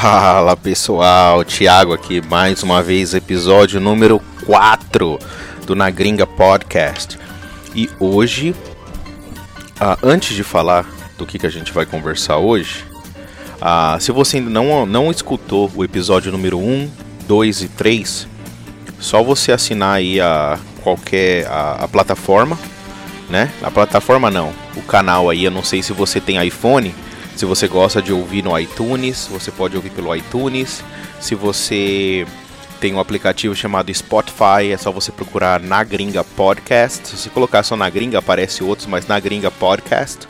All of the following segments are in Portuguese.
Fala pessoal, Thiago aqui mais uma vez, episódio número 4 do Na Gringa Podcast. E hoje, ah, antes de falar do que, que a gente vai conversar hoje, ah, se você ainda não, não escutou o episódio número 1, 2 e 3, só você assinar aí a qualquer a, a plataforma, né? A plataforma não, o canal aí, eu não sei se você tem iPhone, se você gosta de ouvir no iTunes, você pode ouvir pelo iTunes. Se você tem um aplicativo chamado Spotify, é só você procurar Na Gringa Podcast. Se você colocar só Na Gringa, aparece outros, mas Na Gringa Podcast.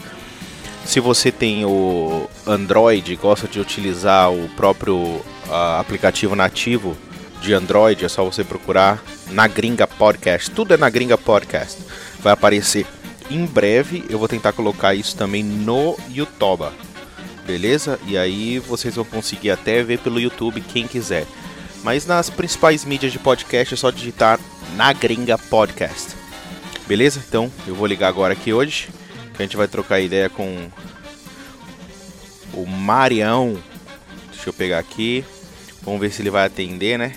Se você tem o Android, gosta de utilizar o próprio uh, aplicativo nativo de Android, é só você procurar Na Gringa Podcast. Tudo é Na Gringa Podcast. Vai aparecer em breve. Eu vou tentar colocar isso também no YouTube beleza? E aí vocês vão conseguir até ver pelo YouTube quem quiser. Mas nas principais mídias de podcast é só digitar na gringa podcast. Beleza? Então eu vou ligar agora aqui hoje. Que a gente vai trocar ideia com o Marião. Deixa eu pegar aqui. Vamos ver se ele vai atender, né?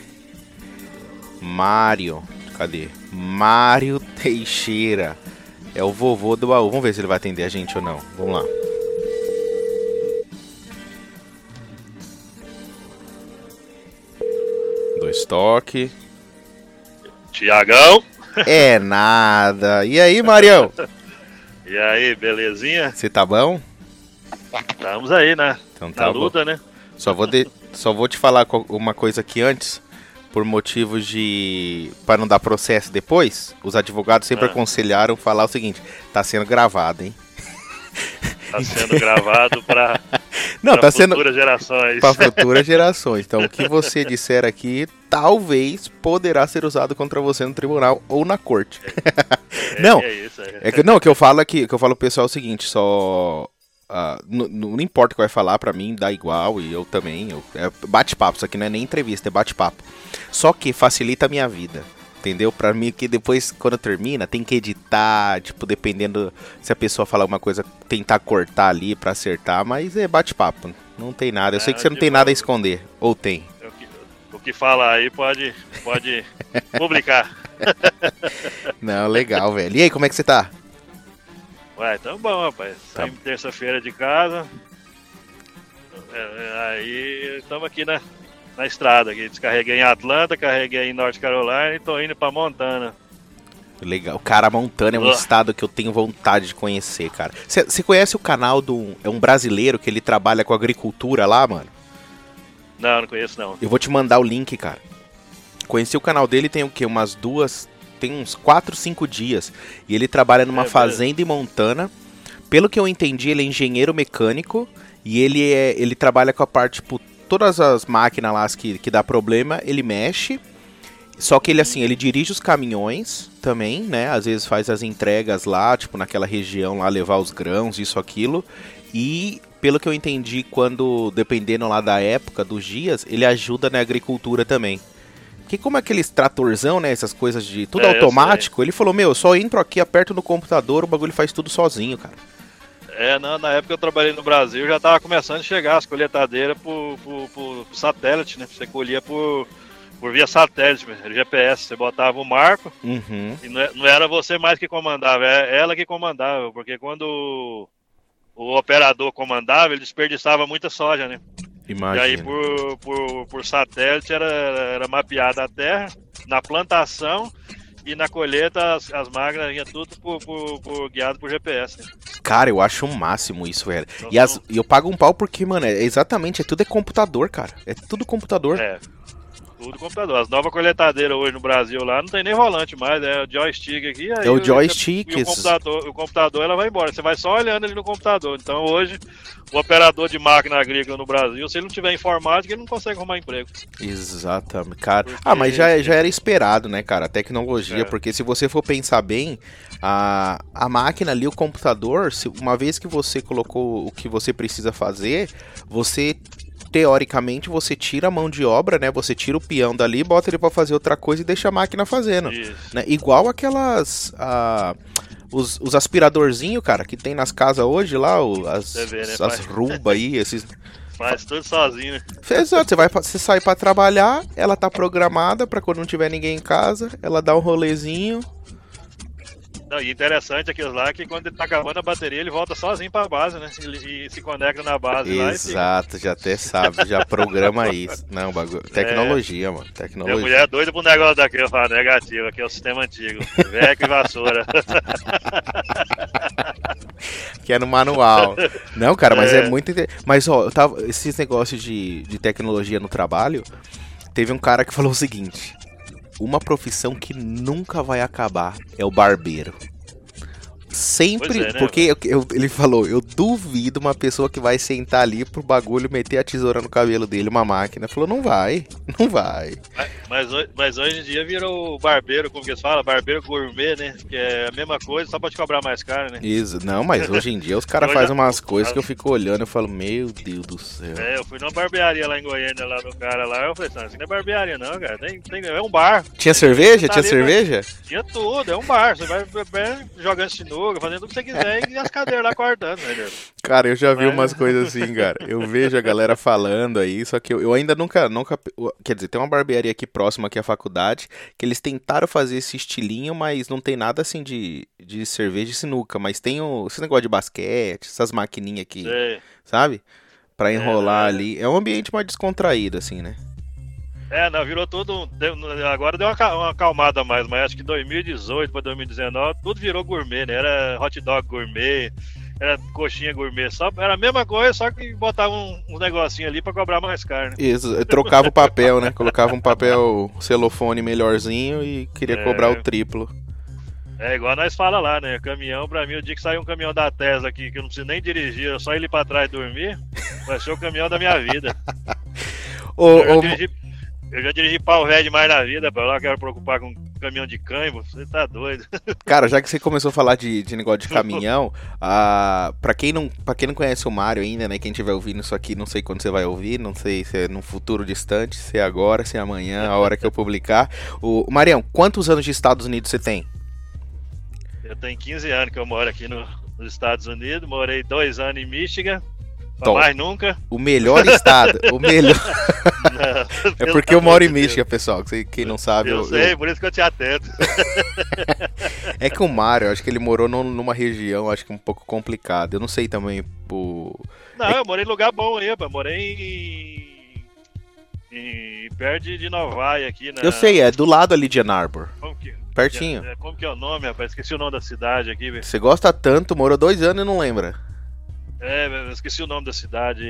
Mário. Cadê? Mário Teixeira. É o vovô do baú. Vamos ver se ele vai atender a gente ou não. Vamos lá. Estoque. Tiagão. É nada. E aí, Marião? E aí, belezinha? Você tá bom? Estamos aí, né? Então tá Na luta, bom. né? Só vou, de... Só vou te falar uma coisa aqui antes. Por motivos de. para não dar processo depois, os advogados sempre Ah. aconselharam falar o seguinte: tá sendo gravado, hein? Tá sendo gravado para Não, tá sendo futuras gerações. para futuras gerações. Então, o que você disser aqui talvez poderá ser usado contra você no tribunal ou na corte. É, não. É isso, é. É que não, o que eu falo aqui, que eu falo pro pessoal é o seguinte, só ah, n- n- não importa o que vai falar pra mim, dá igual e eu também, eu, é bate-papo, isso aqui não é nem entrevista, é bate-papo. Só que facilita a minha vida. Entendeu? Pra mim que depois, quando termina, tem que editar, tipo, dependendo se a pessoa falar alguma coisa, tentar cortar ali pra acertar, mas é bate-papo. Não tem nada. Eu sei que você não tem nada a esconder. Ou tem. O que, o que fala aí pode, pode publicar. Não, legal, velho. E aí, como é que você tá? Ué, então bom, rapaz. Tá. Saímos terça-feira de casa. É, é, aí estamos aqui na, na estrada. Aqui. Descarreguei em Atlanta, carreguei em North Carolina e tô indo pra Montana. Legal. Cara, Montana é um Ugh. estado que eu tenho vontade de conhecer, cara. Você conhece o canal do. É um brasileiro que ele trabalha com agricultura lá, mano? Não, não conheço não. Eu vou te mandar o link, cara. Conheci o canal dele tem o quê? Umas duas. Tem uns 4, 5 dias. E ele trabalha numa É fazenda em Montana. Pelo que eu entendi, ele é engenheiro mecânico. E ele é. Ele trabalha com a parte, tipo, todas as máquinas lá que, que dá problema, ele mexe. Só que ele, assim, ele dirige os caminhões também, né? Às vezes faz as entregas lá, tipo, naquela região lá, levar os grãos, isso, aquilo. E, pelo que eu entendi, quando, dependendo lá da época, dos dias, ele ajuda na agricultura também. Que como é aqueles tratorzão, né? Essas coisas de tudo É, automático, ele falou, meu, eu só entro aqui, aperto no computador, o bagulho faz tudo sozinho, cara. É, na, na época eu trabalhei no Brasil, já tava começando a chegar as colheitadeiras por, por, por- por satélite, né? Você colhia por, por via satélite, GPS. Você botava o marco Uhum. e não, é- era você mais que comandava, é ela que comandava. Porque quando o, operador comandava, ele desperdiçava muita soja, né? E Imagina. aí por, por, por satélite era, era mapeada a terra, na plantação e na colheita as, as máquinas vinham tudo por, por, por- guiado por GPS. Né? Cara, eu acho um máximo isso, velho. Então, E, as- e eu pago um pau porque, mano, é exatamente, é tudo é computador, cara. É tudo computador. É, tudo computador. As novas coletadeiras hoje no Brasil lá não tem nem rolante mais, é o joystick aqui. É o joystick, E o computador, o computador ela vai embora. Você vai só olhando ali no computador. Então hoje, o operador de máquina agrícola no Brasil, se ele não tiver informática, ele não consegue arrumar emprego. Exatamente, cara. Porque- Ah, mas já, já era esperado, né, cara? A tecnologia, É. porque se você for pensar bem, a, a máquina ali, o computador, se, uma vez que você colocou o que você precisa fazer, você teoricamente você tira a mão de obra, né? Você tira o peão dali, bota ele pra fazer outra coisa e deixa a máquina fazendo. Né? Igual aquelas. ah, os, os aspiradorzinhos, cara, que tem nas casas hoje lá, o- as, vê, né, as rumba aí, esses. Faz tudo sozinho, né? Exato, você vai você sai para trabalhar, ela tá programada para quando não tiver ninguém em casa, ela dá um rolezinho, não, e interessante aquilo lá que quando ele tá acabando a bateria, ele volta sozinho pra base, né? E, e se conecta na base Exato, já até sabe, já programa isso. Não, bagulho. Tecnologia, é. mano. Tecnologia. Minha mulher é doida pro negócio daquele, eu falo, negativo, aqui é o sistema antigo. Veco e vassoura. que é no manual. Não, cara, mas é, é muito. Mas, ó, eu tava. Esses negócios de, de tecnologia no trabalho, teve um cara que falou o seguinte uma profissão que nunca vai acabar é o barbeiro. Sempre, é, né, porque eu, eu, ele falou, eu duvido uma pessoa que vai sentar ali pro bagulho meter a tesoura no cabelo dele, uma máquina. Falou, não vai, não vai. Mas, mas, mas hoje em dia virou barbeiro, como que eles falam? Barbeiro gourmet, né? Que é a mesma coisa, só pode cobrar mais caro, né? Isso, não, mas hoje em dia os caras fazem umas coisas que eu fico olhando e falo, meu Deus do céu. É, eu fui numa barbearia lá em Goiânia, lá no cara lá, eu falei, não, isso não é barbearia não, cara, tem, tem, é um bar. Tinha cerveja? Tinha cerveja? Tinha tudo, é um bar, você vai beber, jogando sinuca fazendo o que você quiser e as cadeiras lá cortando, né, Cara, eu já vi Mas... umas coisas assim, cara. Eu vejo a galera falando aí, só que eu, eu ainda nunca, nunca. Quer dizer, tem uma barbearia aqui próxima aqui à faculdade, que eles tentaram fazer esse estilinho, mas não tem nada assim de, de cerveja e sinuca. Mas tem o, esse negócio de basquete, essas maquininhas aqui, Sei. sabe? Pra enrolar é, ali. É um ambiente mais descontraído, assim, né? É, não, virou tudo. Agora deu uma, uma acalmada mais, mas acho que 2018 para 2019 tudo virou gourmet, né? Era hot dog gourmet, era coxinha gourmet, só, era a mesma coisa, só que botava um, um negocinho ali para cobrar mais carne. Isso, trocava o papel, né? Colocava um papel celofone melhorzinho e queria é. cobrar o triplo. É igual nós fala lá, né? Caminhão, pra mim, o dia que sair um caminhão da Tesla aqui, que eu não preciso nem dirigir, é só ir pra trás e dormir, vai ser o caminhão da minha vida. ô, eu, ô, dirigi, eu já dirigi pau velho demais na vida, pra lá quero preocupar com caminhão de cãibro, você tá doido. Cara, já que você começou a falar de, de negócio de caminhão, uh, pra, quem não, pra quem não conhece o Mário ainda, né, quem estiver ouvindo isso aqui, não sei quando você vai ouvir, não sei se é no futuro distante, se é agora, se é amanhã, a hora que eu publicar. O, Marião, quantos anos de Estados Unidos você tem? Eu tenho 15 anos que eu moro aqui no, nos Estados Unidos, morei dois anos em Michigan, Top. Mais nunca. O melhor estado. o melhor. Não, é porque eu moro em Michigan, pessoal. Quem não sabe. Eu, eu sei, eu... por isso que eu te atento. é que o Mário, acho que ele morou numa região, acho que um pouco complicada. Eu não sei também por. Não, é... eu morei em lugar bom aí, pô. Morei em. em... perto de Novaia aqui, né? Eu sei, é do lado ali de Ann Arbor. Como que... Pertinho. É, como que é o nome, rapaz? Esqueci o nome da cidade aqui. Você gosta tanto, morou dois anos e não lembra. É, esqueci o nome da cidade.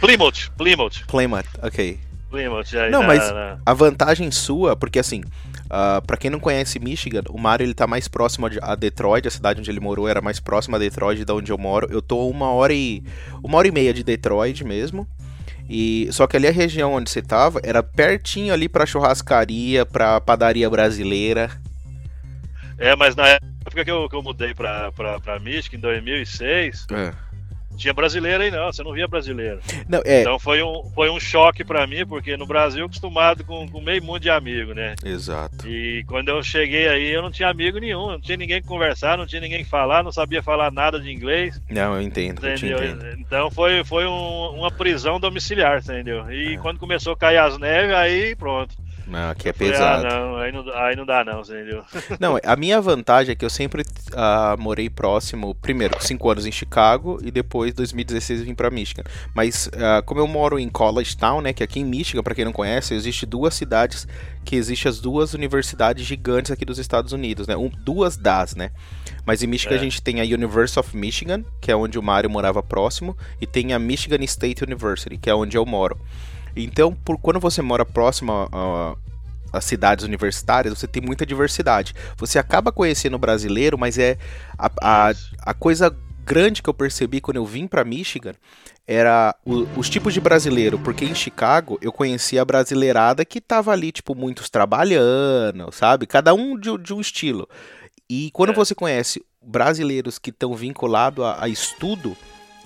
Plymouth. Plymouth. Plymouth, ok. Plymouth, aí Não, na, mas na... a vantagem sua, porque assim, uh, ah, para quem não conhece Michigan, o Mario ele tá mais próximo a Detroit, a cidade onde ele morou era mais próxima a Detroit da onde eu moro. Eu tô uma hora e uma hora e meia de Detroit mesmo. E só que ali a região onde você tava era pertinho ali para churrascaria, para padaria brasileira. É, mas na época que eu, que eu mudei pra, pra, pra Michigan, em 2006, é. Tinha brasileiro aí não, você não via brasileiro. Não, é... Então foi um, foi um choque pra mim, porque no Brasil acostumado com, com meio mundo de amigo, né? Exato. E quando eu cheguei aí, eu não tinha amigo nenhum, não tinha ninguém que conversar, não tinha ninguém que falar, não sabia falar nada de inglês. Não, eu entendo, eu entendo. Então foi, foi um, uma prisão domiciliar, entendeu? E é. quando começou a cair as neves, aí pronto. Não, aqui é falei, pesado. Ah, não, aí não, aí não dá não, entendeu? Não, a minha vantagem é que eu sempre uh, morei próximo, primeiro, cinco anos em Chicago e depois, 2016, vim para Michigan. Mas uh, como eu moro em College Town, né, que aqui em Michigan, para quem não conhece, existe duas cidades que existem as duas universidades gigantes aqui dos Estados Unidos, né? Um, duas das, né? Mas em Michigan é. a gente tem a University of Michigan, que é onde o Mário morava próximo, e tem a Michigan State University, que é onde eu moro. Então, por quando você mora próximo a, a, cidades universitárias, você tem muita diversidade. Você acaba conhecendo o brasileiro, mas é a, a, a coisa grande que eu percebi quando eu vim para Michigan era o, os tipos de brasileiro, porque em Chicago eu conhecia a brasileirada que tava ali, tipo, muitos trabalhando, sabe? Cada um de, de um estilo. E quando é. você conhece brasileiros que estão vinculados a, a estudo,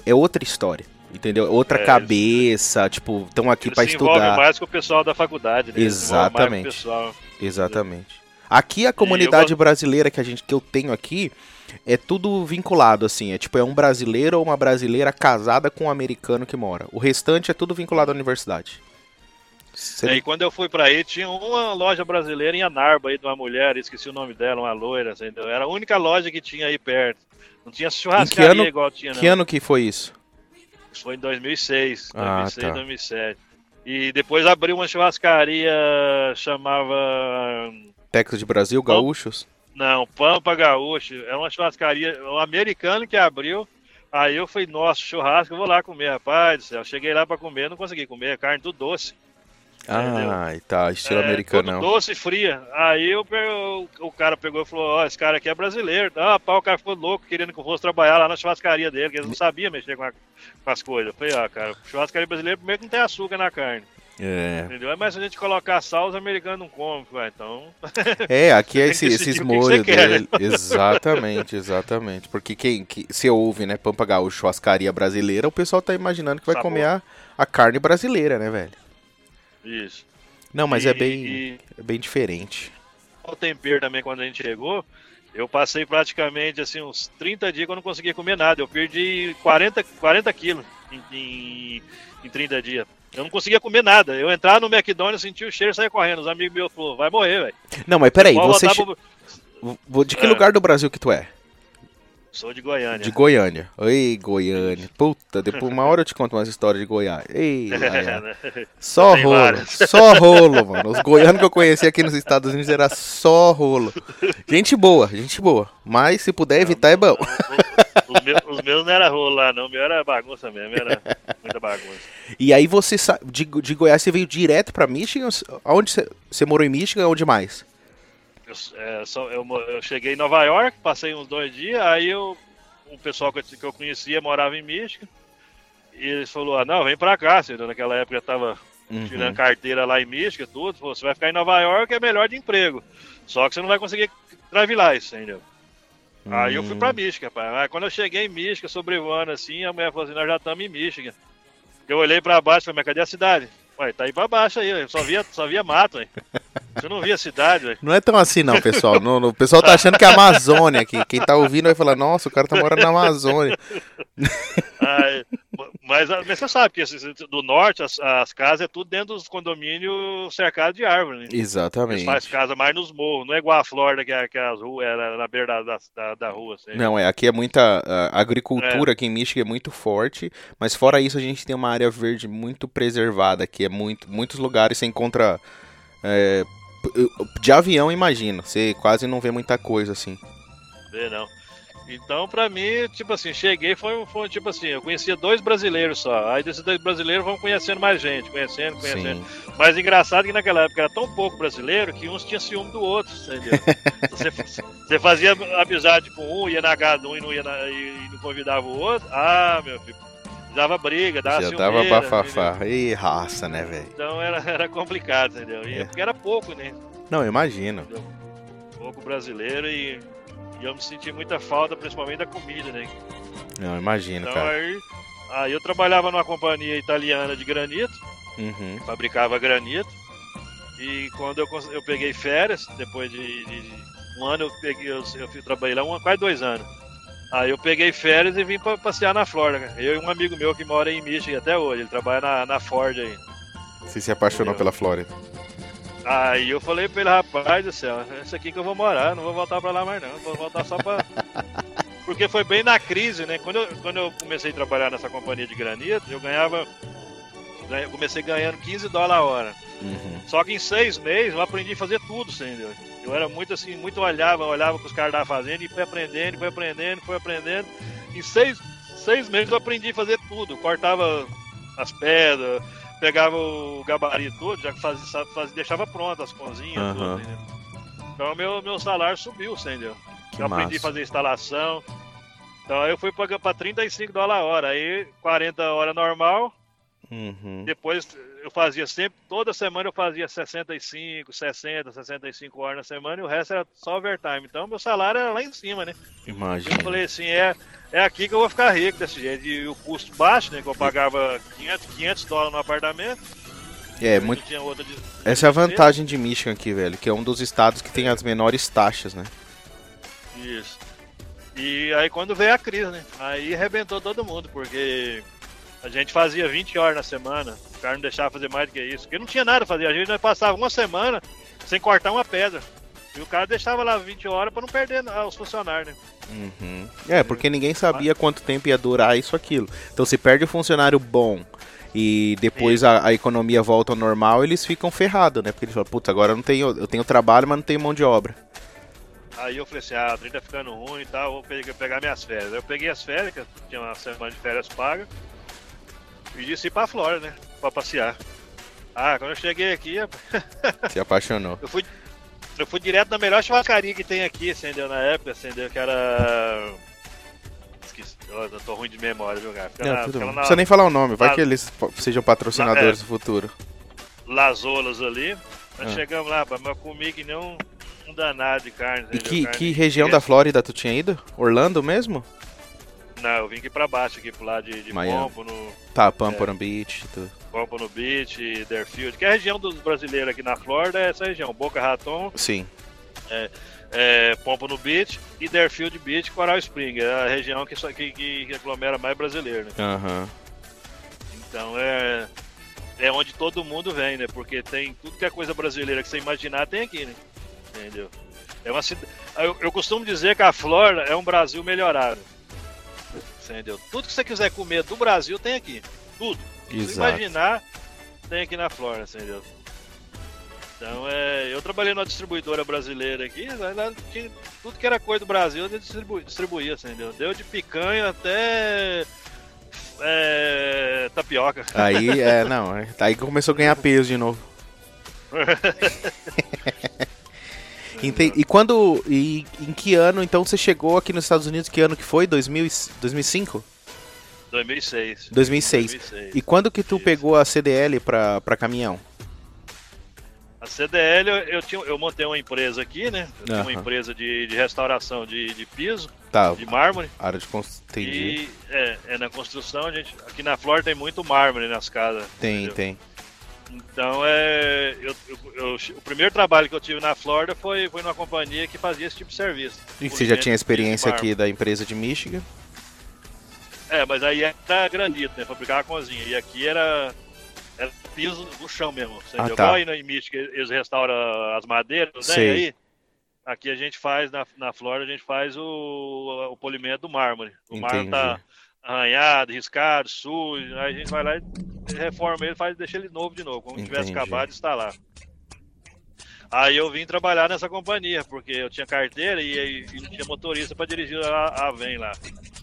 é outra história. Entendeu? Outra é, cabeça, eles, tipo, estão aqui para estudar. mais com o pessoal da faculdade, né? Exatamente. Exatamente. Aqui a comunidade eu... brasileira que a gente que eu tenho aqui é tudo vinculado assim, é tipo é um brasileiro ou uma brasileira casada com um americano que mora. O restante é tudo vinculado à universidade. Você... É, e quando eu fui para aí, tinha uma loja brasileira em Anarba aí de uma mulher, esqueci o nome dela, uma loira, entendeu? Era a única loja que tinha aí perto. Não tinha churrascaria ano, igual tinha, não. Que ano que foi isso? Foi em 2006, ah, 2006, tá. 2007. E depois abriu uma churrascaria, chamava... Texas de Brasil, Gaúchos? Não, Pampa Gaúcho. É uma churrascaria, um americano que abriu. Aí eu falei, nossa, churrasco, eu vou lá comer, rapaz do céu. Cheguei lá para comer, não consegui comer, carne tudo doce. Ah, tá, estilo é, americano. Doce fria. Aí eu, o cara pegou e falou: Ó, oh, esse cara aqui é brasileiro. Ah, pá, o cara ficou louco querendo que eu fosse trabalhar lá na churrascaria dele, que ele não sabia mexer com, a, com as coisas. Eu falei: Ah, cara, churrascaria brasileira primeiro que não tem açúcar na carne. É. Entendeu? Mas se a gente colocar sal, os americanos não comem, ué, então. É, aqui é esse, esses molhos dele. Exatamente, exatamente. Porque quem que, se ouve, né, Pampa Gaúcho, churrascaria brasileira, o pessoal tá imaginando que vai Sabor. comer a, a carne brasileira, né, velho? Isso. Não, mas é e, é, bem, e... é bem diferente. O tempero também, quando a gente chegou, eu passei praticamente assim uns 30 dias que eu não conseguia comer nada. Eu perdi 40, 40 quilos em, em, em 30 dias. Eu não conseguia comer nada. Eu entrar no McDonald's, sentia o cheiro e saía correndo. Os amigos meus falaram, vai morrer, velho. Não, mas peraí, você. Pro... De que é. lugar do Brasil que tu é? Sou de Goiânia. De Goiânia. Ei, Goiânia. Puta, depois uma hora eu te conto umas histórias de Goiânia. Ei, Só rolo. Várias. Só rolo, mano. Os goianos que eu conheci aqui nos Estados Unidos era só rolo. Gente boa, gente boa. Mas se puder evitar é bom. Os meus, os meus não era rolo lá, não. O meu era bagunça mesmo. Era muita bagunça. E aí você, de, de Goiás, você veio direto pra Michigan? Aonde você, você morou em Michigan? Onde mais? Eu, é, só, eu, eu, cheguei em Nova York, passei uns dois dias, aí eu, um pessoal que eu, que eu conhecia morava em Michigan, e eles falou, ah, não, vem pra cá, senhor. naquela época eu tava uhum. tirando carteira lá em Michigan, tudo, falou, você vai ficar em Nova York, é melhor de emprego, só que você não vai conseguir drive license, entendeu? Uhum. Aí eu fui pra hum. Michigan, pai. Aí quando eu cheguei em Michigan, sobrevoando assim, a mulher falou assim, nós já estamos em Michigan. Eu olhei pra baixo e falei, mas cadê a cidade? Ué, tá aí pra baixo aí, eu só via, só via mato, hein? Você não via a cidade, ué. Não é tão assim não, pessoal. No, no, o pessoal tá achando que é a Amazônia aqui. Quem tá ouvindo vai falar, nossa, o cara tá morando na Amazônia. Ai, mas, mas, você sabe que do norte as, as, casas é tudo dentro dos condomínios cercados de árvore, né? Exatamente. Eles faz casa mais nos morros, não é igual a Flórida que, é, que as ruas era na beira da, da, da rua. Assim. Não, é, aqui é muita a agricultura, é. aqui em Michigan é muito forte, mas fora isso a gente tem uma área verde muito preservada aqui, é muito, muitos lugares você encontra é, de avião, imagina, você quase não vê muita coisa assim. Vê não. Então, pra mim, tipo assim, cheguei, foi, foi tipo assim, eu conhecia dois brasileiros só. Aí desses dois brasileiros vão conhecendo mais gente, conhecendo, conhecendo. Sim. Mas engraçado que naquela época era tão pouco brasileiro que uns tinham ciúme do outro, entendeu? você, você fazia amizade com um, ia na casa de um e não, ia na, e não convidava o outro. Ah, meu filho, dava briga, dava Já dava bafafá. E raça, né, velho? Então era, era complicado, entendeu? E, é. Porque era pouco, né? Não, imagino. Entendeu? Pouco brasileiro e e eu me senti muita falta, principalmente da comida, né? Não, imagino, então, cara. Aí, aí eu trabalhava numa companhia italiana de granito, uhum. fabricava granito. E quando eu, eu peguei férias, depois de, de um ano, eu, peguei, eu, eu trabalhei lá um, quase dois anos. Aí eu peguei férias e vim para passear na Flórida. Eu e um amigo meu que mora em Michigan até hoje, ele trabalha na, na Ford aí. Você se apaixonou pela Flórida? Aí eu falei pra ele, rapaz do céu, esse aqui que eu vou morar, não vou voltar pra lá mais não, vou voltar só pra. Porque foi bem na crise, né? Quando eu, quando eu comecei a trabalhar nessa companhia de granito, eu ganhava. Eu comecei ganhando 15 dólares a hora. Uhum. Só que em seis meses eu aprendi a fazer tudo, entendeu? Eu era muito assim, muito olhava, olhava que os caras estavam fazendo e fui aprendendo, fui aprendendo, fui aprendendo. Em seis, seis meses eu aprendi a fazer tudo. Cortava as pedras, pegava o gabarito todo, já que fazia, fazia deixava pronto as cozinhas, uhum. tudo, Então meu, meu salário subiu, entendeu? Que eu aprendi a fazer instalação. Então aí eu fui para 35 dólares a hora. Aí 40 horas normal. Uhum. Depois eu fazia sempre, toda semana eu fazia 65, 60, 65 horas na semana e o resto era só overtime. Então meu salário era lá em cima, né? Imagina. Eu falei assim, é, é aqui que eu vou ficar rico desse jeito. E o custo baixo, né? Que eu pagava 500, 500 dólares no apartamento. É, muito... De... Essa é a vantagem de Michigan aqui, velho, que é um dos estados que tem as menores taxas, né? Isso. E aí quando veio a crise, né? Aí arrebentou todo mundo, porque a gente fazia 20 horas na semana, o cara não deixava fazer mais do que isso, porque não tinha nada a fazer. A gente passava uma semana sem cortar uma pedra. E o cara deixava lá 20 horas para não perder os funcionários, né? Uhum. É, porque ninguém sabia quanto tempo ia durar isso aquilo. Então se perde o funcionário bom e depois a, a, economia volta ao normal, eles ficam ferrados, né? Porque eles falam, putz, agora eu não tenho, eu tenho trabalho, mas não tenho mão de obra. Aí eu falei assim, ah, trem tá ficando ruim e tal, vou pegar, minhas férias. Eu peguei as férias, que tinha uma semana de férias paga, e disse ir pra Flórida, né? Pra passear. Ah, quando eu cheguei aqui. Se apaixonou. Eu fui, eu fui direto na melhor churrascaria que tem aqui, acendeu na época, acendeu que era. Esqueci, eu tô ruim de memória, viu, cara? Não, na, tudo não precisa nem falar o nome, vai que eles sejam patrocinadores é, no futuro. Lazolas ali. Nós ah. chegamos lá, mas comi que nem um, um danado de carne. E que, carne que região da Flórida tu tinha ido? Orlando mesmo? Não, eu vim aqui pra baixo, aqui pro lado de, de Pompo, no... Tá, Pampano é, Beach, tudo. Pompano Beach, Deerfield, que é a região dos brasileiros aqui na Flórida, é essa região, Boca Raton. Sim. É, é, Pompano Beach e Deerfield Beach, Coral Spring, é a região que, que, que aglomera mais brasileiro, né? Uhum. Então é, é onde todo mundo vem, né? Porque tem tudo que é coisa brasileira que você imaginar tem aqui, né? Entendeu? É uma eu, eu costumo dizer que a Flórida é um Brasil melhorado. Entendeu? Tudo que você quiser comer do Brasil tem aqui. Tudo. Exato. Se imaginar, tem aqui na Flórida, entendeu? Então, é, eu trabalhei numa distribuidora brasileira aqui, né, tinha, tudo que era coisa do Brasil eu distribu, distribuía, entendeu? Deu de picanha até é, tapioca. Aí, é, não, aí começou a ganhar peso de novo. E quando. E em que ano então você chegou aqui nos Estados Unidos? Que ano que foi? 2000, 2005? 2006. 2006. 2006. E quando que tu Isso. pegou a CDL pra, pra caminhão? A CDL, eu, eu, tinha, eu montei uma empresa aqui, né? Eu tinha uma empresa de, de restauração de, de piso, tá. de mármore. Área de construção. E é, é, na construção, a gente, aqui na Flórida tem muito mármore nas casas. Tem, entendeu? tem. Então, é, eu, eu, o primeiro trabalho que eu tive na Flórida foi, foi numa companhia que fazia esse tipo de serviço. E você já tinha experiência aqui da empresa de Michigan? É, mas aí era granito, né? Fabricava cozinha. E aqui era, era piso no chão mesmo. Você ah, tá. aí no Mística, eles restauram as madeiras, né? Sei. E aí, aqui a gente faz, na, na Flórida, a gente faz o, o polimento do mármore. O Entendi. mármore tá arranhado, riscado, sujo. Aí a gente vai lá e reforma ele, faz, deixa ele novo de novo, como se tivesse acabado de instalar. Aí eu vim trabalhar nessa companhia, porque eu tinha carteira e, e não tinha motorista para dirigir a, a VEM lá.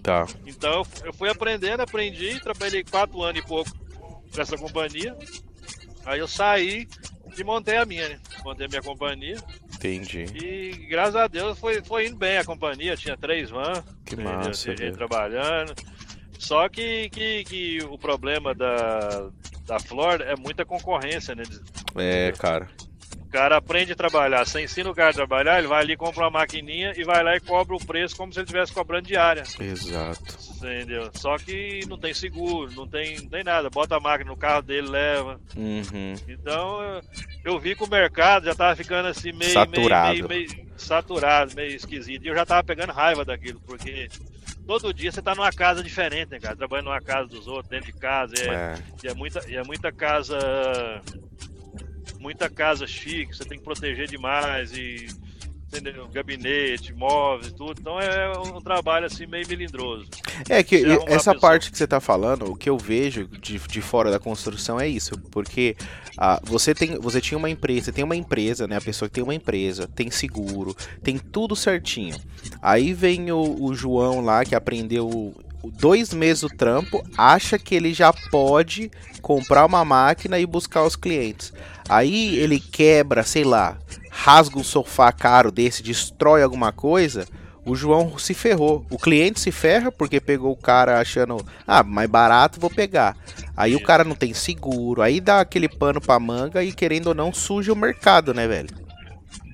Tá. Então eu fui aprendendo, aprendi, trabalhei quatro anos e pouco nessa companhia. Aí eu saí e montei a minha, né? Montei a minha companhia. Entendi. E graças a Deus foi, foi indo bem a companhia, tinha três vans. Que massa. Gente trabalhando. Só que, que, que o problema da, da Florida é muita concorrência, né? É, cara cara aprende a trabalhar, você ensina o cara a trabalhar, ele vai ali, compra uma maquininha e vai lá e cobra o preço como se ele estivesse cobrando diária. Exato. Entendeu? Só que não tem seguro, não tem, não tem nada. Bota a máquina no carro dele, leva. Uhum. Então eu vi que o mercado já tava ficando assim meio saturado, meio, meio, meio saturado, meio esquisito. E eu já tava pegando raiva daquilo, porque todo dia você tá numa casa diferente, né, cara? Trabalhando numa casa dos outros, dentro de casa. É, é. E é muita, e é muita casa muita casa chique, você tem que proteger demais e entendeu? Gabinete, móveis, tudo. Então é um trabalho assim meio melindroso. É que essa parte que você está falando, o que eu vejo de, de fora da construção é isso, porque ah, você tem, você tinha uma empresa, tem uma empresa, né? A pessoa que tem uma empresa, tem seguro, tem tudo certinho. Aí vem o, o João lá que aprendeu dois meses o trampo, acha que ele já pode comprar uma máquina e buscar os clientes. Aí ele quebra, sei lá, rasga um sofá caro desse, destrói alguma coisa. O João se ferrou. O cliente se ferra porque pegou o cara achando, ah, mais barato, vou pegar. Aí o cara não tem seguro, aí dá aquele pano pra manga e querendo ou não suja o mercado, né, velho?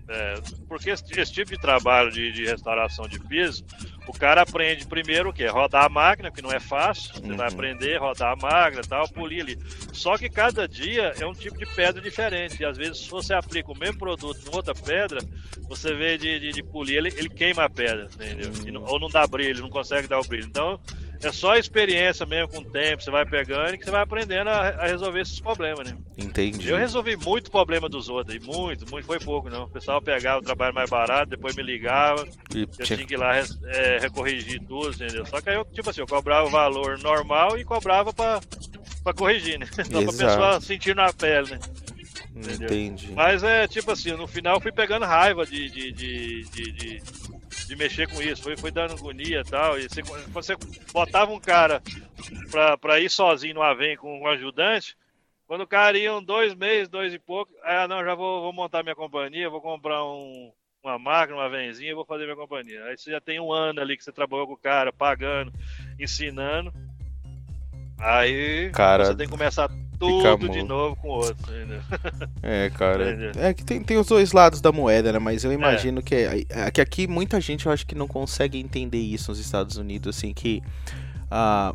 É, porque esse, esse, tipo de trabalho de, de, restauração de piso, o cara aprende primeiro o quê? Rodar a máquina, que não é fácil. Você Uhum. vai aprender a rodar a máquina tal, polir ali. Só que cada dia é um tipo de pedra diferente. E às vezes, se você aplica o mesmo produto em outra pedra, você vê de, de, de polir, ele, ele queima a pedra, entendeu? E não- ou não dá brilho, não consegue dar o brilho. Então, é só a experiência mesmo com o tempo, você vai pegando e que você vai aprendendo a, a resolver esses problemas, né? Entendi. Eu resolvi muito problema dos outros, e muito, muito, foi pouco não. O pessoal pegava o trabalho mais barato, depois me ligava, E eu tinha- tinha que ir lá é, recorrigir tudo, entendeu? Só que aí eu, tipo assim, eu cobrava o valor normal e cobrava pra, pra corrigir, né? Só pra Exato. pessoa sentir na pele, né? entendeu? Entendi. Mas é tipo assim, no final eu fui pegando raiva de, de, de, de, de, mexer com isso, foi, foi dando agonia e tal. E você, você botava um cara pra, pra ir sozinho no Avém com um ajudante, quando o cara ia dois meses, dois e pouco, aí, ah, não, já vou, vou montar minha companhia, vou comprar um, uma máquina, uma venzinha, vou fazer minha companhia. Aí você já tem um ano ali que você trabalhou com o cara, pagando, ensinando. Aí Cara, você tem que começar tudo de novo com outro, entendeu? É, cara. Entendi. É que tem, tem os dois lados da moeda, né? Mas eu imagino que, é, é que aqui muita gente eu acho que não consegue entender isso nos Estados Unidos, assim, que ah,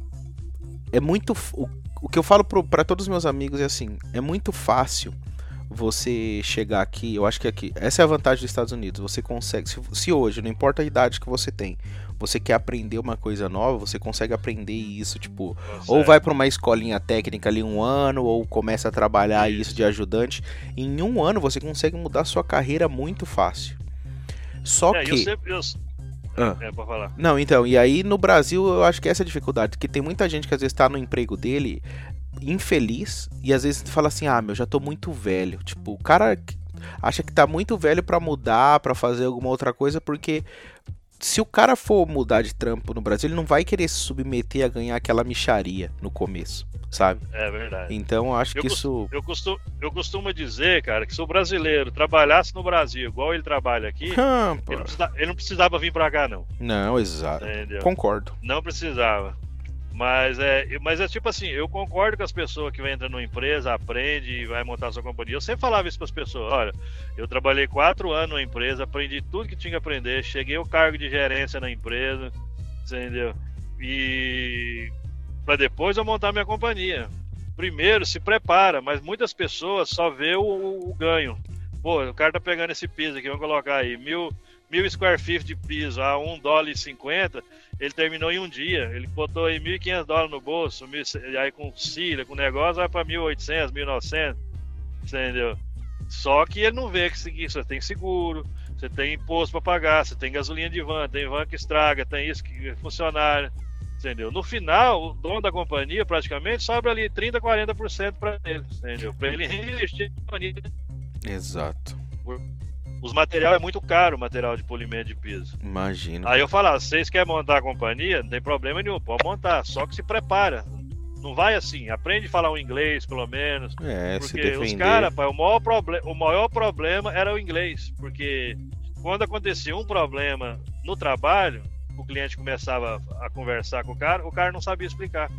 é muito. O, o que eu falo pro, pra todos os meus amigos é assim: é muito fácil você chegar aqui. Eu acho que aqui. Essa é a vantagem dos Estados Unidos. Você consegue. Se, se hoje, não importa a idade que você tem, você quer aprender uma coisa nova, você consegue aprender isso, tipo. Ou vai para uma escolinha técnica ali um ano, ou começa a trabalhar Isso. isso de ajudante. Em um ano você consegue mudar sua carreira muito fácil. Só É, eu que. sempre. Eu... Ah. É, pra falar. Não, então, e aí no Brasil eu acho que essa é a dificuldade, que tem muita gente que às vezes tá no emprego dele infeliz e às vezes fala assim: "Ah, meu, já tô muito velho". Tipo, o cara acha que tá muito velho pra mudar, pra fazer alguma outra coisa, porque se o cara for mudar de trampo no Brasil, ele não vai querer se submeter a ganhar aquela micharia no começo, sabe? É verdade. Então eu acho Eu que isso Eu costumo, eu costumo dizer, cara, que se o brasileiro trabalhasse no Brasil igual ele trabalha aqui, Ah, ele não, precisa- ele não precisava vir pra cá, não. Não, exato. Entendeu? Concordo. Não precisava. Mas é, mas é tipo assim, eu concordo com as pessoas que entram numa empresa, aprende e vai montar sua companhia. Eu sempre falava isso para as pessoas. Olha, eu trabalhei quatro anos numa empresa, aprendi tudo que tinha que aprender, cheguei ao cargo de gerência na empresa, entendeu? E para depois eu montar minha companhia. Primeiro, se prepara, mas muitas pessoas só vê o, o ganho. Pô, o cara tá pegando esse piso aqui, vamos colocar aí, mil, mil square feet de piso a um dólar e cinquenta, ele terminou em um dia. Ele botou aí 1.500 dólares no bolso, e aí com cília, com negócio, vai para 1.800, 1.900, entendeu? Só que ele não vê que seguir, você tem seguro, você tem imposto para pagar, você tem gasolina de van, tem van que estraga, tem isso que é funcionário, entendeu? No final, o dono da companhia praticamente sobra ali 30, 40% para ele, entendeu? Para ele reinvestir na companhia. Exato. Os materiais é muito caro, o material de polimento de piso. Imagino. Aí eu falo, vocês querem montar a companhia? Não tem problema nenhum, pode montar, só que se prepara. Não vai assim, aprende a falar o inglês, pelo menos. É, se Porque os defender. caras, o maior, o maior problema era o inglês. Porque quando acontecia um problema no trabalho, o cliente começava a conversar com o cara, o cara não sabia explicar.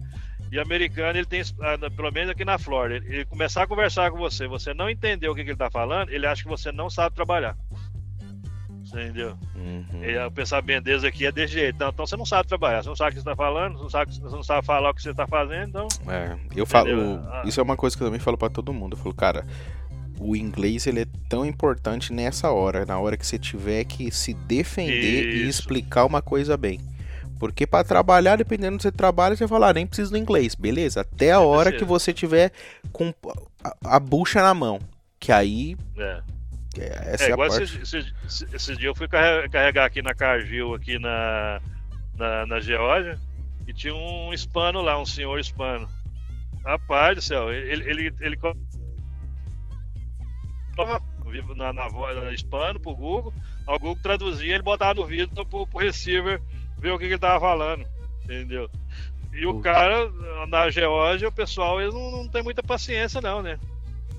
E americano, ele tem, ah, pelo menos aqui na Flórida, ele, ele começar a conversar com você, você não entendeu o que, que ele tá falando, ele acha que você não sabe trabalhar. Entendeu? Uhum. E o pensamento deles aqui é desse jeito. Então, então você não sabe trabalhar, você não sabe o que você está falando, você não sabe, você não sabe falar o que você está fazendo, então. É, eu falo? Ah. isso é uma coisa que eu também falo pra todo mundo. Eu falo, cara, o inglês ele é tão importante nessa hora, na hora que você tiver que se defender e Isso. explicar uma coisa bem. Porque pra trabalhar, dependendo do que você trabalha, você fala, ah, nem preciso do inglês, beleza? Até a hora que você tiver com a, a bucha na mão, que aí É. é, essa É, é, a igual parte. esses, esses, esses dias eu fui carre- carregar aqui na Cargill, aqui na, na, na Geórgia, e tinha um hispano lá, um senhor hispano. Rapaz do céu, ele. ele, ele, na, na voz na hispano pro Google, o Google traduzia, ele botava no vídeo pro, pro receiver ver o que, que ele tava falando, entendeu? E o cara, na Geórgia, o pessoal, eles não, não tem muita paciência não, né?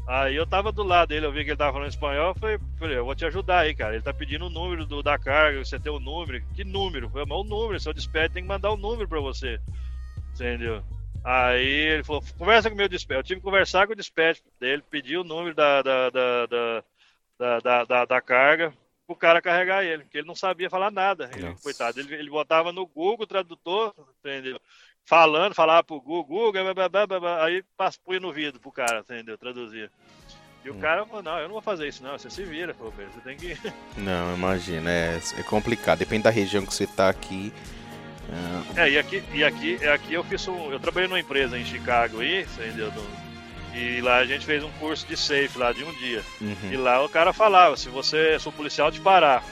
Aí eu tava do lado dele, eu vi que ele tava falando espanhol, eu falei, falei, eu vou te ajudar aí, cara. Ele tá pedindo o número do, da carga, você tem o número. Que número? Mas o número, seu despede tem que mandar o número pra você. Entendeu? Aí ele falou, conversa com o meu despede. Eu tive que conversar com o despede dele, pedir o número da, da, da, da, da, da- da carga. O cara carregar ele, porque ele não sabia falar nada. Ele, coitado, ele, ele botava no Google Tradutor, entendeu? Falando, falava pro Google, Google, blá, blá, blá, aí punha no vidro pro cara, entendeu? Traduzia. E o Hum. cara falou, não, eu não vou fazer isso não, você se vira, pô, você tem que... Não, imagina, é, é complicado. Depende da região que você tá aqui. Ah, É, e aqui, e aqui, e aqui eu fiz um. Eu trabalhei numa empresa em Chicago aí, entendeu? E lá a gente fez um curso de safe lá de um dia. uhum. E lá o cara falava, se você, se o policial te parar,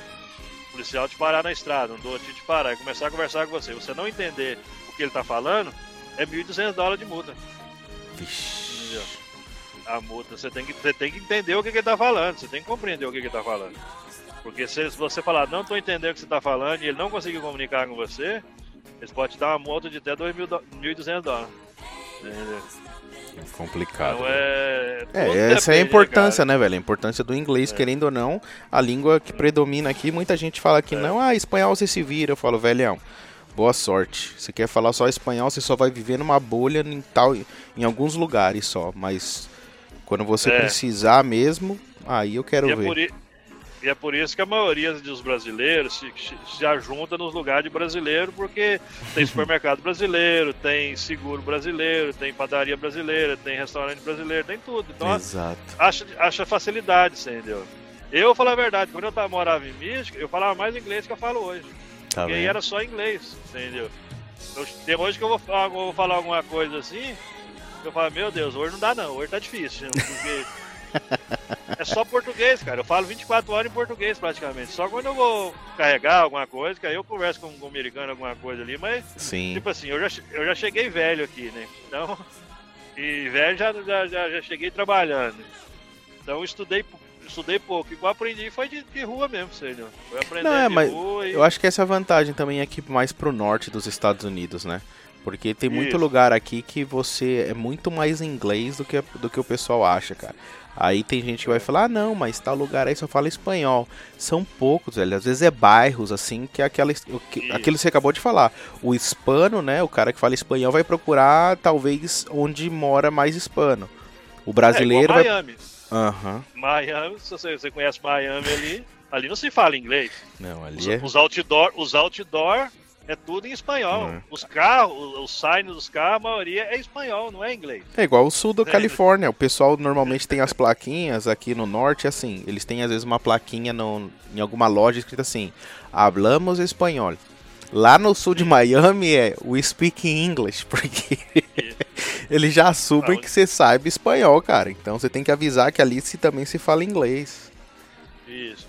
o policial te parar na estrada, um dote te parar e começar a conversar com você, você não entender o que ele tá falando, é 1.200 dólares de multa. Vixe. A multa, você tem que, você tem que entender o que, que ele tá falando, você tem que compreender o que, que ele tá falando. Porque se você falar, não tô entendendo o que você tá falando e ele não conseguir comunicar com você, eles podem te dar uma multa de até 2.000 dó- 1.200 dólares. Entendeu? Complicado. Então é. É, essa é a importância, né, velho? A importância do inglês, É. querendo ou não, a língua que predomina aqui. Muita gente fala que É. não, ah, espanhol você se vira. Eu falo, velhão, boa sorte. Você quer falar só espanhol, você só vai viver numa bolha em, tal, em alguns lugares só. Mas quando você É. precisar mesmo, aí eu quero E é, ver. por, e é por isso que a maioria dos brasileiros se, se, ajunta nos lugares de brasileiro, porque tem supermercado brasileiro, tem seguro brasileiro, tem padaria brasileira, tem restaurante brasileiro, tem tudo. Então Exato. acha, acha facilidade, entendeu? Eu, vou falar a verdade, quando eu tava, morava em Michigan, eu falava mais inglês que eu falo hoje. Tá Porque aí era só inglês, entendeu? Eu, tem hoje que eu vou, falar- eu vou falar alguma coisa assim, eu falo, meu Deus, hoje não dá não, hoje tá difícil, porque é só português, cara. Eu falo 24 horas em português praticamente. Só quando eu vou carregar alguma coisa, que aí eu converso com, um americano alguma coisa ali, mas Sim. tipo assim, eu já, eu já cheguei velho aqui, né? Então, e velho já, já, já, já cheguei trabalhando. Então eu estudei, estudei pouco. E o que eu aprendi foi de, de rua mesmo, entendeu? Foi aprendendo Não, é, de mas rua e... Eu acho que essa é a vantagem também aqui mais pro norte dos Estados Unidos, né? Porque tem muito Isso. lugar aqui que você é muito mais inglês do que, do que o pessoal acha, cara. Aí tem gente que vai falar, ah, não, mas tal lugar aí só fala espanhol. São poucos, velho. Às vezes é bairros, assim, que é aquela, que- aquilo que você acabou de falar. O hispano, né? O cara que fala espanhol vai procurar, talvez, onde mora mais hispano. O brasileiro é igual vai. Miami. Aham. Miami, se você, você conhece Miami ali, ali não se fala inglês. Não, Os, ali é. os outdoor, os outdoor é tudo em espanhol. Uhum. Os carros, os, signs dos carros, a maioria é espanhol, não é inglês. É igual o sul da É. Califórnia. O pessoal normalmente tem as plaquinhas aqui no norte, assim. Eles têm às vezes uma plaquinha no, em alguma loja escrita assim: Hablamos espanhol. Lá no sul de Miami é we speak English, porque eles já assumem que você sabe espanhol, cara. Então você tem que avisar que ali se também se fala inglês. Isso.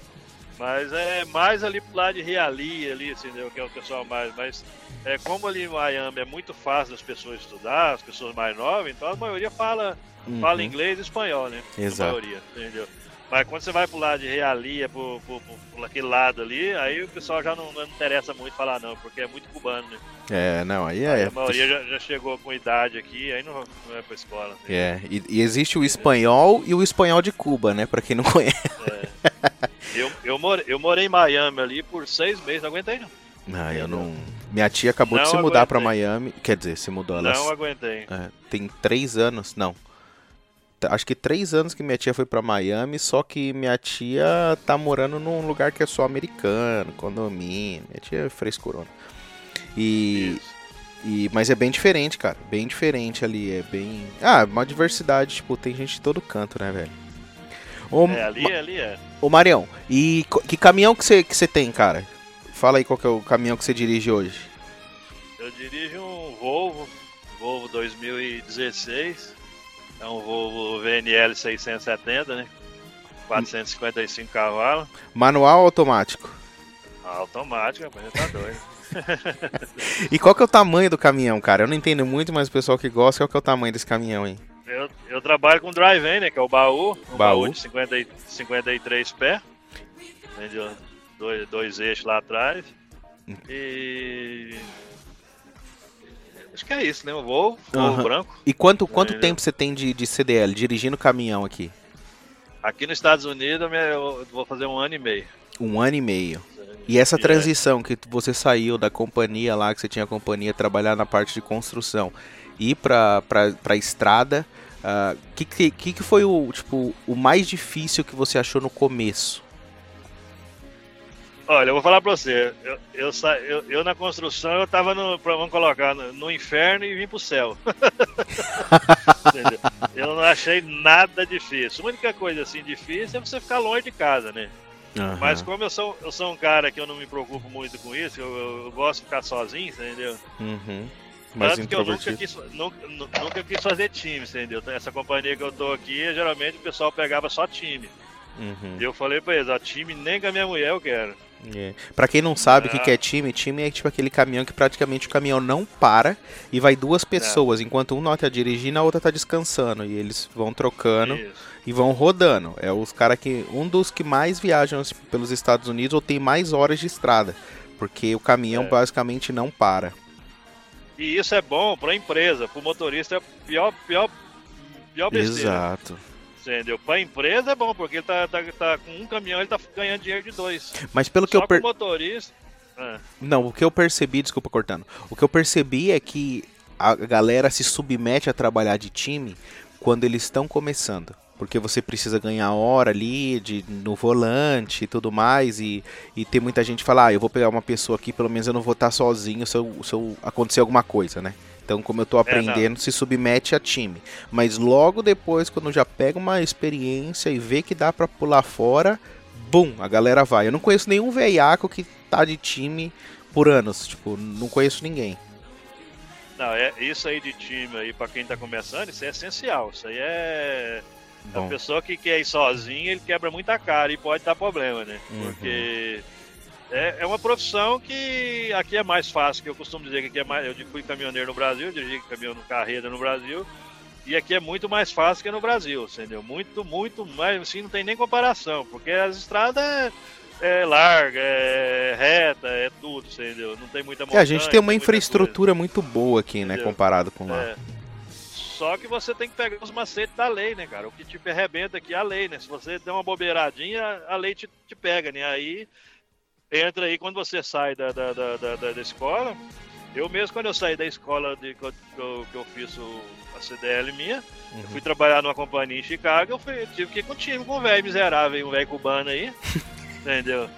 Mas é mais ali pro lado de Hialeah, ali, assim, né, que é o pessoal mais. Mas é, como ali em Miami é muito fácil das pessoas estudar, as pessoas mais novas, então a maioria fala, fala Uhum. inglês e espanhol, né? Exato. A maioria, entendeu? Mas quando você vai pro lado de Hialeah, pro, pro, pro, pro aquele lado ali, aí o pessoal já não, não interessa muito falar não, porque é muito cubano, né? É, não, aí Aí é. a maioria já, já chegou com idade aqui, aí não, não vai pra escola. né? É, e, e existe o espanhol e o espanhol de Cuba, né? Pra quem não conhece. Eu, eu, morei, eu morei em Miami ali por seis meses, não aguentei não. Não, eu não. Minha tia acabou de Não se mudar pra aguentei. Miami. Quer dizer, se mudou. Ela Não aguentei. É, tem três anos, não. Acho que três anos que minha tia foi pra Miami, só que minha tia tá morando num lugar que é só americano, condomínio. Minha tia é frescurona. E, e, mas é bem diferente, cara. Bem diferente ali. É bem. Ah, uma diversidade, tipo, tem gente de todo canto, né, velho? Ô, É, ali, ali é. ô Marião, e que caminhão que você que você tem, cara? Fala aí qual que é o caminhão que você dirige hoje. Eu dirijo um Volvo, Volvo 2016. É um Volvo VNL 670, né? 455 cavalos. Manual ou automático? Automático, rapaz, tá doido. E qual que é o tamanho do caminhão, cara? Eu não entendo muito, mas o pessoal que gosta, qual que é o tamanho desse caminhão, hein? Eu, eu trabalho com drive-in, né? Que é o baú. Um Baú. baú, de 50, e- 53 pés. Dois, dois eixos lá atrás. E. Acho que é isso, né? O Volvo, Aham. branco. E quanto, quanto Entendeu? tempo você tem de, de CDL, dirigindo caminhão aqui? Aqui nos Estados Unidos eu vou fazer um ano e meio. Um ano e meio. E essa é- transição que você saiu da companhia lá, que você tinha companhia, trabalhar na parte de construção, e ir pra, pra, pra estrada, o que, que, que que foi o, tipo, o mais difícil que você achou no começo? Olha, eu vou falar pra você. Eu, eu, eu, eu na construção, eu tava no. Vamos colocar, no, no inferno e vim pro céu. Eu não achei nada difícil. A única coisa assim difícil é você ficar longe de casa, né? Aham. Mas como eu sou, eu sou um cara que eu não me preocupo muito com isso, eu, eu- gosto de ficar sozinho, entendeu? Uhum. Mais Tanto que eu nunca quis, nunca, nu- nunca quis fazer time, entendeu? Essa companhia que eu tô aqui, geralmente o pessoal pegava só time. Uhum. E eu falei pra eles, ó, time nem com a minha mulher eu quero. É. Pra quem não sabe o que Ah. que é time, time é tipo aquele caminhão que praticamente o caminhão não para e vai duas É. pessoas, enquanto um não tá dirigindo, a outra tá descansando. E eles vão trocando Isso. e vão rodando. É os caras que. Um dos que mais viajam assim, pelos Estados Unidos ou tem mais horas de estrada. Porque o caminhão É. basicamente não para. E isso é bom pra empresa, pro motorista é pior, pior, pior besteira. Exato. Entendeu? Pra empresa é bom, porque ele tá, tá, tá com um caminhão, ele tá ganhando dinheiro de dois. Mas pelo que Só eu per... motorista. Ah, Não, o que eu percebi, desculpa cortando. O que eu percebi é que a galera se submete a trabalhar de time quando eles estão começando. Porque você precisa ganhar hora ali de, no volante e tudo mais. E, e tem muita gente que fala, ah, eu vou pegar uma pessoa aqui, pelo menos eu não vou estar sozinho se, eu, se eu acontecer alguma coisa, né? Então, como eu tô aprendendo, se submete a time. Mas logo depois, quando já pega uma experiência e vê que dá pra pular fora, bum, a galera vai. Eu não conheço nenhum veiaco que tá de time por anos. Tipo, não conheço ninguém. não, é, isso aí de time aí, pra quem tá começando, isso é essencial. Isso aí é. A Bom, pessoa que quer ir sozinho, ele quebra muita cara e pode dar problema, né? Uhum. Porque é, é uma profissão que aqui é mais fácil, que eu costumo dizer que aqui é mais. Eu fui caminhoneiro no Brasil, dirigi caminhão no carreira no Brasil, e aqui é muito mais fácil que no Brasil, entendeu? Muito, muito mais, assim, não tem nem comparação, porque as estradas é, é larga, é reta, é tudo, entendeu? Não tem muita é, montanha. a gente tem uma muita infraestrutura muito boa aqui, né? Entendeu? Comparado com coisa. lá. É. Só que você tem que pegar os macetes da lei, né, cara? O que te arrebenta aqui é a lei, né? Se você der uma bobeiradinha, a lei te, te pega, né? Aí entra aí quando você sai da, da, da, da, da- escola. Eu mesmo, quando eu saí da escola de, que, eu, que eu- eu fiz o, a CDL minha, eu Uhum. fui trabalhar numa companhia em Chicago, eu, fui, eu tive que ir com um time, com um velho miserável, um velho cubano aí, entendeu?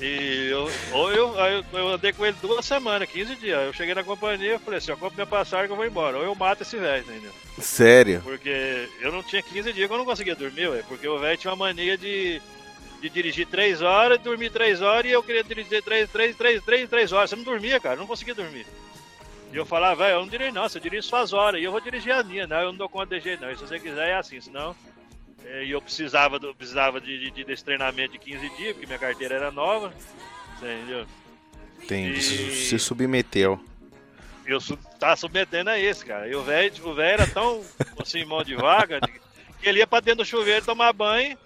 E eu, ou eu, eu, eu andei com ele duas semanas, 15 dias. Eu cheguei na companhia e falei assim, eu compro minha passagem que eu vou embora. Ou eu mato esse velho, entendeu? Sério? Porque eu não tinha 15 dias que eu não conseguia dormir, ué, porque o velho tinha uma mania de, de dirigir 3 horas, dormir 3 horas e eu queria dirigir 3, 3, 3, 3, 3 horas. Você não dormia, cara, não conseguia dormir. E eu falava, velho, eu não dirijo não, você dirige suas horas e eu vou dirigir a minha, não, eu não dou conta de jeito não. E se você quiser é assim, senão. é, E eu precisava, do, precisava de, de- desse treinamento de 15 dias, porque minha carteira era nova, entendeu? Entendi. E- Se submeteu. eu su tava submetendo a esse, cara. E o velho, o velho era tão assim, mão de vaga, que ele ia pra dentro do chuveiro tomar banho.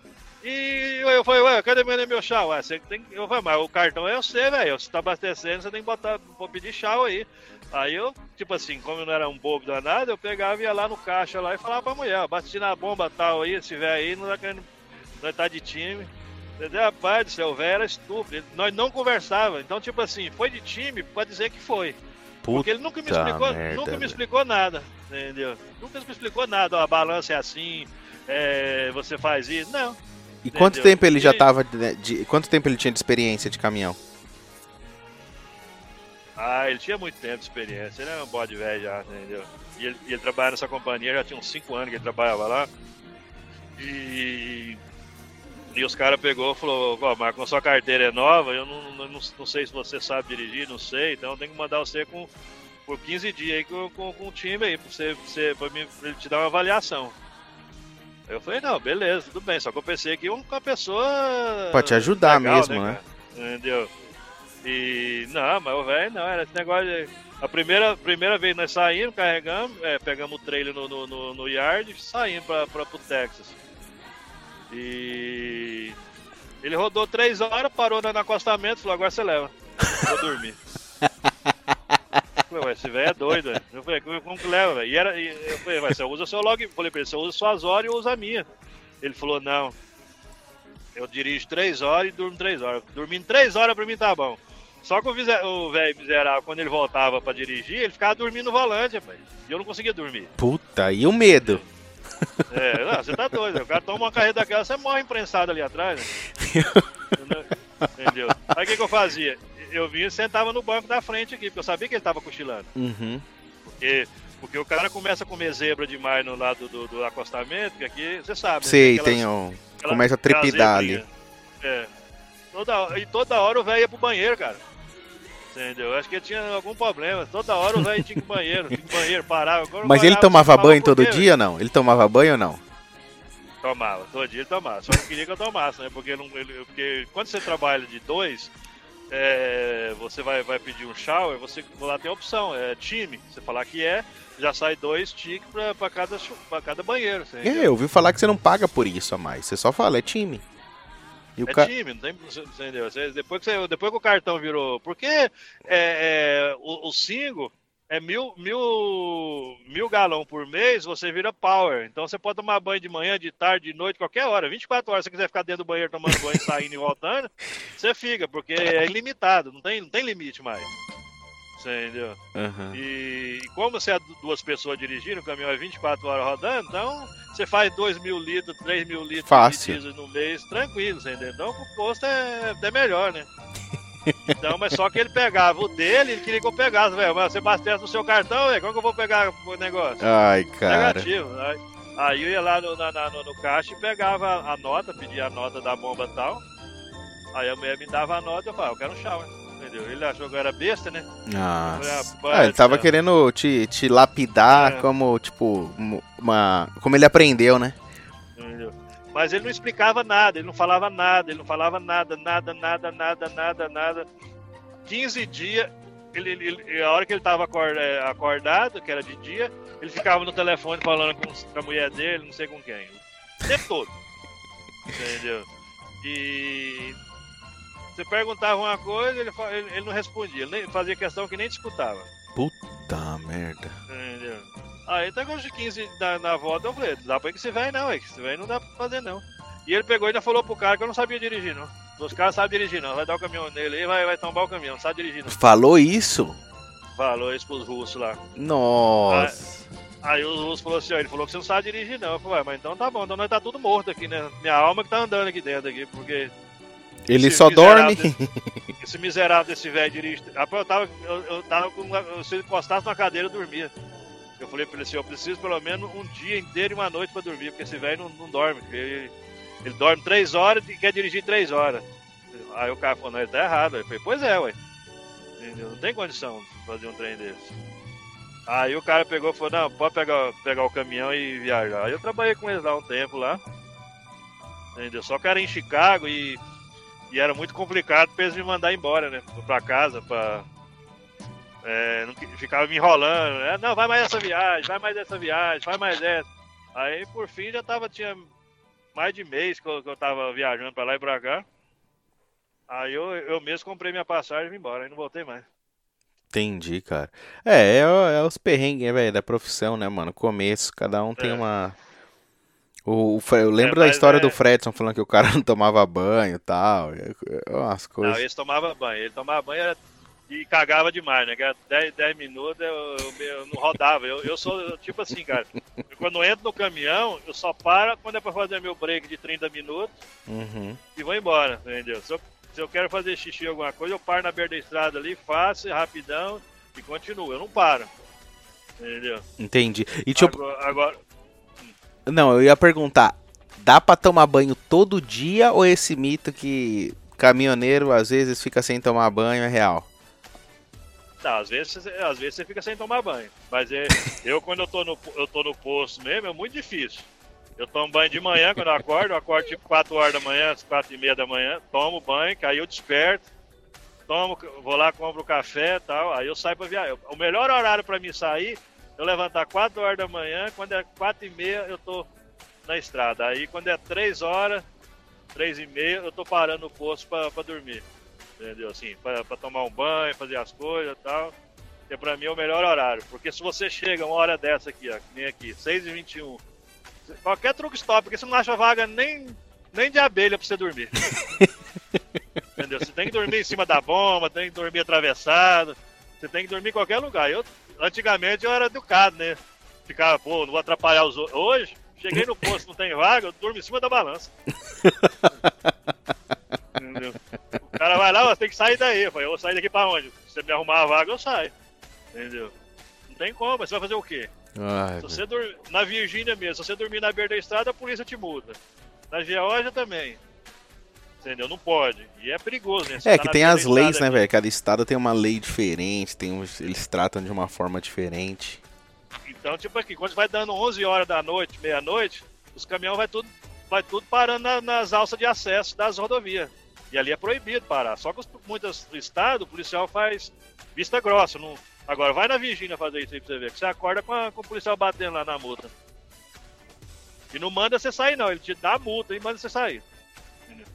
E eu, falei, ué, cadê meu, meu chá? Ué, você tem, que- eu falei, mas o cartão é o seu, velho. Você tá abastecendo, você tem que botar, vou pedir chá aí. Aí eu, tipo assim, como eu não era um bobo danado, eu pegava e ia lá no caixa lá e falava pra mulher, bati na bomba tal aí, esse velho aí não tá querendo, não tá de time. Entendeu? Rapaz do céu, o velho era estúpido. Nós não conversava. Então, tipo assim, foi de time, pode dizer que foi. Porque ele nunca me Puta explicou, merda, nunca me explicou nada, entendeu? Nunca me explicou nada, ó, a balança é assim, é, você faz isso. Não. E quanto Entendeu? tempo ele já tava. De, de- quanto tempo ele tinha de experiência de caminhão? Ah, ele tinha muito tempo de experiência, ele era um bode velho já, entendeu? E ele, ele trabalhava nessa companhia, já tinha uns 5 anos que ele trabalhava lá. E. E os caras pegou e falou, ó, Marco, a sua carteira é nova, eu não, não, não, não sei se você sabe dirigir, não sei, então eu tenho que mandar você com, por 15 dias aí com, com, com o time aí, pra, você, pra, você, pra, mim, pra ele te dar uma avaliação. Eu falei, não, beleza, tudo bem, só que eu pensei que ia com a pessoa. Pra te ajudar legal, mesmo, né? cara? Entendeu? E. Não, mas o velho não, era esse negócio de. A primeira, primeira vez nós saímos, carregamos, é, pegamos o trailer no, no, no, no yard e saímos pra, pra, pro Texas. E. Ele rodou três horas, parou no acostamento, falou, agora você leva. Vou dormir. Falei, esse velho é doido. Eu falei, como que leva, velho? E era, e eu falei, você usa seu log. Eu falei pra ele, você usa suas horas e eu uso a minha. Ele falou, não. Eu dirijo três horas e durmo três horas. Dormindo três horas pra mim tá bom. Só que o velho miserável, quando ele voltava pra dirigir, ele ficava dormindo no volante, rapaz. E eu não conseguia dormir. Puta, e o medo? É, não, você tá doido. O cara toma uma carreira daquela, você morre imprensado ali atrás. Né? Entendeu? Aí o que, que eu fazia? Eu vinha e sentava no banco da frente aqui, porque eu sabia que ele tava cochilando. Uhum. Porque, porque o cara começa a comer zebra demais no lado do, do acostamento, que aqui, você sabe. né? Sei, Aquelas- tem um. aquela- Começa a trepidar ali. É. Toda, e toda hora o velho ia pro banheiro, cara. Entendeu? Eu Acho que ele tinha algum problema. Toda hora o velho tinha que ir pro banheiro, tinha que banheiro, parava. Mas ele parava, tomava você banho todo dia ou não? Ele tomava banho ou não? Tomava, todo dia ele tomava. Só não queria que eu tomasse, né? Porque, não, ele- porque quando você trabalha de dois, é, você vai, vai pedir um shower, você lá tem a opção, é time. Você falar que é, já sai dois tickets pra, pra, cada, pra cada banheiro. É, entendeu? eu ouvi falar que você não paga por isso a mais. Você só fala, é time. E o É ca... time, não tem. Entendeu? Você- depois, que você- depois que o cartão virou. Porque é, é, o, o single é mil, mil, mil galão por mês, você vira power. Então você pode tomar banho de manhã, de tarde, de noite, qualquer hora. 24 horas, se você quiser ficar dentro do banheiro tomando banho, saindo e voltando, você fica, porque é ilimitado, não tem, não tem limite mais. Você entendeu? Aham. E, e como você é du- duas pessoas dirigindo, o caminhão é 24 horas rodando, então você faz 2 mil litros, 3 mil litros Fácil. de diesel no mês, tranquilo, você entendeu? Então o posto é até melhor, né? Então, mas só que ele pegava o dele, ele queria que eu pegasse, velho. Mas você abastece no seu cartão, velho, como que eu vou pegar o negócio? Ai, cara. Negativo. Aí, aí eu ia lá no, na- no, no caixa e pegava a, nota, pedia a nota da bomba e tal. Aí a mulher me dava a nota e eu falava, eu quero um shower. Entendeu? Ele achou que eu era besta, né? Nossa. Foi a- Ah, ele tava é. querendo te, te lapidar É. como, tipo, um- uma. Como ele aprendeu, né? Mas ele não explicava nada, ele não falava nada, ele não falava nada, nada, nada, nada, nada, nada. 15 dias, ele, ele- a hora que ele estava acordado, que era de dia, ele ficava no telefone falando com, a mulher dele, não sei com quem. O tempo todo. Entendeu? E você perguntava uma coisa, ele, ele, ele não respondia, ele fazia questão que nem te escutava. Puta merda. Entendeu? Aí até quando de 15 na, na volta eu falei, dá pra ir que esse velho não, é que esse velho não dá pra fazer não. E ele pegou e ainda falou pro cara que eu não sabia dirigir, não. Os caras sabem dirigir, não. Vai dar o caminhão nele aí, vai, vai tombar o caminhão, não sabe dirigir, não. Falou isso? Falou isso pros russos lá. Nossa. Aí os russos falaram assim, ó, ele falou que você não sabe dirigir, não. Eu falei, "Ué, mas então tá bom, então nós tá tudo morto aqui, né? Minha alma que tá andando aqui dentro aqui, porque ele esse só dorme? miserável esse miserável desse velho dirige. Rapaz, eu tava, eu, eu tava com. Se ele encostasse na cadeira, eu dormia. Eu falei pra ele assim: eu preciso pelo menos um dia inteiro e uma noite pra dormir, porque esse velho não, não dorme. Ele, ele dorme três horas e quer dirigir três horas. Aí o cara falou: não, ele tá errado. Eu falei: pois é, ué. Entendeu? Não tem condição de fazer um trem desse. Aí o cara pegou e falou: não, pode pegar, pegar o caminhão e viajar. Aí eu trabalhei com eles lá um tempo lá. Entendeu? Só que era em Chicago e e era muito complicado pra eles me mandar embora, né? Pra casa, pra. É, não, ficava me enrolando, né? Não, vai mais essa viagem, vai mais essa viagem, vai mais essa. Aí por fim já tava, tinha mais de mês que eu, que eu tava viajando pra lá e pra cá. Aí eu, eu mesmo comprei minha passagem e vim embora, aí não voltei mais. Entendi, cara. É, é, é os perrengues, velho, da profissão, né, mano? Começo, cada um tem É. uma. O, o eu lembro É, da história é- do Fredson falando que o cara não tomava banho e tal. é- é Umas Não, coisas. esse tomava banho. Ele tomava banho era- e cagava demais, né? Que era 10, 10 minutos eu, eu- eu não rodava. Eu, eu sou tipo assim, cara. eu quando eu entro no caminhão, eu só paro quando é pra fazer meu break de 30 minutos Uhum. e vou embora, entendeu? Se eu, se eu quero fazer xixi alguma coisa, eu paro na beira da estrada ali, faço rapidão e continuo. Eu não paro. Entendeu? Entendi. E tipo, Agora, agora- não, eu ia perguntar, dá pra tomar banho todo dia ou esse mito que caminhoneiro às vezes fica sem tomar banho é real? Não, às vezes, às vezes você fica sem tomar banho. Mas é, eu, quando eu tô, no, eu tô no posto mesmo, é muito difícil. Eu tomo banho de manhã quando eu acordo, eu acordo tipo 4 horas da manhã, 4 e meia da manhã, tomo banho, que aí eu desperto, tomo, vou lá, compro o café e tal, aí eu saio pra viajar. O melhor horário pra mim sair, eu levantar 4 horas da manhã, quando é 4 e meia eu tô na estrada. Aí quando é 3 horas, 3 e meia, eu tô parando no posto pra dormir entendeu? Assim, pra tomar um banho, fazer as coisas e tal. Que pra mim é o melhor horário. Porque se você chega uma hora dessa aqui, ó, que nem aqui, 6h21, qualquer truque stop, porque você não acha vaga nem, nem de abelha pra você dormir. entendeu? Você tem que dormir em cima da bomba, tem que dormir atravessado, você tem que dormir em qualquer lugar. Eu, antigamente eu era educado, né? Ficava, pô, não vou atrapalhar os outros. Hoje, cheguei no posto, não tem vaga, eu durmo em cima da balança. Entendeu? Cara vai lá, você tem que sair daí. Eu falei, eu vou sair daqui pra onde? Se você me arrumar a vaga, eu saio. Entendeu? Não tem como, você vai fazer o quê? Ai, Se você dur... Na Virgínia mesmo, se você dormir na beira da estrada, a polícia te multa. Na Geórgia também. Entendeu? Não pode. E é perigoso, né? Você É tá que tem as leis, né, velho? Cada estado tem uma lei diferente, tem uns- eles tratam de uma forma diferente. Então, tipo aqui, quando vai dando 11 horas da noite, meia-noite, os caminhões vai tudo, vai tudo parando na- nas alças de acesso das rodovias. E ali é proibido parar. Só que os, muitos estados, o policial faz vista grossa. Não... Agora, vai na Virgínia fazer isso aí pra você ver. Que você acorda com, a- com o policial batendo lá na multa. E não manda você sair, não. Ele te dá a multa e manda você sair. Entendeu?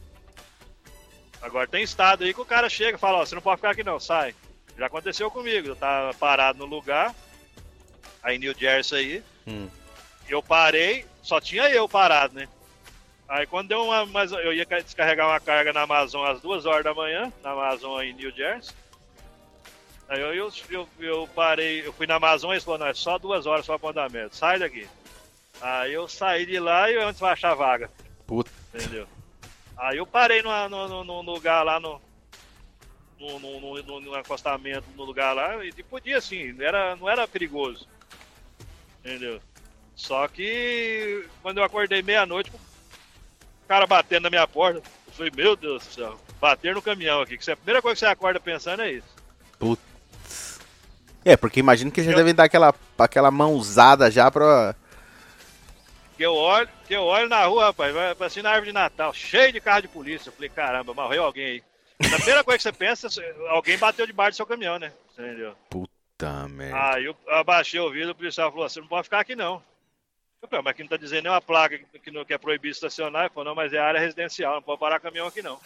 Agora, tem estado aí que o cara chega e fala: Ó, você não pode ficar aqui, não, sai. Já aconteceu comigo. Eu tava parado no lugar, aí New Jersey aí. Hum. Eu parei, só tinha eu parado, né? Aí quando deu uma. Mas eu ia ca- descarregar uma carga na Amazon às duas horas da manhã, na Amazon em New Jersey. Aí eu, eu, eu, eu parei, eu fui na Amazon e eles falaram, não, é só duas horas só pra andamento, sai daqui. Aí eu saí de lá e antes vai achar vaga. Puta. Entendeu? Aí eu parei numa, no, no lugar lá no. No, no, no, no- no acostamento no lugar lá, e podia assim, não era, não era perigoso. Entendeu? Só que quando eu acordei meia-noite, cara batendo na minha porta, eu falei, meu Deus do céu, bater no caminhão aqui, que você- a primeira coisa que você acorda pensando é isso. Putz. É, porque imagino que já Eu- devem dar aquela, aquela mãozada já pra. Que eu olho, que eu olho na rua, rapaz, vai assim na árvore de Natal, cheio de carro de polícia. Eu falei, caramba, morreu alguém aí. A primeira coisa que você pensa, é, alguém bateu debaixo do seu caminhão, né? Entendeu? Puta merda. Aí eu abaixei o vidro, o policial falou, você não pode ficar aqui não. Eu falei, mas aqui não tá dizendo nenhuma placa que, que, não, que é proibido estacionar. Ele falou, não, mas é área residencial, não pode parar caminhão aqui não.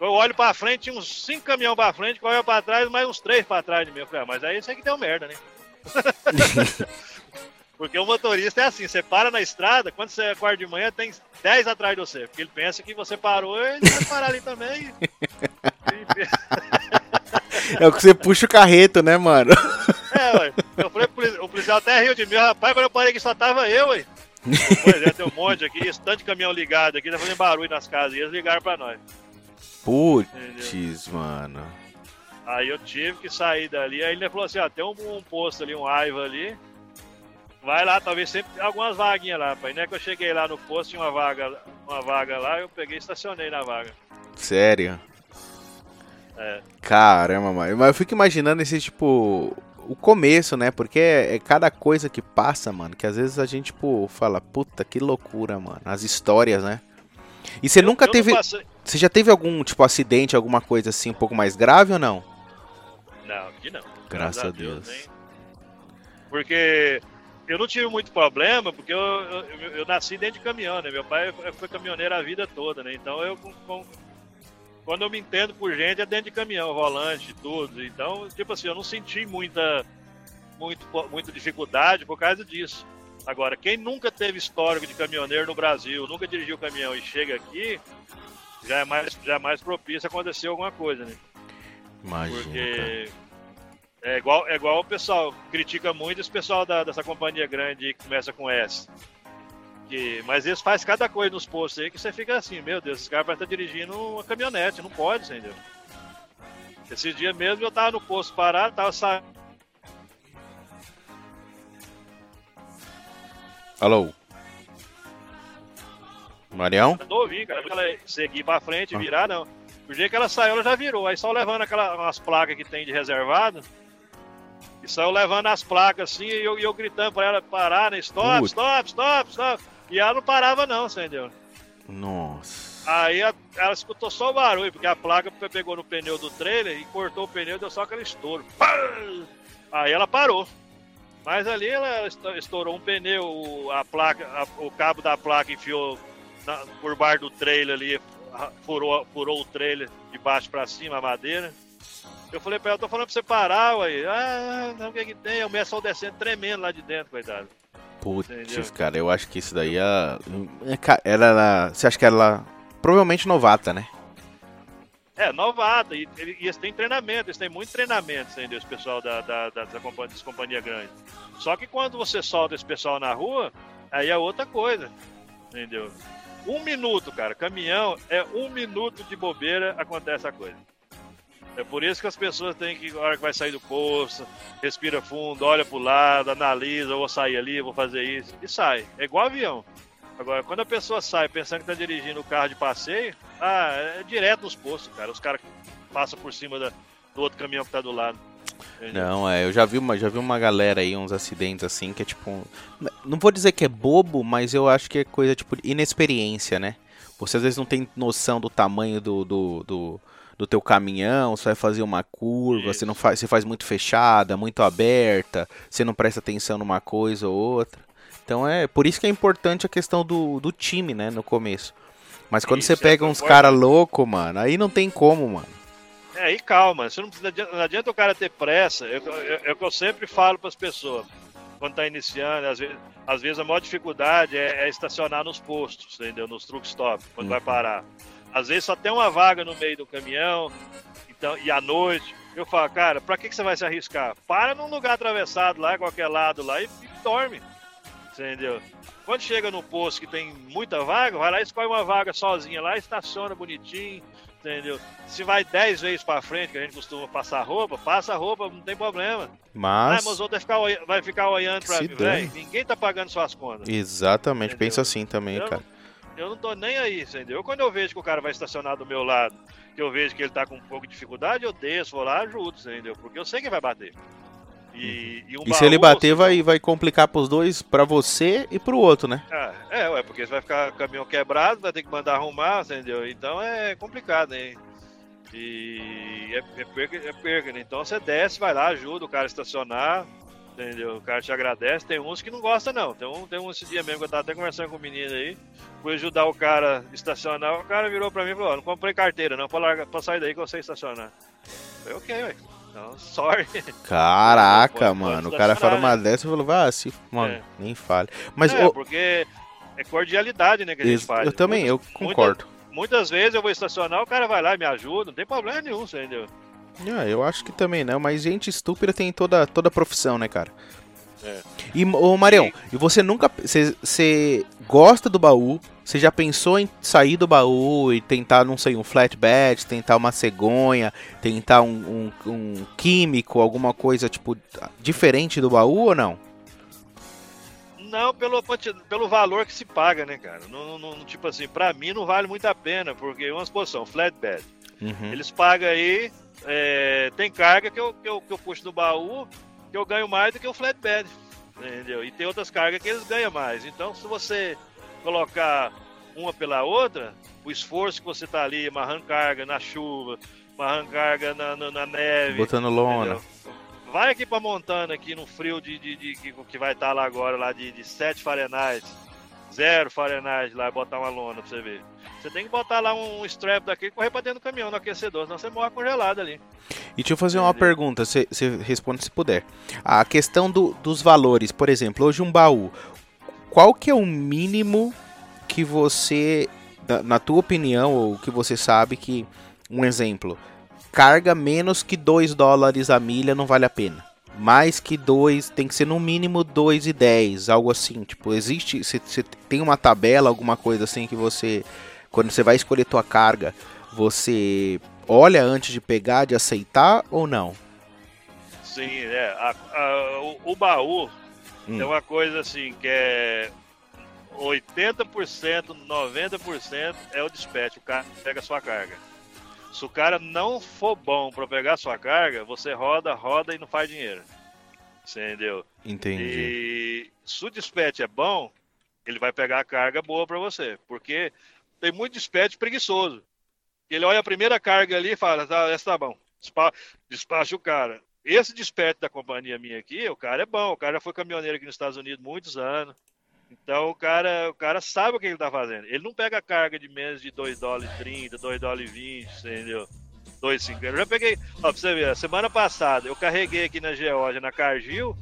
Eu olho pra frente, tinha uns cinco caminhões pra frente, correu pra trás, mais uns três pra trás de mim. Eu falei, ah, mas aí isso aqui deu merda, né? Porque o motorista é assim, você para na estrada, quando você acorda de manhã, tem 10 atrás de você. Porque ele pensa que você parou, ele vai parar ali também. É o que você puxa o carreto, né, mano? É, ué. Eu falei, o policial até riu de mim, rapaz, quando eu parei aqui só tava eu, ué. Pois é, tem um monte aqui, esse tanto de caminhão ligado aqui, tá fazendo barulho nas casas, e eles ligaram pra nós. Putz, mano. Aí eu tive que sair dali, aí ele falou assim, ó, tem um, um posto ali, um Aiva ali, vai lá, talvez sempre algumas vaguinhas lá, pai. Não é que eu cheguei lá no posto, tinha uma vaga, uma vaga lá, eu peguei e estacionei na vaga. Sério. É. Caramba, mano. Mas eu fico imaginando esse, tipo, o começo, né? Porque é, é cada coisa que passa, mano, que às vezes a gente, tipo, fala, puta, que loucura, mano. As histórias, né? E você Eu- nunca eu teve. Você já teve algum, tipo, acidente, alguma coisa assim, um pouco mais grave ou não? Não, aqui não. Graças a Deus. hein? Porque eu não tive muito problema, porque eu, eu, eu- nasci dentro de caminhão, né? Meu pai foi- foi caminhoneiro a vida toda, né? Então eu, com- com- quando eu me entendo por gente, é dentro de caminhão, volante, tudo. Então, tipo assim, eu não senti muita, muito, muita dificuldade por causa disso. Agora, quem nunca teve histórico de caminhoneiro no Brasil, nunca dirigiu caminhão e chega aqui, já é mais, já é mais propício acontecer alguma coisa, né? Imagina, cara. Porque é igual, é igual o pessoal critica muito esse pessoal da- dessa companhia grande que começa com S. Que, mas eles fazem cada coisa nos postos aí que você fica assim, meu Deus, esse cara vai estar dirigindo uma caminhonete, não pode, entendeu? Esses dias mesmo eu tava no posto parado, tava saindo. Alô? Marião? novinho, cara. Ela seguir pra frente, Ah. virar, não. Do jeito que ela saiu, ela já virou. Aí só levando aquelas umas placas que tem de reservado. E saiu levando as placas assim, e eu, e eu gritando pra ela parar, né? Stop, Putz. stop, stop, stop. E ela não parava, não, entendeu? Nossa. Aí a- ela escutou só o barulho, porque a placa pe- pegou no pneu do trailer e cortou o pneu, deu só aquele estouro. Aí ela parou. Mas ali ela esto- estourou um pneu, o- a placa, a- o cabo da placa enfiou na- por baixo do trailer ali, furou, furou o trailer de baixo pra cima, a madeira. Eu falei pra ela, tô falando pra você parar, ué. Ah, não, o que que tem? O sol descendo tremendo lá de dentro, coitado. Putz, cara, eu acho que isso daí é. é Ela era. Você acha que ela. Provavelmente novata, né? É, novata, e, e, e eles têm treinamento, eles têm muito treinamento, entendeu? Esse pessoal da, da, da, da companhia, das companhias grandes. Só que quando você solta esse pessoal na rua, aí é outra coisa, entendeu? Um minuto, cara. Caminhão é um minuto de bobeira, acontece a coisa. É por isso que as pessoas têm que, na hora que vai sair do posto, respira fundo, olha pro lado, analisa, vou sair ali, vou fazer isso, e sai. É igual avião. Agora, quando a pessoa sai pensando que tá dirigindo o carro de passeio, ah, é direto nos postos, cara. Os caras passam por cima da, do outro caminhão que tá do lado. Não, é, eu já vi uma, já vi uma galera aí, uns acidentes assim, que é tipo. Não vou dizer que é bobo, mas eu acho que é coisa tipo inexperiência, né? Você às vezes não tem noção do tamanho do, do, do, do teu caminhão, você vai fazer uma curva, você não faz, você faz muito fechada, muito aberta, você não presta atenção numa coisa ou outra. Então é por isso que é importante a questão do, do time, né, no começo. Mas quando isso, você pega uns caras loucos, mano, aí não tem como, mano. É, aí calma, você não, adianta, não adianta o cara ter pressa, é, é, é o que eu sempre falo para as pessoas quando está iniciando, às vezes, às vezes a maior dificuldade é, é, estacionar nos postos, entendeu? Nos truck stop, quando uhum. vai parar. Às vezes só tem uma vaga no meio do caminhão, então, e à noite. Eu falo, cara, pra que, que você vai se arriscar? Para num lugar atravessado lá, qualquer lado lá, e, e dorme. Entendeu? Quando chega no posto que tem muita vaga, vai lá e escolhe uma vaga sozinha lá, estaciona bonitinho, entendeu? Se vai 10 vezes para frente, que a gente costuma passar roupa, passa roupa, não tem problema. Mas. Ah, mas o outro vai ficar, vai ficar olhando pra mim, velho. Ninguém tá pagando suas contas. Exatamente, entendeu? penso assim também, eu cara. Eu não tô nem aí, entendeu? Quando eu vejo que o cara vai estacionar do meu lado, que eu vejo que ele tá com um pouco de dificuldade, eu desço, vou lá, ajudo, entendeu? Porque eu sei que vai bater. E, e, um e se ele bater, vai, vai complicar pros dois, pra você e pro outro, né? Ah, é, ué, porque você vai ficar caminhão quebrado, vai ter que mandar arrumar, entendeu? Então é complicado, hein? E é, é, perca, é perca, né? Então você desce, vai lá, ajuda o cara a estacionar, entendeu? O cara te agradece. Tem uns que não gostam, não. Tem um, tem um esse dia mesmo que eu tava até conversando com o menino aí. Fui ajudar o cara a estacionar. O cara virou pra mim e falou: não comprei carteira, não, pra, largar, pra sair daí que eu sei estacionar. Eu falei, ok, ué. Não, sorry. Caraca, pode, mano. Pode o cara fala uma dessa e falou, vá, se. Mano, é. nem fale. Mas, é, porque é cordialidade, né, que a gente faz. Eu também, muitas, eu concordo. Muitas, muitas, vezes eu vou estacionar, o cara vai lá e me ajuda, não tem problema nenhum, entendeu? Ah, eu acho que também não, mas gente estúpida tem toda, toda profissão, né, cara? É. E, ô Marião, e você nunca. Você gosta do baú? Você já pensou em sair do baú e tentar, não sei, um flatbed, tentar uma cegonha, tentar um, um, um químico, alguma coisa, tipo, diferente do baú ou não? Não, pelo, pelo valor que se paga, né, cara? Não, não, tipo assim, pra mim não vale muito a pena, porque, uma posição, flatbed. Uhum. Eles pagam aí, é, tem carga que eu, que, eu, que eu puxo no baú, que eu ganho mais do que o flatbed, entendeu? E tem outras cargas que eles ganham mais. Então, se você colocar uma pela outra, o esforço que você tá ali amarrando carga na chuva, amarrando carga na, na, na neve, botando lona. Entendeu? Vai aqui para Montana, aqui no frio de, de, de, de que vai estar tá lá agora, lá de, de 7 Fahrenheit, 0 Fahrenheit lá, botar uma lona pra você ver. Você tem que botar lá um strap daqui e correr pra dentro do caminhão no aquecedor, senão você morre congelado ali. E deixa eu fazer uma pergunta, você, você responde se puder. A questão do, dos valores, por exemplo, hoje um baú, qual que é o mínimo que você, na tua opinião, ou que você sabe que, um exemplo, carga menos que 2 dólares a milha não vale a pena? Mais que 2, tem que ser no mínimo 2,10, algo assim. Tipo, existe, você tem uma tabela, alguma coisa assim que você quando você vai escolher tua carga, você olha antes de pegar, de aceitar ou não? Sim, é. A, a, o, o, baú hum. é uma coisa assim que é 80%, 90% é o dispatch, o cara pega a sua carga. Se o cara não for bom para pegar sua carga, você roda, roda e não faz dinheiro. Entendeu? Entendi. E se o dispatch é bom, ele vai pegar a carga boa para você. Porque tem muito dispatch preguiçoso. Ele olha a primeira carga ali e fala, tá, essa tá bom. Despa despacha o cara. Esse dispatch da companhia minha aqui, o cara é bom. O cara já foi caminhoneiro aqui nos Estados Unidos muitos anos. Então o cara, o cara sabe o que ele tá fazendo. Ele não pega carga de menos de 2 dólares 30, 2 dólares 20, entendeu? 2,50. Eu já peguei, ó, pra você ver, semana passada eu carreguei aqui na Geórgia, na Cargill,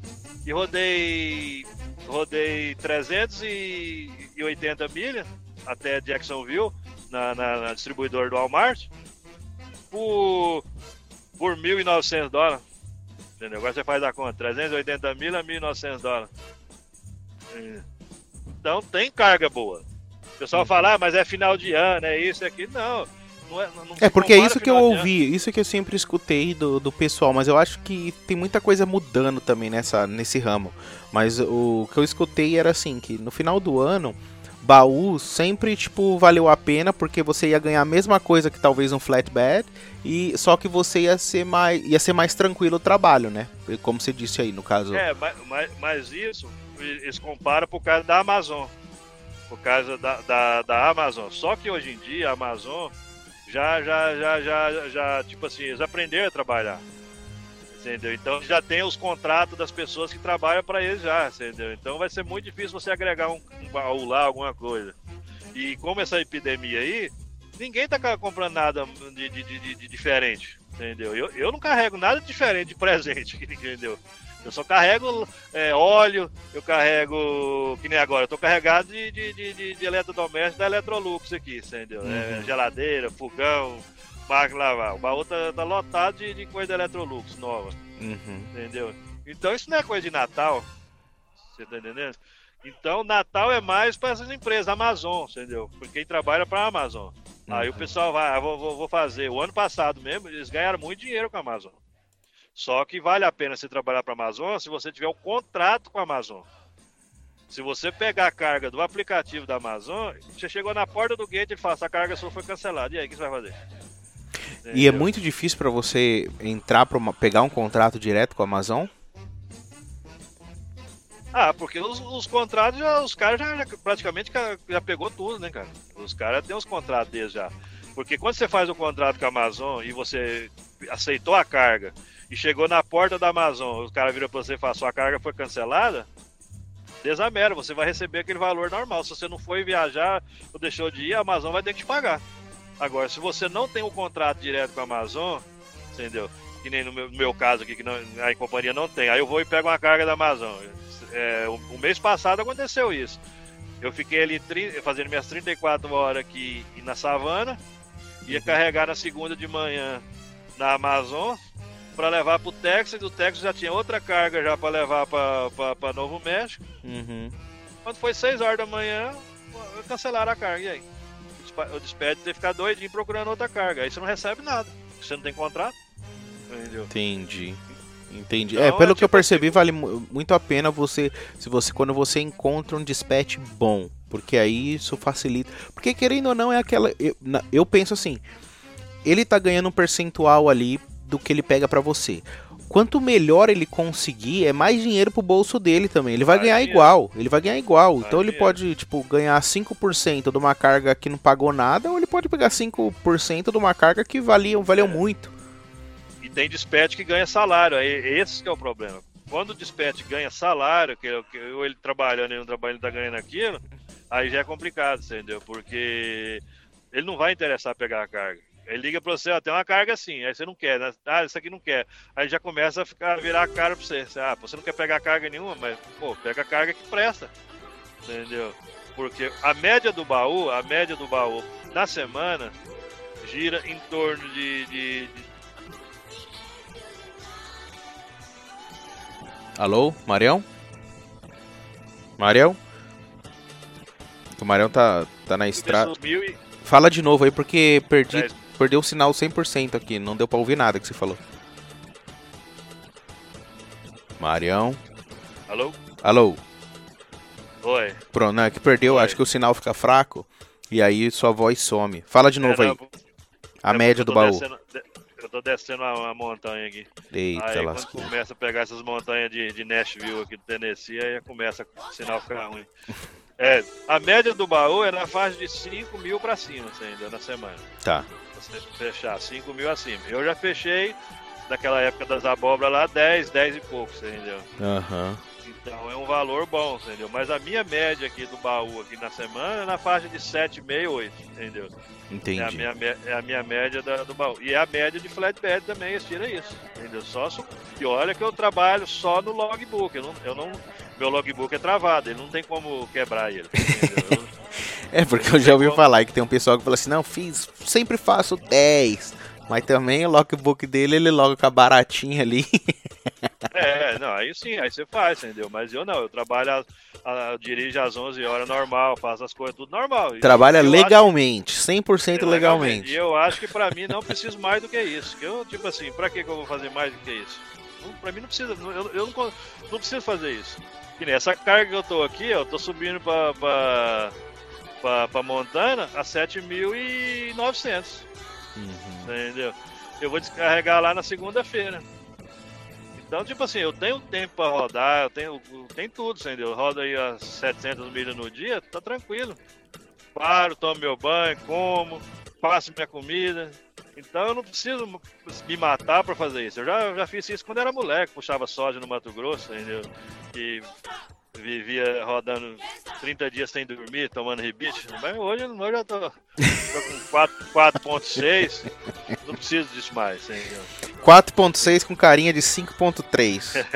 e rodei rodei 380 milhas até Jacksonville, na, na, na distribuidora do Walmart, por, por 1.900 dólares. Entendeu? Agora você faz a conta, 380 mil a 1.900 dólares. Então tem carga boa. O pessoal fala, ah, mas é final de ano, é isso, é aquilo. Não. Não é, não é porque é isso que eu ouvi, isso que eu sempre escutei do, do pessoal, mas eu acho que tem muita coisa mudando também nessa, nesse ramo. Mas o que eu escutei era assim, que no final do ano, baú sempre, tipo, valeu a pena, porque você ia ganhar a mesma coisa que talvez um flatbed, e só que você ia ser mais, ia ser mais tranquilo o trabalho, né? Como você disse aí, no caso. É, mas, mas, mas isso, eles comparam por causa da Amazon. Por causa da, da, da Amazon. Só que hoje em dia a Amazon já, já, já, já, já, tipo assim, eles aprenderam a trabalhar. Entendeu? Então já tem os contratos das pessoas que trabalham para eles já, entendeu? Então vai ser muito difícil você agregar um, um baú lá, alguma coisa. E como essa epidemia aí, ninguém tá comprando nada de, de, de, de diferente, entendeu? Eu, eu não carrego nada diferente de presente, entendeu? Eu só carrego é, óleo, eu carrego, que nem agora, eu tô carregado de, de, de, de eletrodoméstico da Electrolux aqui, entendeu? É, uhum. É, geladeira, fogão, máquina lavar. O baú tá, tá lotado de, de coisa da Electrolux nova. Uhum. Entendeu? Então isso não é coisa de Natal. Você tá entendendo? Então Natal é mais para essas empresas, Amazon, entendeu? Porque quem trabalha para a Amazon. Uhum. Aí o uhum. pessoal vai, ah, vou, vou, vou fazer. O ano passado mesmo, eles ganharam muito dinheiro com a Amazon. Só que vale a pena você trabalhar para a Amazon se você tiver um contrato com a Amazon. Se você pegar a carga do aplicativo da Amazon, você chegou na porta do gate e fala: essa carga sua foi cancelada. E aí, o que você vai fazer? Entendeu? E é muito difícil para você entrar para pegar um contrato direto com a Amazon? Ah, porque os, os contratos, já, os caras já, já, praticamente já pegou tudo, né, cara? Os caras têm os contratos deles já. Porque quando você faz o um contrato com a Amazon e você aceitou a carga e chegou na porta da Amazon, o cara vira pra você e fala, sua carga foi cancelada, desamera, você vai receber aquele valor normal. Se você não foi viajar ou deixou de ir, a Amazon vai ter que te pagar. Agora, se você não tem um contrato direto com a Amazon, entendeu? Que nem no meu, no meu caso aqui, que não, a companhia não tem, aí eu vou e pego uma carga da Amazon. É, o, o, mês passado aconteceu isso. Eu fiquei ali fazendo minhas 34 horas aqui na savana, ia carregar na segunda de manhã na Amazon, para levar para o Texas. O Texas já tinha outra carga já para levar para Novo México. Uhum. Quando foi 6 horas da manhã, cancelaram a carga. E aí? O despede ter ficar doidinho procurando outra carga. Aí você não recebe nada. Você não tem contrato. Entendeu? Entendi. Entendi. Então, é, pelo é, que eu tipo percebi, assim, vale muito a pena você, se você quando você encontra um dispatch bom, porque aí isso facilita. Porque querendo ou não é aquela, eu, eu penso assim, ele tá ganhando um percentual ali do que ele pega para você. Quanto melhor ele conseguir, é mais dinheiro pro bolso dele também. Ele vai ganhar igual. Ele vai ganhar igual. Então ele pode, tipo, ganhar 5% de uma carga que não pagou nada, ou ele pode pegar 5% de uma carga que valia, valeu é. muito. E tem dispatch que ganha salário. Esse que é o problema. Quando o dispatch ganha salário, que, que ou ele trabalhando e não trabalhando, ele tá ganhando aquilo, aí já é complicado, entendeu? Porque ele não vai interessar pegar a carga. Ele liga pra você, ó, tem uma carga assim, aí você não quer, né? Ah, isso aqui não quer. Aí já começa a ficar, virar a cara pra você. Ah, você não quer pegar carga nenhuma, mas, pô, pega a carga que presta. Entendeu? Porque a média do baú, a média do baú na semana gira em torno de, de, de... Alô, Marião? Marião? O Marião tá, tá na estrada. Fala de novo aí porque perdi. 10 perdeu o sinal 100% aqui, não deu pra ouvir nada que você falou. Marião. Alô? Alô? Oi. Pronto, não, é que perdeu, Oi. acho que o sinal fica fraco e aí sua voz some. Fala de novo é, aí. Não, a média do baú. Descendo, eu tô descendo uma, montanha aqui. Eita, aí quando começa a pegar essas montanhas de, de Nashville aqui do Tennessee, aí começa o sinal ficar ruim. É, a média do baú é na faixa de 5 mil pra cima, ainda, na semana. Tá fechar 5 mil acima. Eu já fechei, naquela época das abóboras lá, 10, 10 e pouco, entendeu? Aham. Uhum. Então é um valor bom, entendeu? Mas a minha média aqui do baú aqui na semana é na faixa de 7,5, 8, entendeu? Entendi. É a minha, é a minha média da, do baú. E é a média de flatbed também, estira isso, entendeu? Só, e olha que eu trabalho só no logbook, eu não, eu não, meu logbook é travado, ele não tem como quebrar ele, entendeu? É, porque eu já ouvi falar que tem um pessoal que fala assim, não, fiz, sempre faço 10. Mas também o logbook dele, ele logo com a baratinha ali. É, não, aí sim, aí você faz, entendeu? Mas eu não, eu trabalho, a, a, dirijo às 11 horas normal, faço as coisas tudo normal. Trabalha eu legalmente, 100% acho, legalmente. E eu acho que pra mim não preciso mais do que isso. Que eu, tipo assim, pra que, que eu vou fazer mais do que isso? Pra mim não precisa, eu, eu não, não preciso fazer isso. Que nem essa carga que eu tô aqui, eu tô subindo pra, pra, pra, pra Montana a 7.900. Uhum. Entendeu? Eu vou descarregar lá na segunda-feira. Então, tipo assim, eu tenho tempo para rodar, eu tenho, tem tudo, entendeu? Roda aí as 700 milhas no dia, tá tranquilo. Paro, tomo meu banho, como, faço minha comida. Então eu não preciso me matar para fazer isso. Eu já, já fiz isso quando era moleque, puxava soja no Mato Grosso, entendeu? E vivia rodando 30 dias sem dormir, tomando rebite. Mas hoje, hoje eu tô, tô com 4.6, não preciso disso mais, entendeu? 4.6 com carinha de 5.3.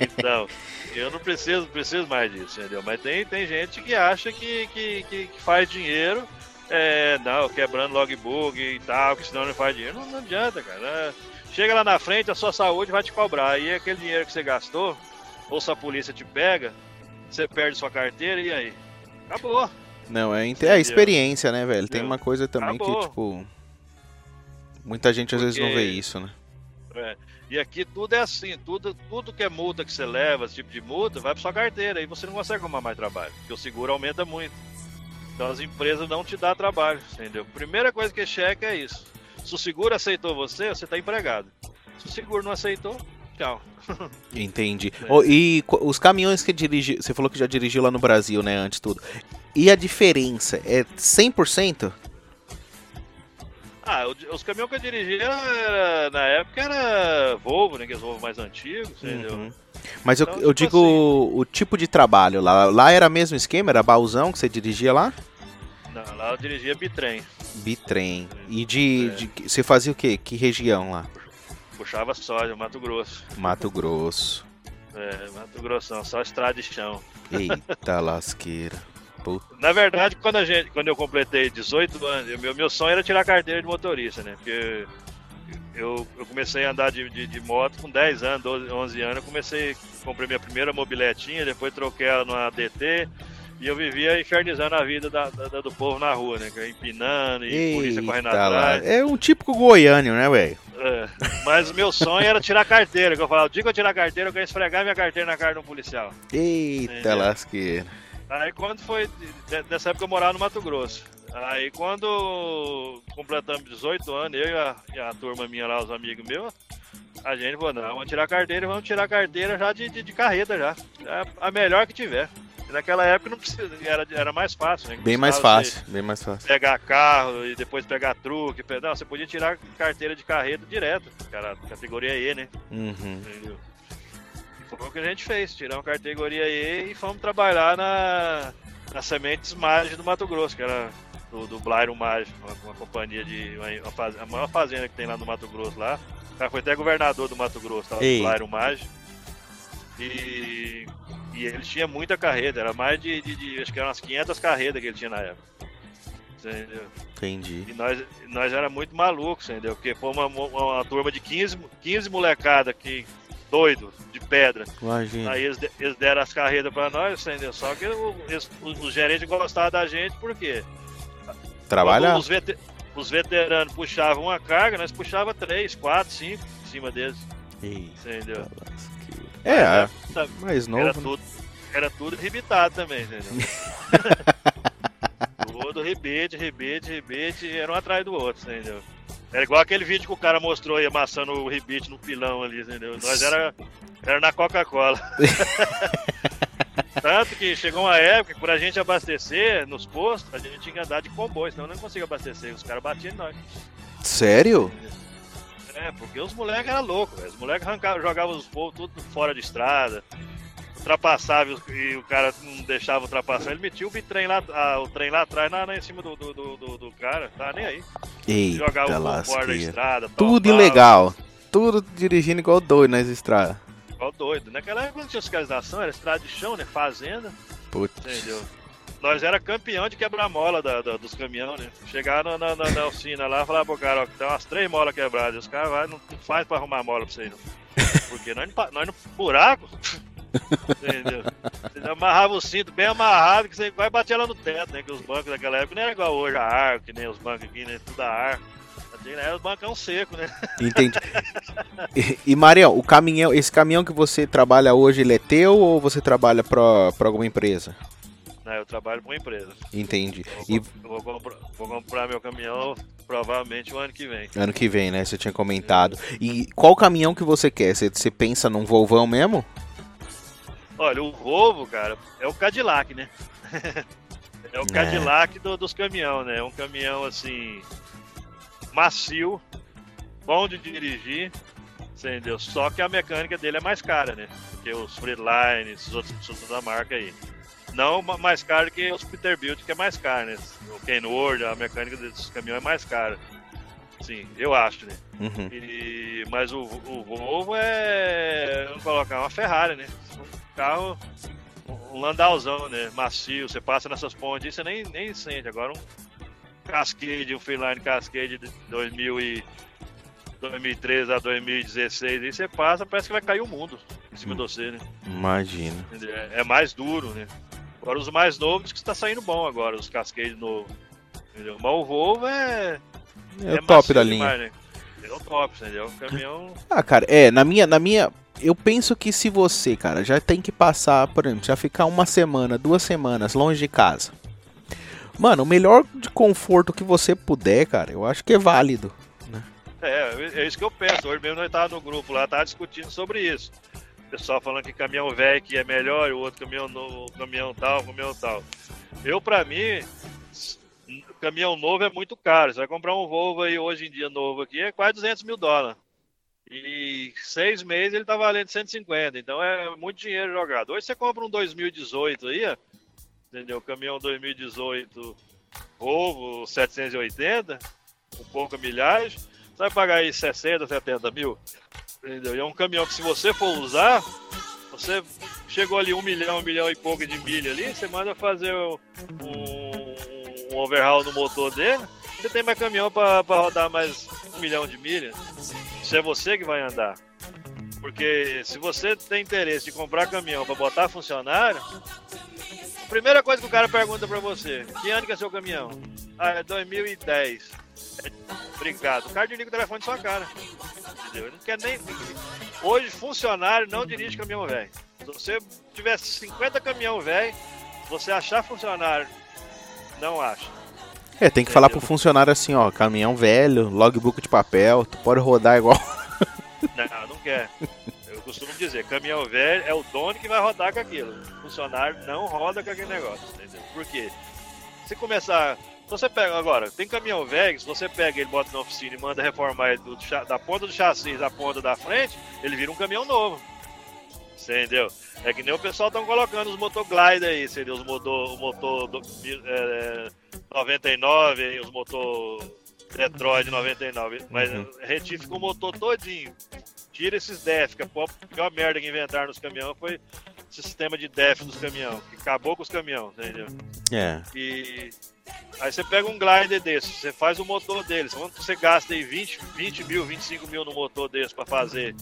então, eu não preciso, preciso mais disso, entendeu? Mas tem, tem gente que acha que, que, que, que faz dinheiro, é, não, quebrando logbook e tal, que senão não faz dinheiro. Não, não adianta, cara. Chega lá na frente, a sua saúde vai te cobrar. E aquele dinheiro que você gastou, ou se a polícia te pega, você perde sua carteira e aí? Acabou. Não, é, é a experiência, né, velho? Tem uma coisa também Acabou. que, tipo. Muita gente às Porque... vezes não vê isso, né? É. E aqui tudo é assim, tudo, tudo que é multa que você leva, esse tipo de multa, vai para sua carteira e você não consegue arrumar mais trabalho, porque o seguro aumenta muito. Então as empresas não te dão trabalho, entendeu? Primeira coisa que checa é isso. Se o seguro aceitou você, você está empregado. Se o seguro não aceitou, tchau. Entendi. Oh, e os caminhões que dirige, você falou que já dirigiu lá no Brasil, né, antes tudo. E a diferença é 100%? Ah, os caminhões que eu dirigi era, na época era Volvo, né? Que é os Volvo mais antigos, entendeu? Uhum. Mas então, eu, eu tipo digo assim, o tipo de trabalho lá. Lá era mesmo esquema? Era baúzão que você dirigia lá? Não, lá eu dirigia bitrem. Bitrem. E de, é. de, Você fazia o quê? Que região lá? Puxava soja, Mato Grosso. Mato Grosso. É, Mato Grossão, só estrada de chão. Eita lasqueira. Puta. Na verdade, quando, a gente, quando eu completei 18 anos, meu, meu sonho era tirar carteira de motorista, né? Porque eu, eu comecei a andar de, de, de, moto com 10 anos, 12, 11 anos. Eu comecei, comprei minha primeira mobiletinha, depois troquei ela numa DT. E eu vivia infernizando a vida da, da, do povo na rua, né? Empinando e Eita polícia correndo atrás. É um típico goiânio, né, velho? É, mas o meu sonho era tirar carteira. Que eu falava, o dia que eu tirar carteira, eu quero esfregar minha carteira na cara de um policial. Eita lasqueira. Aí quando foi. Nessa época eu morava no Mato Grosso. Aí quando completamos 18 anos, eu e a, e a turma minha lá, os amigos meus, a gente falou, não, vamos tirar carteira, vamos tirar carteira já de, de, de carreta já. É a melhor que tiver. Naquela época não precisa, era, era mais fácil, né? Bem mais fácil, bem mais fácil. Pegar carro e depois pegar truque. Não, você podia tirar carteira de carreta direto, cara, categoria E, né? Uhum. Foi o que a gente fez, tiramos categoria E e fomos trabalhar na, na Sementes Mágicas do Mato Grosso, que era do, do Blairo Mágico, uma, uma, companhia de. Uma, uma, a maior fazenda que tem lá no Mato Grosso lá. O cara foi até governador do Mato Grosso, do Blairo Mágico. E, e ele tinha muita carreta, era mais de, de, de, Acho que eram umas 500 carretas que ele tinha na época. Entendeu? Entendi. E nós, nós era muito malucos, entendeu? Porque foi uma, uma, uma turma de 15, 15 molecada que doido, de pedra. Imagina. Aí eles, eles deram as carretas pra nós, entendeu? Só que o, eles, os, gerentes gostavam da gente, por quê? Trabalhar? Os, veter, os, veteranos puxavam uma carga, nós puxava três, quatro, cinco em cima deles. Eita, entendeu? É, é, mais novo. Era, né? tudo, era tudo rebitado também, entendeu? Todo rebite, rebite, rebite, era um atrás do outro, entendeu? Era igual aquele vídeo que o cara mostrou aí amassando o rebite no pilão ali, entendeu? Nós era, era na Coca-Cola. Tanto que chegou uma época que por a gente abastecer nos postos, a gente tinha que andar de comboio, senão não conseguia abastecer. Os caras batiam em nós. Sério? É, porque os moleques eram loucos, Os moleques jogavam os povos tudo fora de estrada ultrapassava e o cara não deixava ultrapassar, ele metia o bitrem lá, a, o trem lá atrás, na, na em cima do, do, do, do cara, tá nem aí. Eita jogava o fora da estrada. Tudo ilegal. Tudo dirigindo igual doido nas estradas. Igual doido. Naquela época não tinha fiscalização, era estrada de chão, né? Fazenda. Putz. Entendeu? Nós era campeão de quebrar mola da, da, dos caminhões, né? Chegar na, na, na, oficina lá e falar pro cara, ó, tem umas três molas quebradas. Os caras vai, não faz pra arrumar mola pra você não. Porque nós, nós no buraco. Entendeu? Você amarrava o cinto bem amarrado que você vai bater lá no teto, né? Que os bancos daquela época não era igual hoje, a ar, que nem os bancos aqui, né? Tudo a ar. Era os bancão seco, né? Entendi. E, e Marião, o caminhão, esse caminhão que você trabalha hoje, ele é teu ou você trabalha para alguma empresa? Não, eu trabalho para uma empresa. Entendi. Vou, e... vou, comprar, vou, comprar, meu caminhão provavelmente o ano que vem. Ano que vem, né? Você tinha comentado. E qual caminhão que você quer? Você, você pensa num Volvão mesmo? Olha, o Volvo, cara, é o Cadillac, né? é o Cadillac é. do, dos caminhões, né? É um caminhão assim macio, bom de dirigir, entendeu? Só que a mecânica dele é mais cara, né? Que os Freeline, esses outros, esses outros da marca aí. Não mais caro que os Peterbilt, que é mais caro, né? O Kenworth, a mecânica desses caminhões é mais cara. Sim, eu acho, né? Uhum. E, mas o, o Volvo é. Vamos colocar uma Ferrari, né? Um carro, um Landauzão, né? Macio. Você passa nessas pontes e você nem, nem sente. Agora um Cascade, um Freeline Cascade de 2000 e 2013 a 2016, aí você passa, parece que vai cair o mundo em cima hum. de você, né? Imagina. É, é mais duro, né? Agora os mais novos que está saindo bom agora, os Cascade novos. Entendeu? Mas o Volvo é. É, é o top da linha. Demais, né? É o top, entendeu? O caminhão. Ah, cara, é, na minha, na minha. Eu penso que se você, cara, já tem que passar, por exemplo, já ficar uma semana, duas semanas longe de casa. Mano, o melhor de conforto que você puder, cara, eu acho que é válido. Né? É, é isso que eu penso. Hoje mesmo nós estávamos no grupo lá, tava discutindo sobre isso pessoal falando que caminhão velho que é melhor, o outro caminhão no, caminhão tal, caminhão tal. Eu, para mim, caminhão novo é muito caro. Você vai comprar um Volvo aí hoje em dia novo aqui, é quase 200 mil dólares. E seis meses ele tá valendo 150, então é muito dinheiro jogado. Hoje você compra um 2018 aí, entendeu? Caminhão 2018 Volvo 780, com pouca milhagem, você vai pagar aí 60, 70 mil. Entendeu? E é um caminhão que se você for usar, você chegou ali um milhão, um milhão e pouco de milha ali, você manda fazer um, um overhaul no motor dele, você tem mais caminhão para rodar mais um milhão de milhas. Isso é você que vai andar. Porque se você tem interesse de comprar caminhão para botar funcionário, a primeira coisa que o cara pergunta para você, que ano que é seu caminhão? Ah, é 2010. Obrigado. O cara desliga o telefone de sua cara entendeu? Ele não quer nem. Hoje, funcionário não dirige caminhão velho. Se você tivesse 50 caminhão velho, você achar funcionário, não acha. É, tem que entendeu? falar pro funcionário assim, ó, caminhão velho, logbook de papel, tu pode rodar igual. Não, não quer. Eu costumo dizer, caminhão velho é o dono que vai rodar com aquilo. funcionário não roda com aquele negócio, entendeu? Por quê? Se começar você pega agora, tem caminhão velho, se você pega ele, bota na oficina e manda reformar ele do, da ponta do chassi da ponta da frente, ele vira um caminhão novo. Entendeu? É que nem o pessoal estão colocando os motor Glide aí, entendeu? Os motor, o motor do, é, 99, os motor Detroit 99. Mas uhum. retifica o motor todinho. Tira esses DEF, que a pior merda que inventaram nos caminhões foi sistema de DEF dos caminhões, que acabou com os caminhões, entendeu? É. E Aí você pega um glider desse, você faz o motor deles. Quando você gasta aí 20, 20 mil, 25 mil no motor desse para fazer,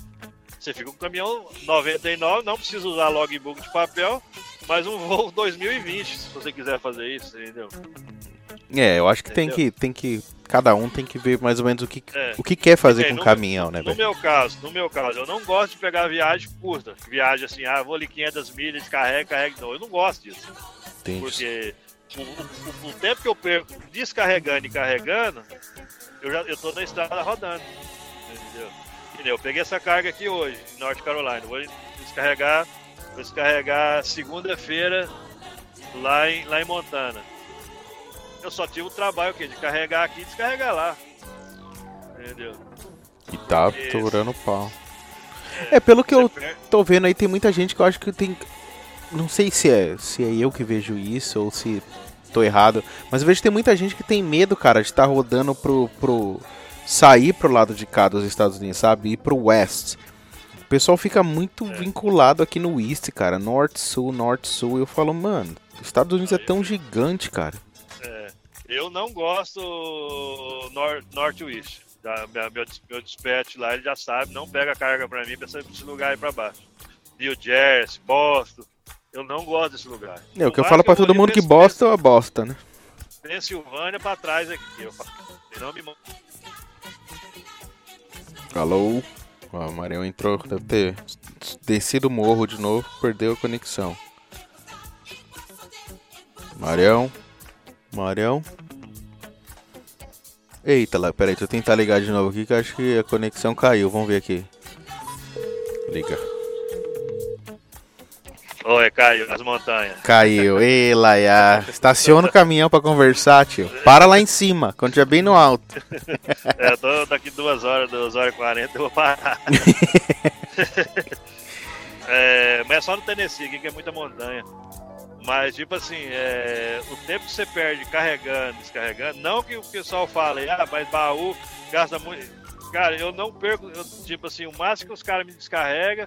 você fica com um caminhão 99, não precisa usar logbook de papel, mas um voo 2020, se você quiser fazer isso, entendeu? É, eu acho que tem que tem que cada um tem que ver mais ou menos o que, é. o que quer fazer com o caminhão, né? No véio? meu caso, no meu caso, eu não gosto de pegar viagem curta, viagem assim, ah, vou ali 500 milhas, carrega, carrega, não, eu não gosto disso. Entendi. Porque o, o, o, tempo que eu perco descarregando e carregando, eu já eu tô na estrada rodando. Entendeu? Eu peguei essa carga aqui hoje, em North Carolina. Vou descarregar, vou descarregar segunda-feira lá em, lá em Montana. Eu só tive o trabalho de carregar aqui e descarregar lá. Entendeu? E tá aturando o pau. É, é, pelo que eu tô vendo aí, tem muita gente que eu acho que tem não sei se é, se é eu que vejo isso ou se tô errado, mas eu vejo que tem muita gente que tem medo, cara, de estar tá rodando pro, pro. sair pro lado de cá dos Estados Unidos, sabe? Ir pro West. O pessoal fica muito é. vinculado aqui no East, cara. Norte, Sul, Norte, Sul. Eu falo, mano, Estados Unidos é tão gigante, cara. Eu não gosto nor Northwest. Da, meu, meu dispatch lá, ele já sabe, não pega carga pra mim pra esse lugar aí pra baixo. New Jersey, Boston. Eu não gosto desse lugar. É, o que eu falo pra todo mundo que Boston é bosta, né? Pensilvânia pra trás aqui. Eu não me Alô? Ó, o Marião entrou, deve ter descido o morro de novo, perdeu a conexão. Marião? Marião? Eita lá, peraí, deixa eu tentar ligar de novo aqui que acho que a conexão caiu. Vamos ver aqui. Liga. Oi, caiu nas montanhas. Caiu. Ei, Laia. Estaciona o caminhão pra conversar, tio. Para lá em cima, quando estiver bem no alto. É, tô daqui duas horas, duas horas e quarenta, eu vou parar. é, mas é só no Tennessee aqui, que é muita montanha. Mas, tipo assim, é, o tempo que você perde carregando, descarregando, não que o pessoal fale, ah, mas baú gasta muito. Cara, eu não perco, eu, tipo assim, o máximo que os caras me descarregam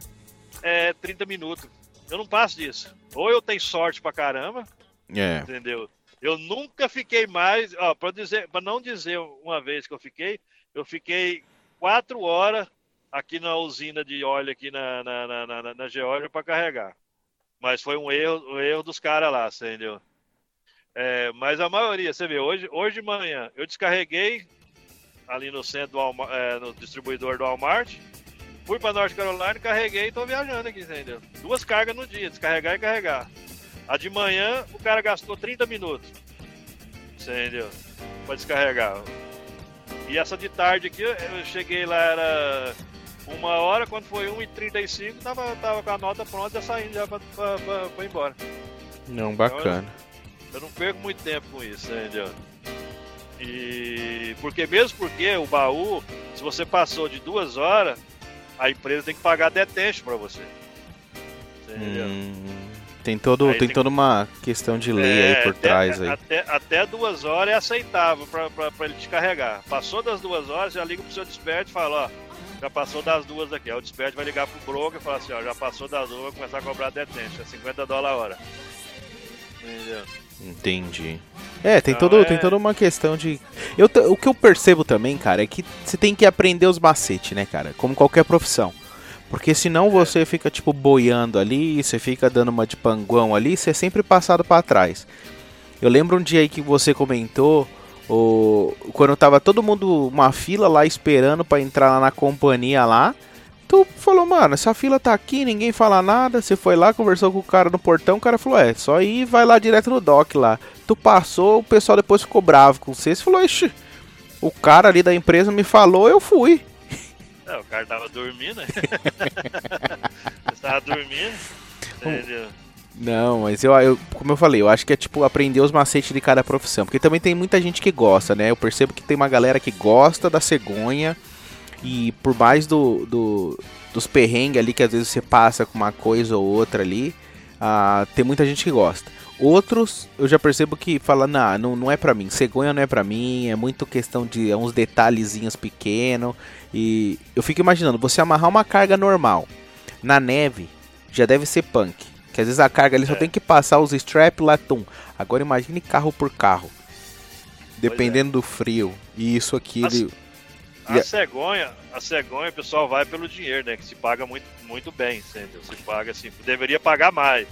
é 30 minutos. Eu não passo disso. Ou eu tenho sorte pra caramba, é. entendeu? Eu nunca fiquei mais, ó, pra, dizer, pra não dizer uma vez que eu fiquei, eu fiquei quatro horas aqui na usina de óleo aqui na, na, na, na, na Geórgia para carregar. Mas foi um erro, um erro dos caras lá, entendeu? É, mas a maioria, você vê, hoje, hoje de manhã eu descarreguei ali no centro do é, no distribuidor do Walmart, fui para Norte Carolina, carreguei e tô viajando aqui, entendeu? Duas cargas no dia, descarregar e carregar. A de manhã o cara gastou 30 minutos, entendeu? Para descarregar. E essa de tarde aqui, eu cheguei lá, era uma hora, quando foi 1h35, tava, tava com a nota pronta, já saindo já pra, pra, pra, pra ir embora. Não, bacana. Então, eu, eu, não perco muito tempo com isso, entendeu? E porque mesmo porque o baú, se você passou de duas horas, a empresa tem que pagar detention para você. Entendeu? Hum, tem todo, tem, tem, toda uma questão de lei é, aí por até, trás aí. Até, até duas horas é aceitável para ele te carregar. Passou das duas horas, já liga pro seu desperte e fala, ó já passou das duas aqui. Aí o despede vai ligar pro broker e falar assim, ó, já passou das duas, vai começar a cobrar detente, é 50 dólares a hora. Entendeu? Entendi. É, tem, então, todo, é... tem toda uma questão de. Eu, o que eu percebo também, cara, é que você tem que aprender os macetes, né, cara? Como qualquer profissão. Porque senão é. você fica, tipo, boiando ali, você fica dando uma de panguão ali, você é sempre passado para trás. Eu lembro um dia aí que você comentou o, quando tava todo mundo, uma fila lá esperando para entrar lá na companhia lá, tu falou, mano, essa fila tá aqui, ninguém fala nada. Você foi lá, conversou com o cara no portão, o cara falou, é, só ir vai lá direto no dock lá. Tu passou, o pessoal depois ficou bravo com você. Você falou, ixi, o cara ali da empresa me falou, eu fui. É, o cara tava dormindo, né? Tava dormindo, entendeu? Não, mas eu, eu, como eu falei, eu acho que é tipo aprender os macetes de cada profissão. Porque também tem muita gente que gosta, né? Eu percebo que tem uma galera que gosta da cegonha. E por mais do, do dos perrengues ali que às vezes você passa com uma coisa ou outra ali, uh, tem muita gente que gosta. Outros eu já percebo que fala, nah, não, não é pra mim, cegonha não é pra mim, é muito questão de é uns detalhezinhos pequenos. E eu fico imaginando, você amarrar uma carga normal na neve já deve ser punk. Que às vezes a carga ele só é. tem que passar os strap latum. Agora imagine carro por carro. Dependendo é. do frio. E isso aqui a, ele. A cegonha, a cegonha, o pessoal vai pelo dinheiro, né? Que se paga muito, muito bem, entendeu? Se paga assim, deveria pagar mais.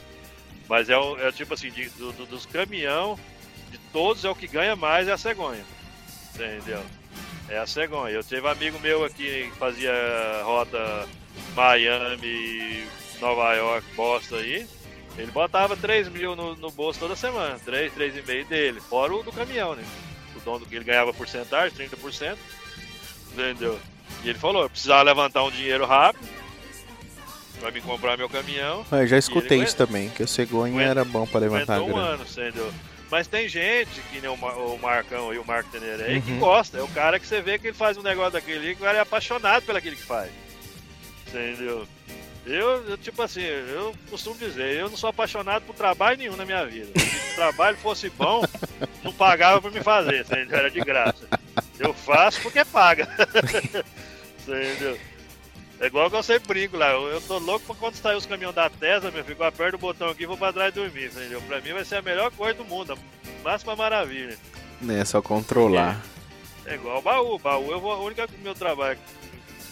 Mas é, o, é tipo assim, de, do, do, dos caminhão, de todos é o que ganha mais é a cegonha. Entendeu? É a cegonha. Eu tive um amigo meu aqui que fazia rota Miami, Nova York, Boston aí, ele botava 3 mil no, no bolso toda semana. 3, 3,5 dele. Fora o do caminhão, né? O dono que ele ganhava porcentagem, 30%. Entendeu? E ele falou, eu precisava levantar um dinheiro rápido pra me comprar meu caminhão. Ah, eu já escutei isso também, que o cegonha era bom pra levantar um grana. ano, entendeu? Mas tem gente, que nem o, Marcão e o Marco Tenerei, uhum. que gosta. É o cara que você vê que ele faz um negócio daquele que o cara é apaixonado pelo aquilo que faz. Entendeu? Eu, eu, tipo assim, eu costumo dizer, eu não sou apaixonado por trabalho nenhum na minha vida. Se o trabalho fosse bom, não pagava pra me fazer, entendeu? Era de graça. Eu faço porque paga. entendeu? É igual que eu sempre brinco lá. Eu, eu tô louco pra quando sair os caminhões da Tesla, meu filho, eu aperto o botão aqui e vou pra trás dormir, entendeu? Pra mim vai ser a melhor coisa do mundo, a máxima maravilha. É só controlar. É, é igual o baú. Baú, eu vou, a única meu trabalho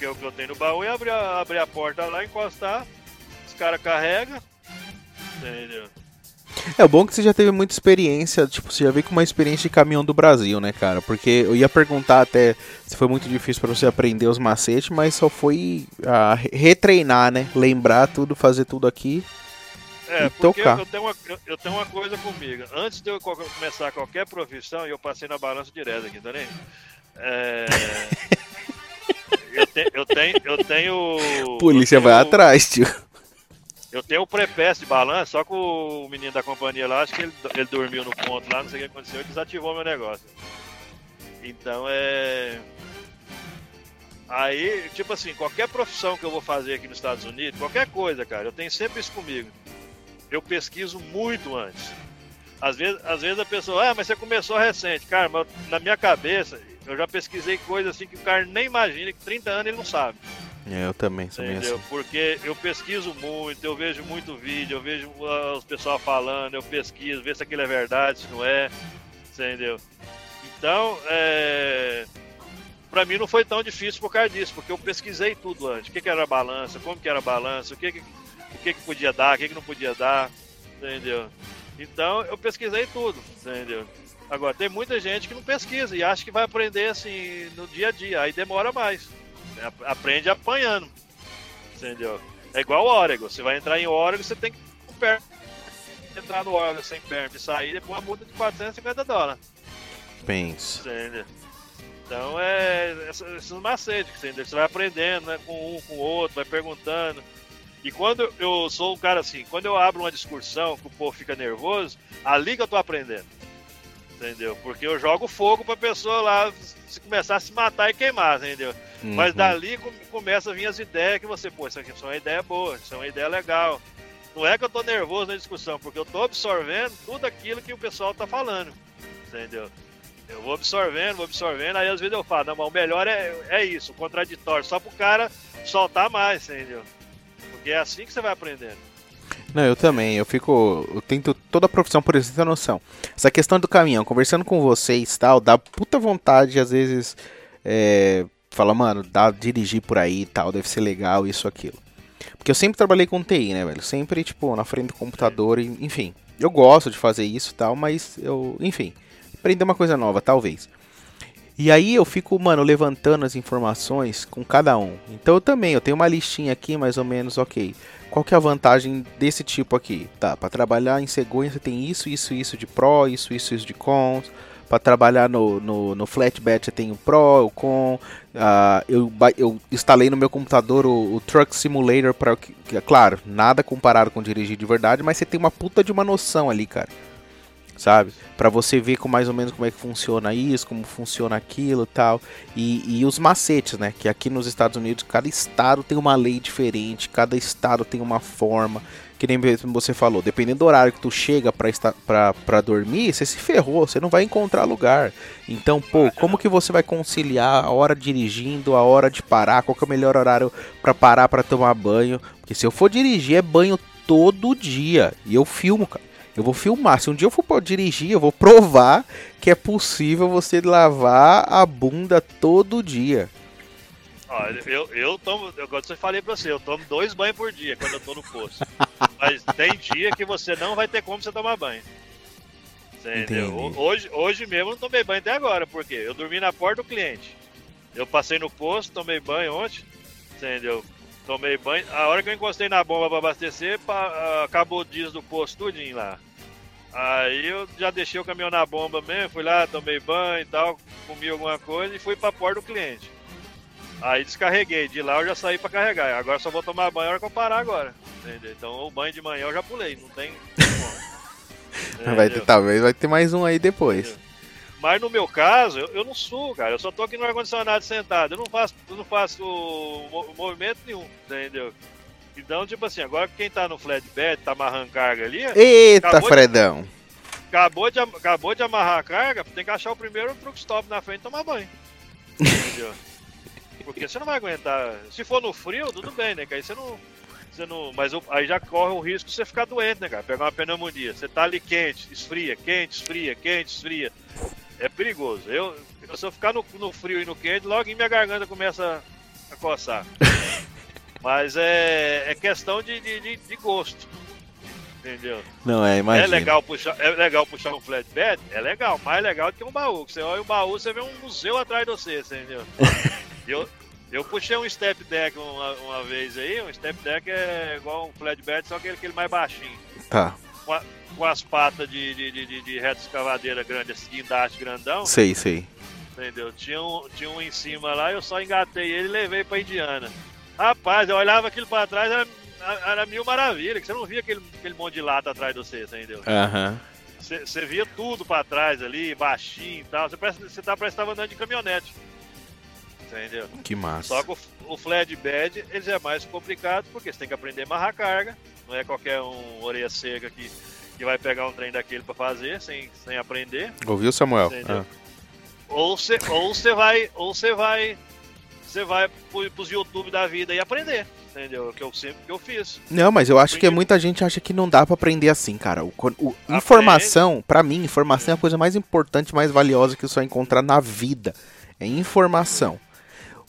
que eu, que eu tenho no baú é abrir a, abrir a porta lá, encostar, os caras carregam, entendeu? É bom que você já teve muita experiência, tipo, você já veio com uma experiência de caminhão do Brasil, né, cara? Porque eu ia perguntar até se foi muito difícil para você aprender os macetes, mas só foi a retreinar, né? Lembrar tudo, fazer tudo aqui. É, porque tocar. Eu, tenho uma, eu, tenho uma coisa comigo. Antes de eu começar qualquer profissão, eu passei na balança direta aqui, tá nem? É... eu, te, eu, tenho, eu tenho. Polícia eu tenho, vai atrás, tio. Eu tenho o pré-pés de balanço, só que o menino da companhia lá, acho que ele, ele dormiu no ponto lá, não sei o que aconteceu, e desativou meu negócio. Então é. Aí, tipo assim, qualquer profissão que eu vou fazer aqui nos Estados Unidos, qualquer coisa, cara, eu tenho sempre isso comigo. Eu pesquiso muito antes. Às vezes, às vezes a pessoa, ah, mas você começou recente. Cara, mas na minha cabeça, eu já pesquisei coisas assim que o cara nem imagina, que 30 anos ele não sabe. É, eu também sou Entendeu? Assim. Porque eu pesquiso muito, eu vejo muito vídeo, eu vejo uh, os pessoal falando, eu pesquiso, ver se aquilo é verdade, se não é. Entendeu? Então, é... pra mim não foi tão difícil por causa disso, porque eu pesquisei tudo antes. O que, que era a balança, como que era a balança, o que, que, o que, que podia dar, o que, que não podia dar. Entendeu? Então eu pesquisei tudo, entendeu? Agora, tem muita gente que não pesquisa e acha que vai aprender assim no dia a dia, aí demora mais. Aprende apanhando. Entendeu? É igual o Oregon. Você vai entrar em Oregon, você tem que entrar no Oregon sem perna e sair depois uma multa de 450 dólares. Pensa. Entendeu? Então é esses macetes, entendeu? Você vai aprendendo né, com um, com o outro, vai perguntando. E quando eu sou um cara assim, quando eu abro uma discussão que o povo fica nervoso, ali que eu tô aprendendo. Entendeu? Porque eu jogo fogo pra pessoa lá se começar a se matar e queimar, entendeu? Uhum. Mas dali começa a vir as ideias que você, pô, isso aqui é uma ideia boa, isso é uma ideia legal. Não é que eu tô nervoso na discussão, porque eu tô absorvendo tudo aquilo que o pessoal tá falando. Entendeu? Eu vou absorvendo, vou absorvendo, aí às vezes eu falo, não, mas o melhor é, é isso, o contraditório, só pro cara soltar mais, entendeu? Porque é assim que você vai aprendendo. Não, eu também. Eu fico. Eu tento toda a profissão por isso, ter noção. Essa questão do caminhão, conversando com vocês tal, dá puta vontade, às vezes. É, fala, mano, dá dirigir por aí tal, deve ser legal, isso, aquilo. Porque eu sempre trabalhei com TI, né, velho? Sempre, tipo, na frente do computador, e, enfim. Eu gosto de fazer isso tal, mas eu, enfim, aprender uma coisa nova, talvez. E aí eu fico, mano, levantando as informações com cada um. Então eu também, eu tenho uma listinha aqui, mais ou menos, ok. Qual que é a vantagem desse tipo aqui? Tá, para trabalhar em cegonha você tem isso, isso, isso de Pro, isso, isso, isso de Cons para trabalhar no, no, no Flatbed eu tenho o Pro, o Com. Uh, eu, eu instalei no meu computador o, o Truck Simulator para que, claro, nada comparado com dirigir de verdade, mas você tem uma puta de uma noção ali, cara. Sabe? Para você ver com mais ou menos como é que funciona isso, como funciona aquilo tal. E, e os macetes, né? Que aqui nos Estados Unidos, cada estado tem uma lei diferente, cada estado tem uma forma que nem você falou, dependendo do horário que tu chega pra, estar, pra, pra dormir, você se ferrou, você não vai encontrar lugar. Então, pô, como que você vai conciliar a hora dirigindo, a hora de parar, qual que é o melhor horário para parar para tomar banho? Porque se eu for dirigir, é banho todo dia. E eu filmo, cara. Eu vou filmar. Se um dia eu for dirigir, eu vou provar que é possível você lavar a bunda todo dia. Olha, eu, eu tomo, eu, eu falei pra você, eu tomo dois banhos por dia quando eu tô no posto. Mas tem dia que você não vai ter como você tomar banho. Entendeu? Hoje, hoje mesmo eu não tomei banho até agora, porque eu dormi na porta do cliente. Eu passei no posto, tomei banho ontem, entendeu? Tomei banho. A hora que eu encostei na bomba para abastecer, pra, acabou o diesel do posto tudinho lá. Aí eu já deixei o caminhão na bomba mesmo, fui lá, tomei banho e tal, comi alguma coisa e fui pra porta do cliente. Aí descarreguei, de lá eu já saí para carregar. Agora só vou tomar banho na hora que eu parar agora. Entendeu? Então o banho de manhã eu já pulei, não tem. vai ter, talvez vai ter mais um aí depois. Entendeu? Mas no meu caso, eu, eu não sou, cara. Eu só tô aqui no ar-condicionado sentado. Eu não faço, eu não faço movimento nenhum, entendeu? Então, tipo assim, agora quem tá no flatbed, tá amarrando carga ali. Eita, Fredão! De, acabou, de, acabou de amarrar a carga, tem que achar o primeiro truck stop na frente e tomar banho. Entendeu? Porque você não vai aguentar. Se for no frio, tudo bem, né? Que aí você não. Você não mas aí já corre o risco de você ficar doente, né, cara? Pegar uma pneumonia. Você tá ali quente, esfria, quente, esfria, quente, esfria. É perigoso. Eu, se eu ficar no, no frio e no quente, logo em minha garganta começa a coçar. Mas é, é questão de, de, de gosto. Entendeu? Não, é, imagina. É legal puxar, é legal puxar um flatbed? É legal, mais legal do que um baú. Você olha o baú, você vê um museu atrás de você, entendeu? eu, eu puxei um step deck uma, uma vez aí, um step deck é igual um flatbed, só que aquele mais baixinho. Tá. Com, as patas de, de, de, de reta escavadeira grande, esse guindaste grandão. Sei, sei. Entendeu? Tinha um, tinha um em cima lá, eu só engatei ele e levei pra Indiana. Rapaz, eu olhava aquilo pra trás, era era mil maravilha, que você não via aquele, aquele monte de lata atrás de você, entendeu? Aham. Você via tudo pra trás ali, baixinho e tal. Você parece, você tá, parece que tava andando de caminhonete. Entendeu? Que massa. Só que o, o flatbed, ele é mais complicado, porque você tem que aprender a amarrar carga. Não é qualquer um orelha seca que, que vai pegar um trem daquele pra fazer, sem, sem aprender. Ouviu, Samuel? Ah. Ou você ou vai, ou você vai, você vai pros YouTube da vida e aprender entendeu? Que eu sempre que eu fiz. Não, mas eu acho que muita gente acha que não dá para aprender assim, cara. O, o informação, para mim, informação é a coisa mais importante, mais valiosa que você vai encontrar na vida. É informação.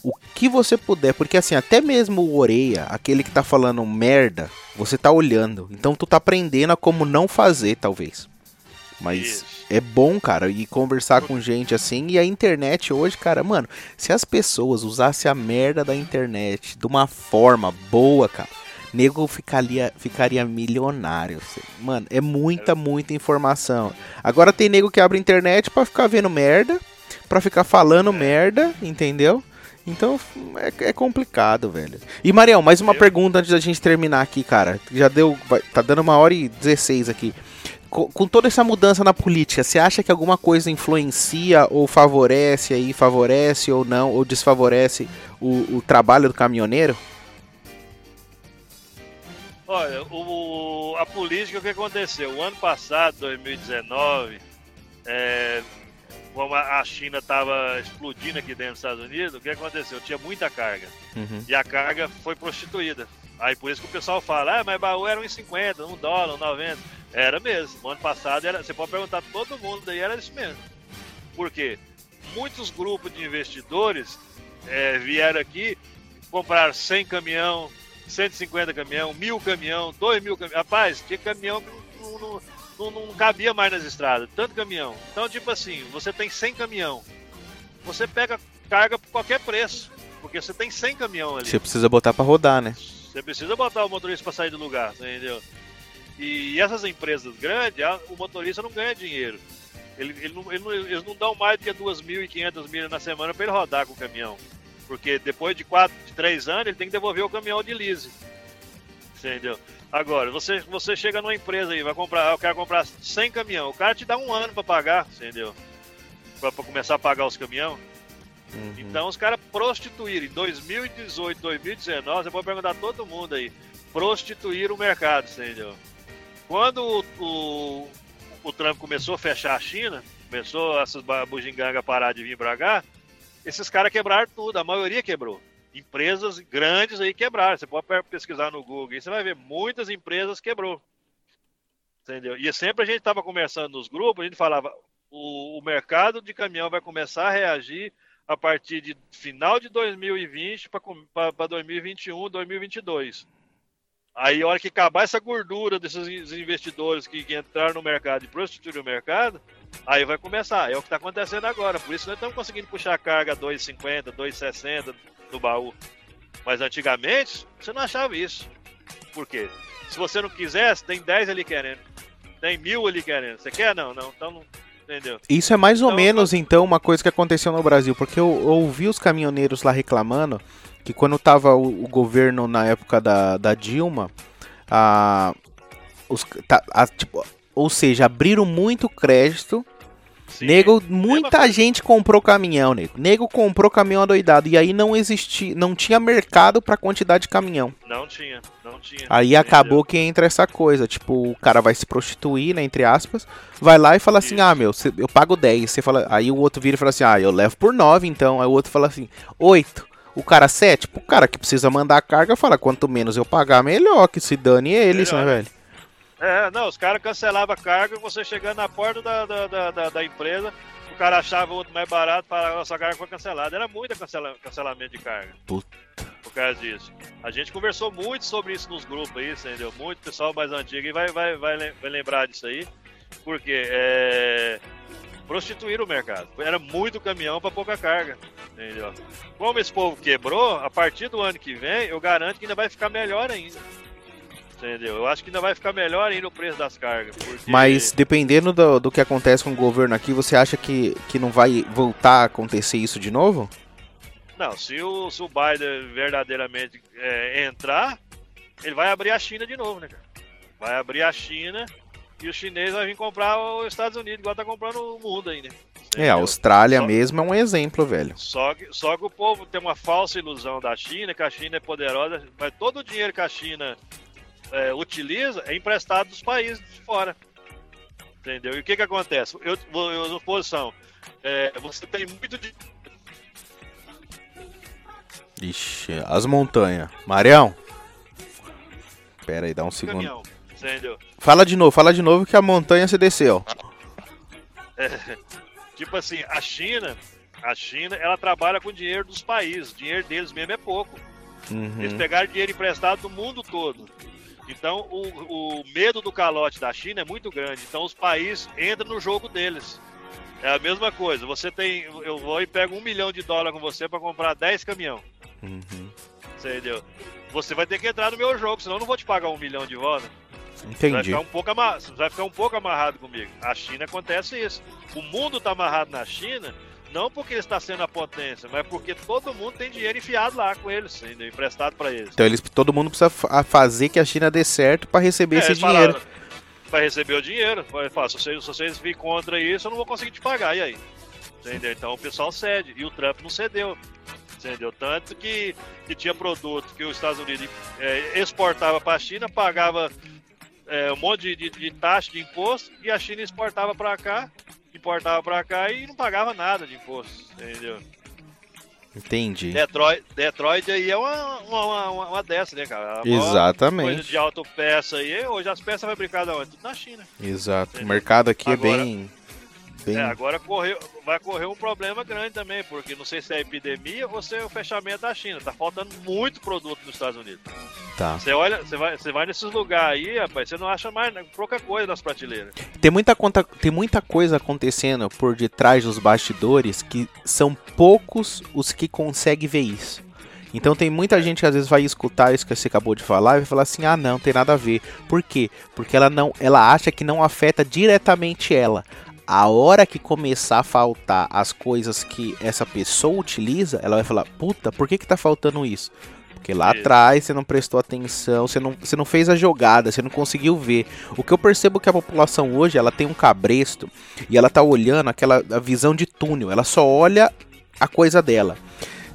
O que você puder, porque assim, até mesmo o Oreia, aquele que tá falando merda, você tá olhando. Então tu tá aprendendo a como não fazer, talvez. Mas Isso. é bom, cara, e conversar com gente assim. E a internet hoje, cara, mano, se as pessoas usassem a merda da internet de uma forma boa, cara, nego ficaria, ficaria milionário. Mano, é muita, muita informação. Agora tem nego que abre internet para ficar vendo merda, para ficar falando é. merda, entendeu? Então é, é, complicado, velho. E Marião, mais uma Eu... pergunta antes da gente terminar aqui, cara. Já deu. Vai, tá dando uma hora e 16 aqui com, com, toda essa mudança na política, você acha que alguma coisa influencia ou favorece aí, favorece ou não, ou desfavorece o, o trabalho do caminhoneiro? Olha, o, a política, o que aconteceu? O ano passado, 2019, é, como a China estava explodindo aqui dentro dos Estados Unidos, o que aconteceu? Tinha muita carga. Uhum. E a carga foi prostituída. Aí por isso que o pessoal fala, ah, mas baú era 1,50, 1 dólar, 1,90. Era mesmo. No ano passado, era, você pode perguntar todo mundo, daí era isso mesmo. Por quê? Muitos grupos de investidores é, vieram aqui, compraram 100 caminhão, 150 caminhão, mil caminhão, 2 mil caminhão. Rapaz, que caminhão que não, não, não, não, cabia mais nas estradas, tanto caminhão. Então, tipo assim, você tem 100 caminhão, você pega carga por qualquer preço, porque você tem 100 caminhão ali. Você precisa botar para rodar, né? Você precisa botar o motorista para sair do lugar, entendeu? E essas empresas grandes, o motorista não ganha dinheiro. Ele, ele não, ele não, eles não dão mais do que 2.500 milhas na semana para ele rodar com o caminhão. Porque depois de 4, de 3 anos, ele tem que devolver o caminhão de lease. Entendeu? Agora, você, você chega numa empresa aí, vai comprar, eu quero comprar 100 caminhão. O cara te dá um ano para pagar, entendeu? Para começar a pagar os caminhões. Uhum. Então os caras prostituíram. Em 2018, 2019, você pode perguntar a todo mundo aí. Prostituíram o mercado, entendeu? Quando o, o, o Trump começou a fechar a China, começou essas bugigangas parar de vir pra cá, esses caras quebraram tudo, a maioria quebrou. Empresas grandes aí quebraram. Você pode pesquisar no Google e você vai ver muitas empresas quebrou. Entendeu? E sempre a gente estava conversando nos grupos, a gente falava, o, o mercado de caminhão vai começar a reagir a partir de final de 2020 para 2021, 2022. Aí, a hora que acabar essa gordura desses investidores que, que entraram no mercado e prostituir o mercado, aí vai começar. É o que está acontecendo agora. Por isso nós estamos conseguindo puxar a carga 2,50, 2,60 do baú. Mas antigamente, você não achava isso. Por quê? Se você não quisesse, tem 10 ali querendo. Tem mil ali querendo. Você quer? Não, não. Então não. Entendeu? Isso é mais ou então, menos, então, uma coisa que aconteceu no Brasil. Porque eu, eu ouvi os caminhoneiros lá reclamando que quando tava o, o governo na época da, da Dilma, a, os, tá, a, tipo, ou seja, abriram muito crédito. Sim. Nego, muita gente comprou caminhão, nego. Nego comprou caminhão adoidado e aí não existia, não tinha mercado para quantidade de caminhão. Não tinha, não tinha. Aí acabou que entra essa coisa, tipo, o cara vai se prostituir, né, entre aspas, vai lá e fala assim: "Ah, meu, eu pago 10". Você fala, aí o outro vira e fala assim: "Ah, eu levo por 9 então". Aí o outro fala assim: "8". O cara 7, pro cara que precisa mandar a carga, fala, quanto menos eu pagar, melhor, que se dane eles, Melhor. né, velho? É, não, os caras cancelavam a carga, você chegando na porta da, da, da, da- empresa, o cara achava outro mais barato, falava, nossa, a carga foi cancelada. Era muito cancela, cancelamento de carga. Puta. Por causa disso. A gente conversou muito sobre isso nos grupos aí, entendeu? Muito pessoal mais antigo e vai, vai, vai, vai lembrar disso aí. Porque é, prostituíram o mercado. Era muito caminhão para pouca carga. Entendeu? Como esse povo quebrou, a partir do ano que vem, eu garanto que ainda vai ficar melhor ainda. Entendeu? Eu acho que ainda vai ficar melhor ainda o preço das cargas. porque- Mas dependendo do, do que acontece com o governo aqui, você acha que, que não vai voltar a acontecer isso de novo? Não, se o, se o Biden verdadeiramente é, entrar, ele vai abrir a China de novo, né, cara? Vai abrir a China e o chinês vai vir comprar os Estados Unidos, igual tá comprando o mundo aí, né? É, a Austrália Só- mesmo é um exemplo, velho. Só que, só que o povo tem uma falsa ilusão da China, que a China é poderosa, mas todo o dinheiro que a China é, utiliza é emprestado dos países de fora. Entendeu? E o que que acontece? Eu, eu, eu posição, é, você tem muito de Ixi, as montanhas. Marião? Pera aí, dá um segundo. caminhão, entendeu? Fala de novo, fala de novo que a montanha você desceu. Tipo assim, a China, a China, ela trabalha com dinheiro dos países, o dinheiro deles mesmo é pouco. Eles Uhum. pegaram dinheiro emprestado do mundo todo. Então, o, o medo do calote da China é muito grande. Então, os países entram no jogo deles. É a mesma coisa. Você tem. Eu vou e pego um milhão de dólares com você para comprar 10 caminhão. Uhum. Entendeu? Você vai ter que entrar no meu jogo, senão eu não vou te pagar um milhão de volta. Você vai, Entendi. ficar um pouco vai ficar um pouco amarrado comigo. A China acontece isso. O mundo está amarrado na China, não porque ele está sendo a potência, mas porque todo mundo tem dinheiro enfiado lá com eles, entendeu? emprestado para eles. Então eles, todo mundo precisa fa- fazer que a China dê certo pra receber É, esse dinheiro. Vai receber o dinheiro. Falar, se vocês, se vocês virem contra isso, eu não vou conseguir te pagar. E aí? Entendeu? Então o pessoal cede. E o Trump não cedeu. Entendeu? Tanto que, que tinha produto que os Estados Unidos é, exportava para a China, pagava é, um monte de, de, de taxa de imposto, e a China exportava para cá, importava para cá e não pagava nada de imposto. Entendeu? Entendi. Detroit, Detroit aí é uma, uma, uma, uma dessa, né, cara? A maior Coisa Exatamente. de autopeça aí, hoje as peças fabricadas onde? Tudo na China. Exato. O Entendeu? mercado aqui é Agora- bem. Bem... É, agora correu, vai correr um problema grande também, porque não sei se é epidemia ou se é o fechamento da China. Tá faltando muito produto nos Estados Unidos. Tá. Você olha, você vai, você vai nesses lugares aí, rapaz, você não acha mais pouca coisa nas prateleiras. Tem muita, conta, tem muita coisa acontecendo por detrás dos bastidores que são poucos os que conseguem ver isso. Então tem muita gente que às vezes vai escutar isso que você acabou de falar e vai falar assim: "Ah, não, tem nada a ver". Por quê? Porque ela não, ela acha que não afeta diretamente ela. A hora que começar a faltar as coisas que essa pessoa utiliza, ela vai falar: "Puta, por que que tá faltando isso?" Porque lá atrás você não prestou atenção, você não, você não fez a jogada, você não conseguiu ver. O que eu percebo que a população hoje, ela tem um cabresto e ela tá olhando aquela visão de túnel, ela só olha a coisa dela.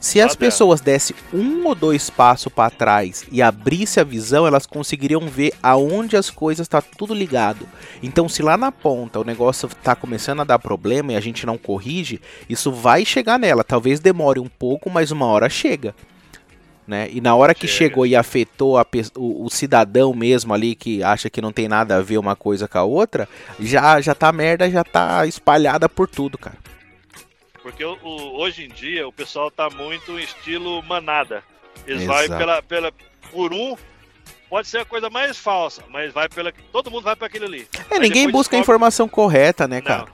Se as pessoas dessem um ou dois passos para trás e abrisse a visão, elas conseguiriam ver aonde as coisas tá tudo ligado. Então, se lá na ponta o negócio tá começando a dar problema e a gente não corrige, isso vai chegar nela. Talvez demore um pouco, mas uma hora chega. Né? E na hora que Chega. chegou e afetou o, o cidadão mesmo ali que acha que não tem nada a ver uma coisa com a outra, já já tá merda, já tá espalhada por tudo, cara. Porque o, o- hoje em dia o pessoal tá muito estilo manada. Eles Exato. vão pela, pela, por um, pode ser a coisa mais falsa, mas vai pela. Todo mundo vai para aquele ali. É, Aí ninguém busca a descobre- informação correta, né, Não. cara?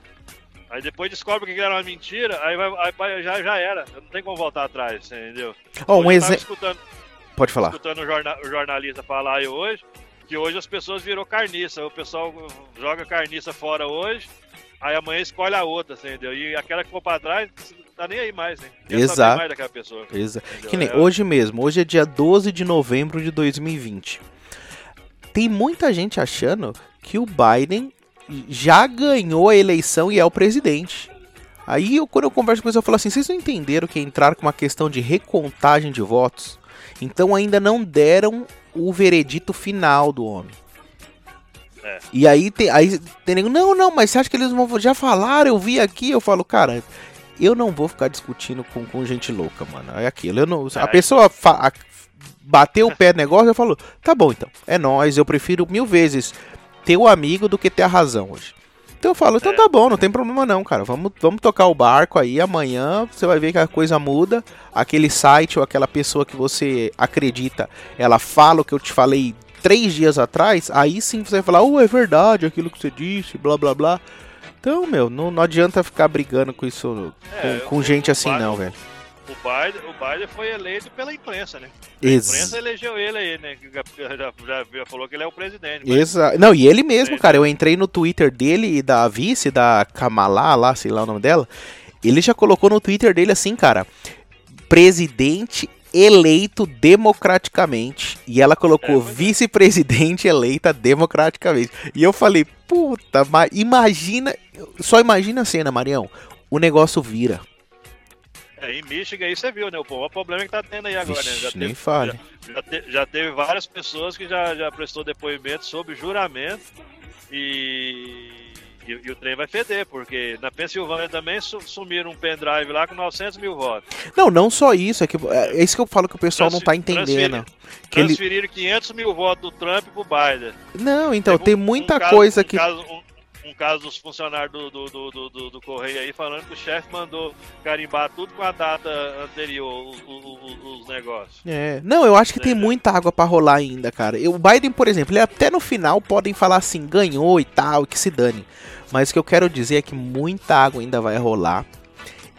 Aí depois descobre que era uma mentira, aí, vai, aí vai- já, já era. Não tem como voltar atrás, entendeu? Ó, um exemplo. Pode falar. escutando o, jorna- o jornalista falar aí hoje, que hoje as pessoas virou carniça. O pessoal joga carniça fora hoje, aí amanhã escolhe a outra, entendeu? E aquela que for pra trás, tá nem aí mais, né? Quer Exato. mais daquela pessoa. Exa- entendeu? Que nem É, hoje mesmo, hoje é dia 12 de novembro de 2020. Tem muita gente achando que o Biden já ganhou a eleição e é o presidente. Aí eu, quando eu converso com eles, eu falo assim: vocês não entenderam que entrar com uma questão de recontagem de votos? Então ainda não deram o veredito final do homem. É. E aí tem, aí tem nego, não, não, mas você acha que eles vão já falaram? Eu vi aqui, eu falo, cara, eu não vou ficar discutindo com, com gente louca, mano. É aquilo. Eu não, a pessoa fa, a, bateu o pé no negócio e falou: tá bom então, é nós, eu prefiro mil vezes ter o amigo do que ter a razão hoje. Então eu falo, então é. tá bom, não tem problema não, cara. Vamos, vamos tocar o barco aí, amanhã você vai ver que a coisa muda. Aquele site ou aquela pessoa que você acredita, ela fala o que eu te falei três dias atrás, aí sim você vai falar, oh, é verdade aquilo que você disse, blá blá blá. Então, meu, não, não adianta ficar brigando com isso, é, com, com gente assim não, velho. O Biden, o Biden foi eleito pela imprensa, né? A Ex imprensa elegeu ele aí, né? Já, já, já, falou que ele é o presidente. Mas... Exato. Não, e ele mesmo, cara. Eu entrei no Twitter dele e da vice, da Kamala, lá, sei lá o nome dela. Ele já colocou no Twitter dele assim, cara. Presidente eleito democraticamente. E ela colocou é, vice-presidente eleita democraticamente. E eu falei, puta, mas imagina. Só imagina a cena, Marião. O negócio vira. É, em Michigan aí você viu, né? O, problema que tá tendo aí agora, Vixe, né? Já nem teve, fale. Já, já, te, já, teve várias pessoas que já, já prestou depoimento sobre juramento e, e, e, o trem vai feder, porque na Pensilvânia também sumiram um pendrive lá com 900 mil votos. Não, não só isso, é, que, é isso que eu falo que o pessoal Transfer, não tá entendendo. que transferiram ele... 500 mil votos do Trump pro Biden. Não, então, tem muita um caso, coisa um que... Caso, um, um caso dos funcionários do, do, do, do, do Correio aí falando que o chefe mandou carimbar tudo com a data anterior, os, os, os negócios. É, não, eu acho que é. tem muita água para rolar ainda, cara. o Biden, por exemplo, ele até no final podem falar assim, ganhou e tal, que se dane. Mas o que eu quero dizer é que muita água ainda vai rolar.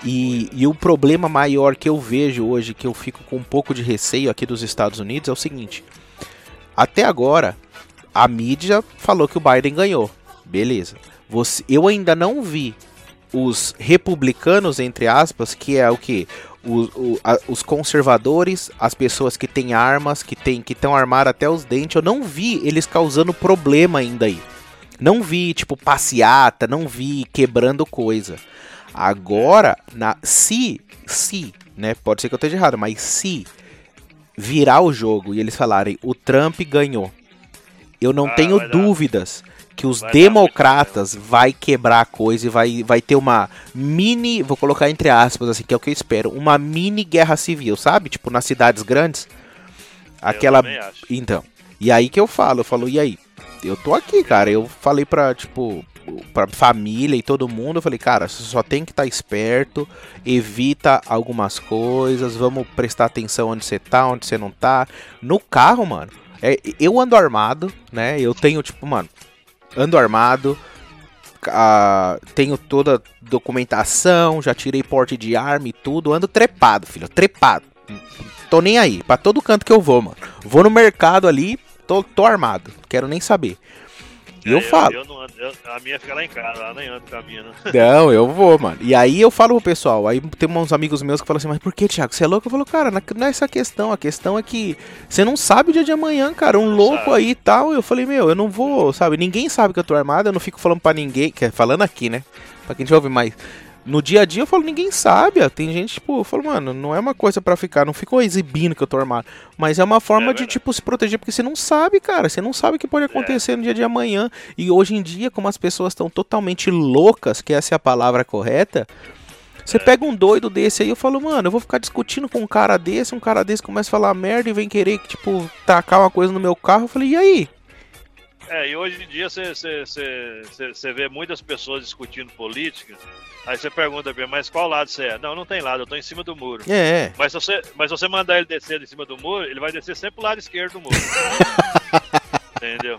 E, e, o problema maior que eu vejo hoje, que eu fico com um pouco de receio aqui dos Estados Unidos, é o seguinte: até agora, a mídia falou que o Biden ganhou. Beleza. Você, eu ainda não vi os republicanos, entre aspas, que é o que? os conservadores, as pessoas que têm armas, que tem, que estão armados até os dentes, eu não vi eles causando problema ainda aí. Não vi, tipo, passeata, não vi quebrando coisa. Agora, na, se, se, né, pode ser que eu esteja errado, mas se virar o jogo e eles falarem o Trump ganhou, eu não ah, tenho dúvidas dar que os vai democratas vai quebrar a coisa e vai, vai ter uma mini, vou colocar entre aspas assim, que é o que eu espero, uma mini guerra civil, sabe? Tipo nas cidades grandes. Aquela então. E aí que eu falo, eu falo, e aí? Eu tô aqui, cara. Eu falei pra, tipo, pra família e todo mundo, eu falei, cara, você só tem que estar tá esperto, evita algumas coisas, vamos prestar atenção onde você tá, onde você não tá. No carro, mano, é, eu ando armado, né? Eu tenho, tipo, mano, ando armado, tenho toda documentação, já tirei porte de arma e tudo, ando trepado, filho, trepado. Tô nem aí, pra todo canto que eu vou, mano. Vou no mercado ali, tô, tô armado, quero nem saber. E eu, eu, falo. Eu ando, eu, a minha fica lá em casa, ela nem anda caminhando. Não, eu vou, mano. E aí eu falo pro pessoal, aí tem uns amigos meus que falam assim, mas por que, Thiago? Você é louco? Eu falo, cara, não é essa questão. A questão é que você não sabe o dia de amanhã, cara. Um não louco sabe. aí e tal. Eu falei, meu, eu não vou, sabe? Ninguém sabe que eu tô armado, eu não fico falando pra ninguém. Que é falando aqui, né? Pra quem já ouve mais no dia a dia eu falo, ninguém sabe. Tem gente, tipo, eu falo, mano, não é uma coisa para ficar, não ficou exibindo que eu tô armado. Mas é uma forma é de, tipo, se proteger, porque você não sabe, cara. Você não sabe o que pode acontecer é. no dia de amanhã. E hoje em dia, como as pessoas estão totalmente loucas, que essa é a palavra correta. Você é. pega um doido desse aí, eu falo, mano, eu vou ficar discutindo com um cara desse, um cara desse começa a falar merda e vem querer, tipo, tacar uma coisa no meu carro. Eu falei, e aí? É, e hoje em dia você vê muitas pessoas discutindo política Aí você pergunta, mas qual lado você é? Não, não tem lado, eu tô em cima do muro. É. Mas se você, mas se você mandar ele descer de cima do muro, ele vai descer sempre pro lado esquerdo do muro. Entendeu?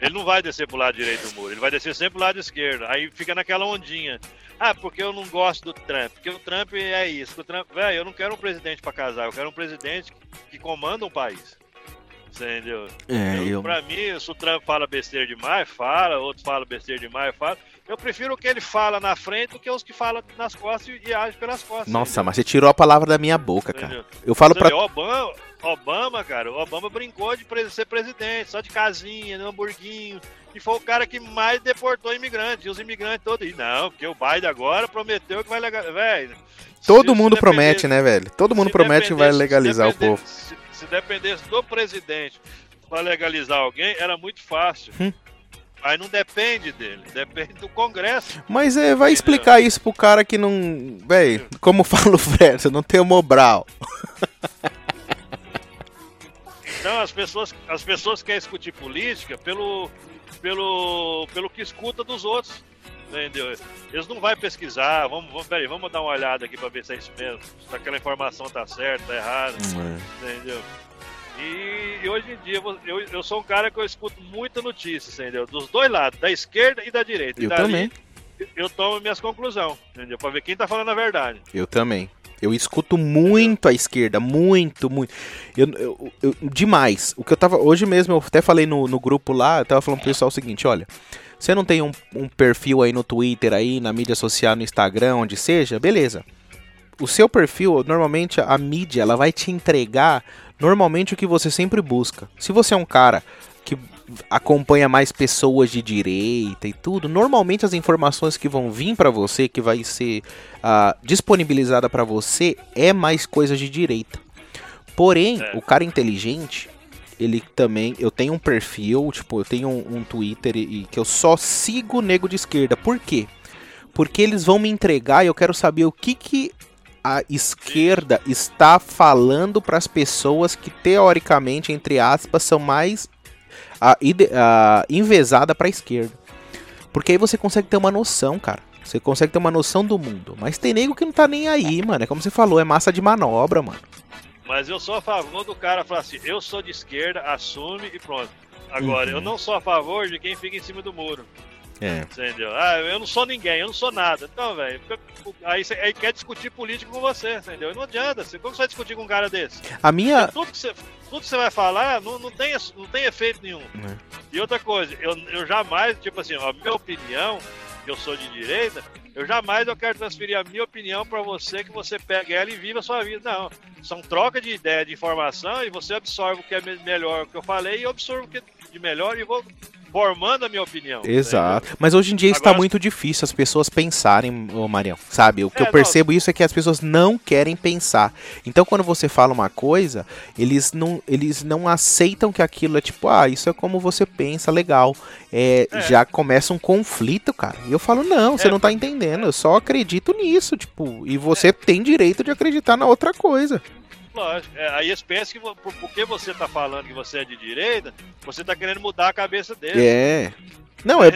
Ele não vai descer pro lado direito do muro, ele vai descer sempre pro lado esquerdo. Aí fica naquela ondinha. Ah, porque eu não gosto do Trump. Porque o Trump é isso. O Trump, velho, eu não quero um presidente para casar, eu quero um presidente que comanda um país. Entendeu? É, eu, eu... Pra mim, se o Trump fala besteira demais, fala, outros falam besteira demais, fala. Eu prefiro o que ele fala na frente do que os que falam nas costas e, e agem pelas costas. Nossa, entendeu? mas você tirou a palavra da minha boca, cara. Eu falo para Obama, Obama, cara, o Obama brincou de ser presidente, só de casinha, no hamburguinho. E foi o cara que mais deportou imigrantes. E os imigrantes todos. E não, porque o Biden agora prometeu que vai legalizar. Velho. Todo mundo promete, né, velho? Todo mundo promete que vai legalizar o povo. Se, se, dependesse do presidente para legalizar alguém, era muito fácil. Hum. Mas não depende dele, depende do Congresso. Mas é, vai explicar isso pro cara que não. Véi, como fala o Fred, você não tem o Mobral. Então as pessoas, as pessoas querem discutir política pelo, pelo, pelo que escuta dos outros. Entendeu? Eles não vão pesquisar, vamos, vamos, peraí, vamos dar uma olhada aqui para ver se é isso mesmo, se aquela informação tá certa, tá errada, é. entendeu? E, e, hoje em dia eu, eu sou um cara que eu escuto muita notícia, entendeu? Dos dois lados, da esquerda e da direita. Eu e também. Eu tomo minhas conclusões, entendeu? Pra ver quem tá falando a verdade. Eu também. Eu escuto muito a esquerda, muito, muito. Eu, eu, eu, demais. O que eu tava. Hoje mesmo, eu até falei no, no grupo lá, eu tava falando pro pessoal o seguinte: olha, você não tem um, um perfil aí no Twitter, aí, na mídia social, no Instagram, onde seja, beleza. O seu perfil, normalmente a mídia, ela vai te entregar normalmente o que você sempre busca. Se você é um cara que acompanha mais pessoas de direita e tudo, normalmente as informações que vão vir para você, que vai ser uh, disponibilizada para você, é mais coisa de direita. Porém, é. o cara inteligente, ele também, eu tenho um perfil, tipo, eu tenho um, um Twitter e, e que eu só sigo nego de esquerda. Por quê? Porque eles vão me entregar e eu quero saber o que que a esquerda está falando para as pessoas que teoricamente, entre aspas, são mais a, a envezada para a esquerda. Porque aí você consegue ter uma noção, cara. Você consegue ter uma noção do mundo. Mas tem nego que não tá nem aí, mano. É como você falou, é massa de manobra, mano. Mas eu sou a favor do cara falar assim, eu sou de esquerda, assume e pronto. Agora, uhum. eu não sou a favor de quem fica em cima do muro. É. Entendeu? Ah, eu não sou ninguém, eu não sou nada. Então, velho, aí, aí quer discutir política com você, entendeu? Não adianta. Você, como você vai discutir com um cara desse? A minha. tudo que você, tudo que você vai falar não, não, tem, não tem efeito nenhum. É. E outra coisa, eu, eu jamais, tipo assim, a minha opinião, eu sou de direita, eu jamais eu quero transferir a minha opinião para você que você pegue ela e viva a sua vida. Não. São troca de ideia, de informação e você absorve o que é melhor que eu falei e eu absorvo o que é de melhor e vou formando a minha opinião. Exato. Mas hoje em dia Agora, está muito difícil as pessoas pensarem, ô Marião. Sabe? O que é, eu percebo não... isso é que as pessoas não querem pensar. Então quando você fala uma coisa, eles não, eles não aceitam que aquilo é tipo, ah, isso é como você pensa, legal. É, é. Já começa um conflito, cara. E eu falo, não, você é, não tá entendendo. Eu só acredito nisso, tipo, e você tem direito de acreditar na outra coisa. Lógico. É, aí eles pensam que por, porque você tá falando que você é de direita, você tá querendo mudar a cabeça deles. É. Não, é,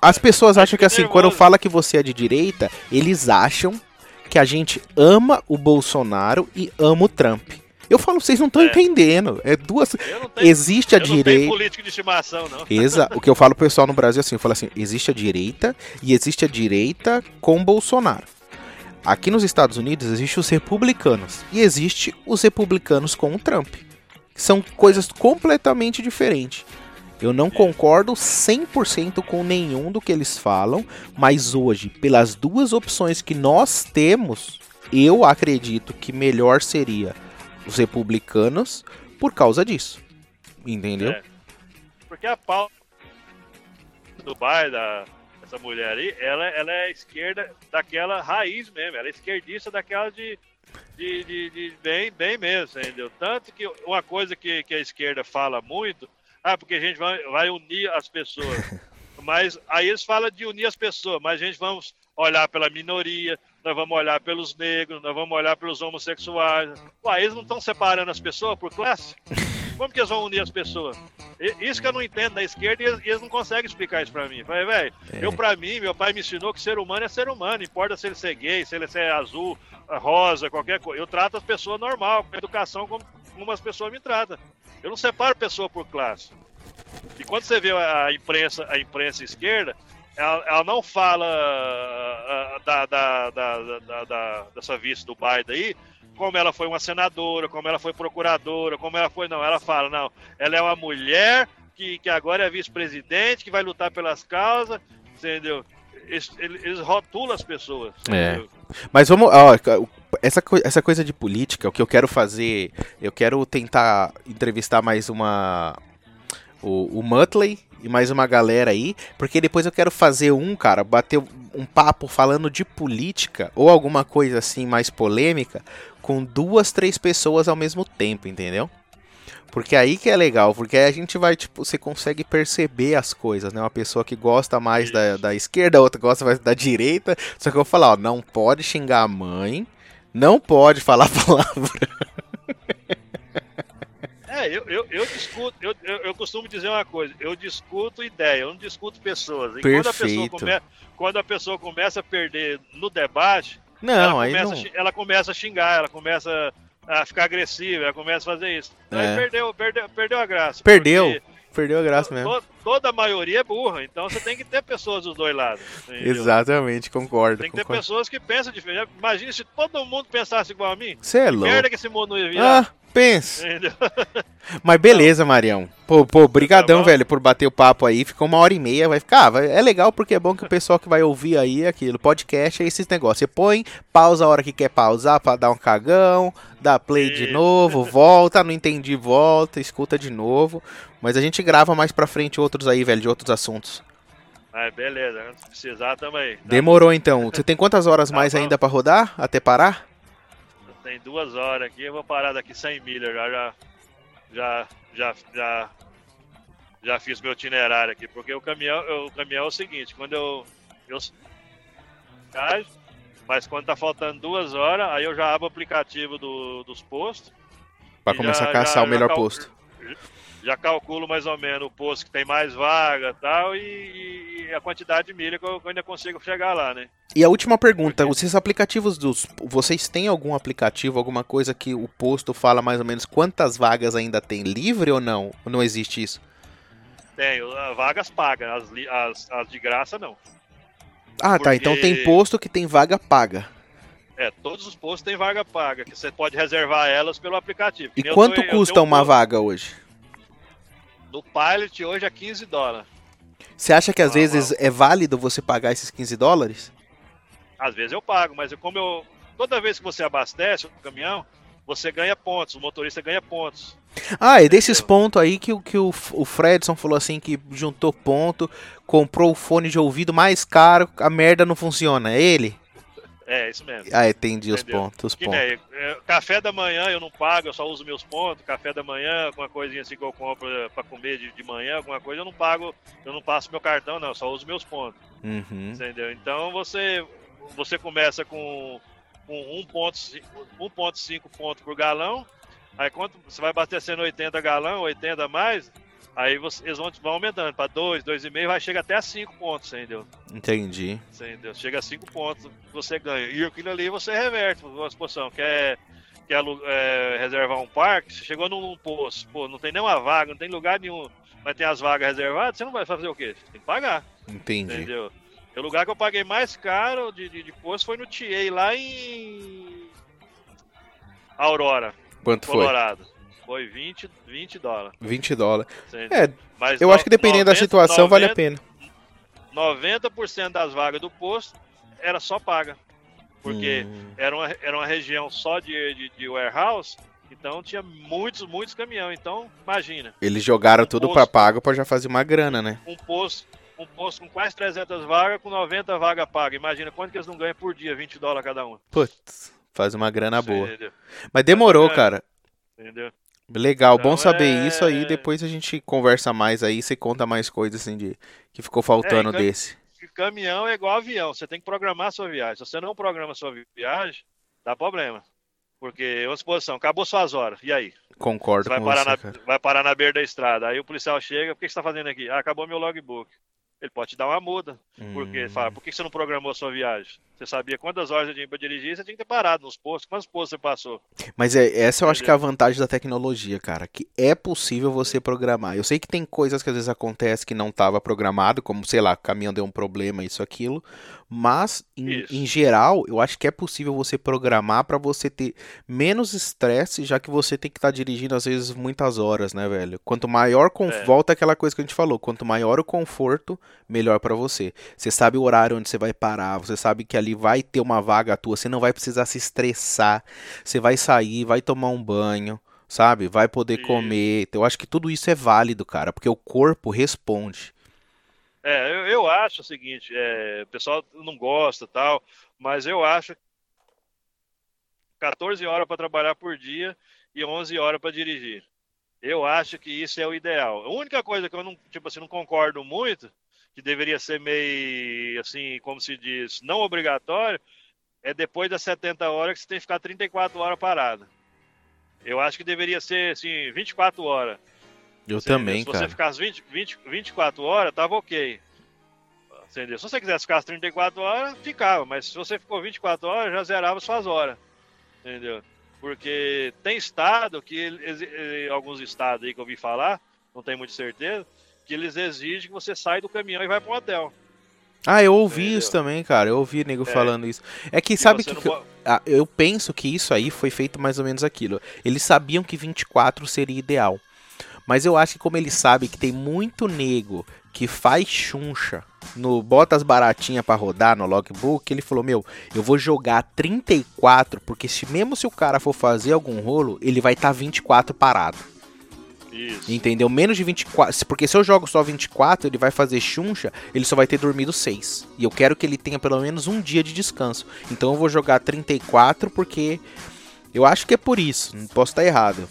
as pessoas acham que assim, quando fala que você é de direita, eles acham que a gente ama o Bolsonaro e ama o Trump. Eu falo, vocês não estão é. entendendo. É duas. Tenho, existe a direita. Não de estimação, não. Exa... o que eu falo pro pessoal no Brasil assim, eu falo assim, existe a direita e existe a direita com Bolsonaro. Aqui nos Estados Unidos existe os republicanos e existe os republicanos com o Trump. São coisas completamente diferentes. Eu não concordo 100% com nenhum do que eles falam, mas hoje, pelas duas opções que nós temos, eu acredito que melhor seria os republicanos por causa disso. Entendeu? É. Porque a pauta do Biden, essa mulher aí, ela, ela é esquerda daquela raiz mesmo, ela é esquerdista daquela de, de, de, de bem, bem mesmo, entendeu? Tanto que uma coisa que, que a esquerda fala muito, ah, porque a gente vai, vai unir as pessoas. Mas aí eles falam de unir as pessoas, mas a gente vamos olhar pela minoria, nós vamos olhar pelos negros, nós vamos olhar pelos homossexuais. Ué, eles não estão separando as pessoas por classe? Como que eles vão unir as pessoas? Isso que eu não entendo da esquerda e eles, não conseguem explicar isso pra mim. Falei, velho, é. eu pra mim, meu pai me ensinou que ser humano é ser humano, importa se ele ser gay, se ele ser azul, rosa, qualquer coisa. Eu trato as pessoas normal, com educação como, como as pessoas me tratam. Eu não separo pessoa por classe. E quando você vê a imprensa, a imprensa esquerda, ela, ela não fala uh, da, da, da, da, dessa vice do Biden aí, como ela foi uma senadora, como ela foi procuradora, como ela foi. Não, ela fala, não, ela é uma mulher que, que agora é vice-presidente, que vai lutar pelas causas, entendeu? Eles, eles rotulam as pessoas. É. Mas vamos. Ó, essa, essa coisa de política, o que eu quero fazer. Eu quero tentar entrevistar mais uma. O, o Muttley e mais uma galera aí, porque depois eu quero fazer um, cara, bater um papo falando de política ou alguma coisa assim mais polêmica com duas, três pessoas ao mesmo tempo, entendeu? Porque aí que é legal, porque aí a gente vai, tipo, você consegue perceber as coisas, né? Uma pessoa que gosta mais da, da esquerda, outra gosta mais da direita. Só que eu vou falar, ó, não pode xingar a mãe, não pode falar palavra. É, eu, eu, eu discuto, eu, eu, costumo dizer uma coisa, eu discuto ideia, eu não discuto pessoas. E Perfeito. Quando a, pessoa come, quando a pessoa começa a perder no debate, não, ela, começa, não... ela começa a xingar, ela começa a ficar agressiva, ela começa a fazer isso. Então é. perdeu, perdeu, perdeu a graça. Perdeu. Perdeu a graça mesmo. To, toda a maioria é burra, então você tem que ter pessoas dos dois lados. Entendeu? Exatamente, concordo. Tem que concordo. ter pessoas que pensam diferente. Imagina se todo mundo pensasse igual a mim. Você é louco. merda que esse mundo ia virar. Ah, pensa. Mas beleza, Marião. Pô, pô, brigadão, tá velho, por bater o papo aí. Ficou uma hora e meia, vai ficar. Vai, é legal porque é bom que o pessoal que vai ouvir aí aquilo, podcast é esses negócios. Você põe, pausa a hora que quer pausar pra dar um cagão, dá play de novo, volta, não entendi, volta, escuta de novo. Mas a gente grava mais pra frente outros aí, velho, de outros assuntos. Ah, beleza, se precisar também. Demorou então. Você tem quantas horas tá mais bom. ainda pra rodar? Até parar? Tem duas horas aqui, eu vou parar daqui 100 milhas, já, já, já, já, já, já fiz meu itinerário aqui, porque o caminhão, o caminhão é o seguinte, quando eu, eu mas quando tá faltando duas horas, aí eu já abro o aplicativo do, dos postos. Pra começar já, a caçar já, o melhor cal... posto. Já calculo mais ou menos o posto que tem mais vaga tal, e, e a quantidade de milha que eu, que eu, ainda consigo chegar lá, né? E a última pergunta, esses aplicativos dos. Vocês têm algum aplicativo, alguma coisa que o posto fala mais ou menos quantas vagas ainda tem livre ou não? Ou não existe isso? Tem, vagas pagas, as, as, as de graça não. Ah, Porque... tá. Então tem posto que tem vaga paga. É, todos os postos têm vaga paga, que você pode reservar elas pelo aplicativo. E quanto tô, custa uma posto... vaga hoje? No Pilot hoje é 15 dólares. Você acha que às ah, vezes é válido você pagar esses 15 dólares? Às vezes eu pago, mas como eu. Toda vez que você abastece o caminhão, você ganha pontos, o motorista ganha pontos. Ah, é desses pontos aí que, que o, o Fredson falou assim que juntou ponto, comprou o fone de ouvido mais caro, a merda não funciona. É ele? É, isso mesmo. Ah, entendi Entendeu? os pontos. Os pontos. Nem, é, café da manhã eu não pago, eu só uso meus pontos. Café da manhã, alguma coisinha assim que eu compro para comer de, de manhã, alguma coisa, eu não pago, eu não passo meu cartão, não, eu só uso meus pontos. Uhum. Entendeu? Então você, você começa com, com 1,5 ponto por galão. Aí quando você vai abastecendo 80 galão, 80 a mais, Aí você, eles vão, vão aumentando para 2, 2,5, vai chegar até a 5 pontos, entendeu? Entendi. Entendeu? Chega a 5 pontos, você ganha. E aquilo ali você reverte, uma exposição. Quer, quer é, reservar um parque, você chegou num, posto, pô, não tem nenhuma vaga, não tem lugar nenhum, mas tem as vagas reservadas, você não vai fazer o quê? Você tem que pagar. Entendi. Entendeu? O lugar que eu paguei mais caro de, de, de posto foi no TA, lá em Aurora. Quanto Colorado. foi? Foi 20, 20 dólares. 20 dólares. É, Mas eu no, acho que dependendo 90, da situação 90, vale a pena. 90% das vagas do posto era só paga. Porque hum. era, uma, era uma região só de, de, de warehouse, então tinha muitos, muitos caminhões. Então, imagina. Eles jogaram um tudo para pago para já fazer uma grana, né? Um posto, um posto com quase 300 vagas, com 90 vagas pagas. Imagina quanto que eles não ganham por dia, 20 dólares cada uma. Putz, faz uma grana boa. Mas demorou, cara. Entendeu? Legal, então, bom saber é... isso aí. Depois a gente conversa mais aí, você conta mais coisas assim de que ficou faltando é, desse. Caminhão é igual avião, você tem que programar a sua viagem. Se você não programa a sua viagem, dá problema. Porque, uma exposição, acabou suas horas, e aí? Concordo você vai com parar você, na, Vai parar na beira da estrada. Aí o policial chega, o que você está fazendo aqui? Ah, acabou meu logbook. Ele pode te dar uma muda. Hum. Porque fala, por que você não programou a sua viagem? Você sabia quantas horas você tinha para dirigir, você tinha que ter parado nos postos. Quantos postos você passou? Mas é, essa eu acho que é a vantagem da tecnologia, cara. Que é possível você programar. Eu sei que tem coisas que às vezes acontecem que não estava programado, como, sei lá, o caminhão deu um problema, isso, aquilo. Mas, em, em, geral, eu acho que é possível você programar para você ter menos estresse, já que você tem que estar tá dirigindo, às vezes, muitas horas, né, velho? Quanto maior. Conf... É. Volta aquela coisa que a gente falou. Quanto maior o conforto, melhor para você. Você sabe o horário onde você vai parar, você sabe que ali vai ter uma vaga tua, você não vai precisar se estressar. Você vai sair, vai tomar um banho sabe? Vai poder comer. Eu acho que tudo isso é válido, cara, porque o corpo responde. É, eu, eu acho o seguinte, é, o pessoal não gosta tal, mas eu acho 14 horas para trabalhar por dia e 11 horas para dirigir. Eu acho que isso é o ideal. A única coisa que eu não, tipo assim, não concordo muito, que deveria ser meio, assim, como se diz, não obrigatório, é depois das 70 horas que você tem que ficar 34 horas parado. Eu acho que deveria ser, assim, 24 horas. Eu também, Se cara. Se você ficar 20, 20, 24 horas, tava ok. Entendeu? Se você quisesse ficar as 34 horas, ficava. Mas se você ficou 24 horas, já zerava suas horas. Entendeu? Porque tem estado que, alguns estados aí que eu ouvi falar, não tenho muita certeza, que eles exigem que você saia do caminhão e vai para um hotel. Ah, eu ouvi Entendeu? isso também, cara. Eu ouvi nego é. falando isso. É que sabe que, que eu, ah, eu penso que isso aí foi feito mais ou menos aquilo. Eles sabiam que 24 seria ideal. Mas eu acho que como eles sabem que tem muito nego que faz chuncha no bota as baratinhas para rodar no logbook, ele falou: "Meu, eu vou jogar 34, porque se mesmo se o cara for fazer algum rolo, ele vai estar tá 24 parado". Isso. Entendeu? Menos de 24. Porque se eu jogo só 24, ele vai fazer chuncha, ele só vai ter dormido 6. E eu quero que ele tenha pelo menos um dia de descanso. Então eu vou jogar 34 porque eu acho que é por isso. Não posso estar errado.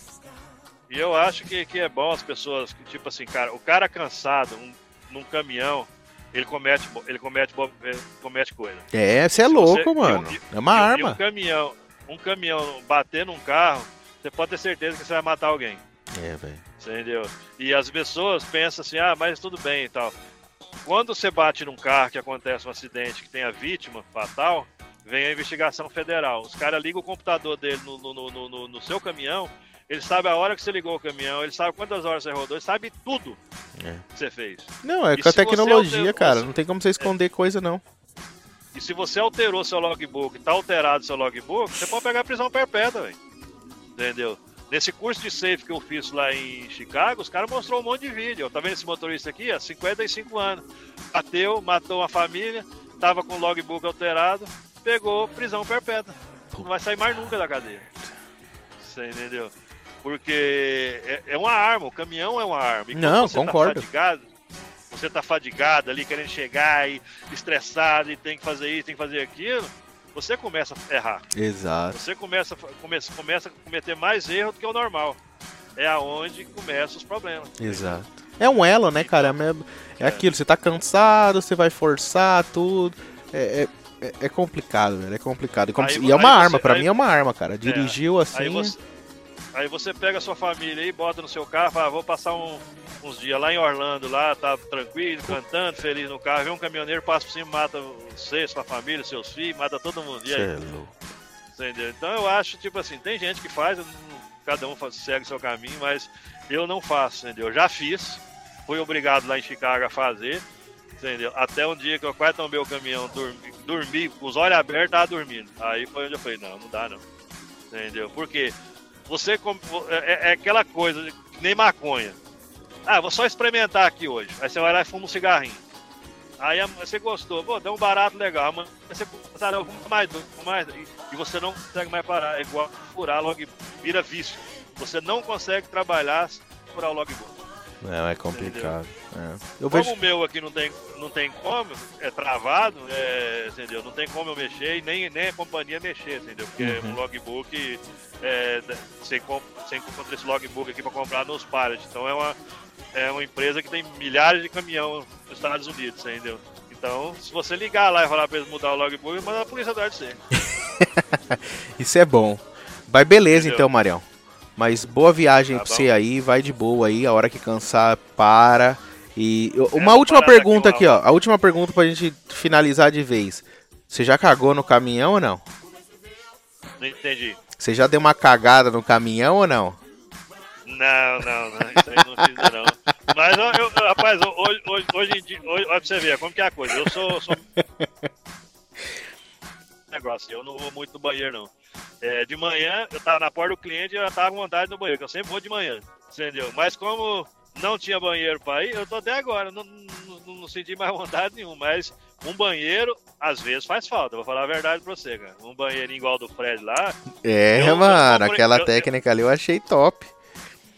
E eu acho que, que é bom as pessoas, tipo assim, cara, o cara cansado um, num caminhão, ele comete, ele comete, ele comete coisa. É, você é louco, você, mano. é uma e, arma. Um caminhão, um caminhão bater num carro, você pode ter certeza que você vai matar alguém. É, velho. Entendeu? E as pessoas pensam assim, ah, mas tudo bem e tal. Quando você bate num carro que acontece um acidente que tem a vítima fatal, vem a investigação federal. Os caras ligam o computador dele no, no, no, no, no seu caminhão ele sabe a hora que você ligou o caminhão, ele sabe quantas horas você rodou, ele sabe tudo é. que você fez. Não, é com a tecnologia, alterou, cara. Você... Não tem como você esconder é. coisa, não. E se você alterou seu logbook, tá alterado seu logbook, você pode pegar prisão perpétua, velho. Entendeu? Nesse curso de safe que eu fiz lá em Chicago, os caras mostrou um monte de vídeo. Tá vendo esse motorista aqui? Há 55 anos. Bateu, matou uma família, tava com o logbook alterado, pegou prisão perpétua. Não vai sair mais nunca da cadeia. Você entendeu? Porque é, é uma arma, o caminhão é uma arma. E Não, você tá concordo. Tá fadigado, você tá fadigado ali, querendo chegar e estressado e tem que fazer isso, tem que fazer aquilo, você começa a errar. Exato. Você começa, começa, começa a cometer mais erro do que o normal. É aonde começam os problemas. Exato. É um elo, né, cara? É, é, aquilo, você tá cansado, você vai forçar tudo. É, é, é, é complicado, velho. É complicado. E, aí, e é uma arma, aí, mim é uma arma, cara. É. Dirigiu assim. Aí você, Aí você pega a sua família e bota no seu carro, fala, vou passar um, uns dias lá em Orlando, lá, tá tranquilo, cantando, feliz no carro, vê um caminhoneiro, passa por cima, mata você, sua família, seus filhos, mata todo mundo. E aí? É Entendeu? Então eu acho, tipo assim, tem gente que faz, cada um faz, segue seu caminho, mas eu não faço, entendeu? Eu já fiz, fui obrigado lá em Chicago a fazer, entendeu? Até um dia que eu quase tomei o caminhão, dormi, dormi com os olhos abertos, tava dormindo. Aí foi onde eu falei, não, não dá não. Entendeu? Porque você é, é, é aquela coisa, nem maconha. Ah, vou só experimentar aqui hoje. Aí você vai lá e fuma um cigarrinho. Aí você gostou, pô, deu um barato legal. Amanhã você começa a fumar mais, mais. E você não consegue mais parar. É igual furar logo vira vício. Você não consegue trabalhar sem furar o logbook. Não, é complicado. É. Eu como vejo... o meu aqui não tem, não tem como, é travado, é, entendeu? Não tem como eu mexer e nem, nem a companhia mexer, entendeu? Porque uhum. um logbook, é, compra, você encontra esse logbook aqui para comprar nos pallets. Então é uma, é uma empresa que tem milhares de caminhão nos Estados Unidos, entendeu? Então, se você ligar lá e falar para eles mudar o logbook, manda a polícia atrás de você. Isso é bom. Vai beleza entendeu? então, Marião. Mas boa viagem tá pra você aí, vai de boa aí, a hora que cansar, para. E uma é, última pergunta aqui, ó. A última pergunta pra gente finalizar de vez. Você já cagou no caminhão ou não? Não entendi. Você já deu uma cagada no caminhão ou não? Não, não, não. Isso aí não fiz não. Mas, eu, eu, rapaz, hoje, hoje, hoje em dia, hoje, olha pra você ver como que é a coisa. Eu sou. sou... Negócio, eu não vou muito no banheiro, não. É, de manhã, eu tava na porta do cliente e eu tava com vontade no banheiro, que eu sempre vou de manhã, entendeu? Mas como não tinha banheiro para ir, eu tô até agora, não, não, não, senti mais vontade nenhuma, mas um banheiro, às vezes, faz falta, vou falar a verdade pra você, cara. Um banheirinho igual do Fred lá. É, eu, mano, comprei, aquela eu, técnica ali eu achei top.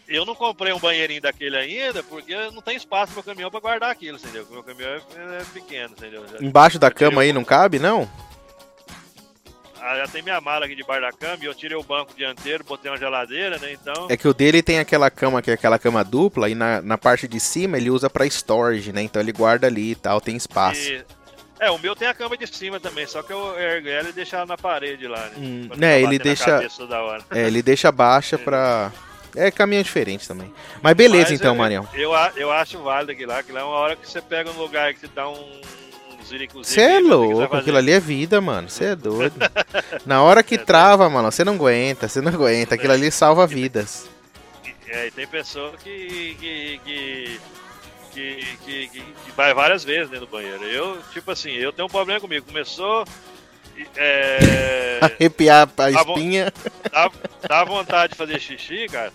Eu não comprei um banheirinho daquele ainda, porque não tem espaço no meu caminhão pra guardar aquilo, entendeu? Meu caminhão é, é pequeno, entendeu? Embaixo da cama aí não cabe, não? Ah, já tem minha mala aqui debaixo da cama e eu tirei o banco dianteiro, botei uma geladeira, né? Então. É que o dele tem aquela cama que é aquela cama dupla e na, na parte de cima ele usa para storage, né? Então ele guarda ali e tal, tem espaço. E... É, o meu tem a cama de cima também, só que eu ergo ela e deixo ela na parede lá, né? Hum, né, ele deixa. É, ele deixa baixa pra. É caminho diferente também. Mas beleza Mas então, eu, Marião. Eu, eu acho válido aquilo lá, aquilo é uma hora que você pega um lugar que você dá um você é louco, aquilo ali é vida, mano. Você é doido. Na hora que trava, mano, você não aguenta, você não aguenta. Aquilo ali salva vidas. É, e tem pessoa que, que, que, que, que, que vai várias vezes dentro do banheiro. Eu, tipo assim, eu tenho um problema comigo. Começou. É, Arrepiar a espinha. Dá, dá vontade de fazer xixi, cara.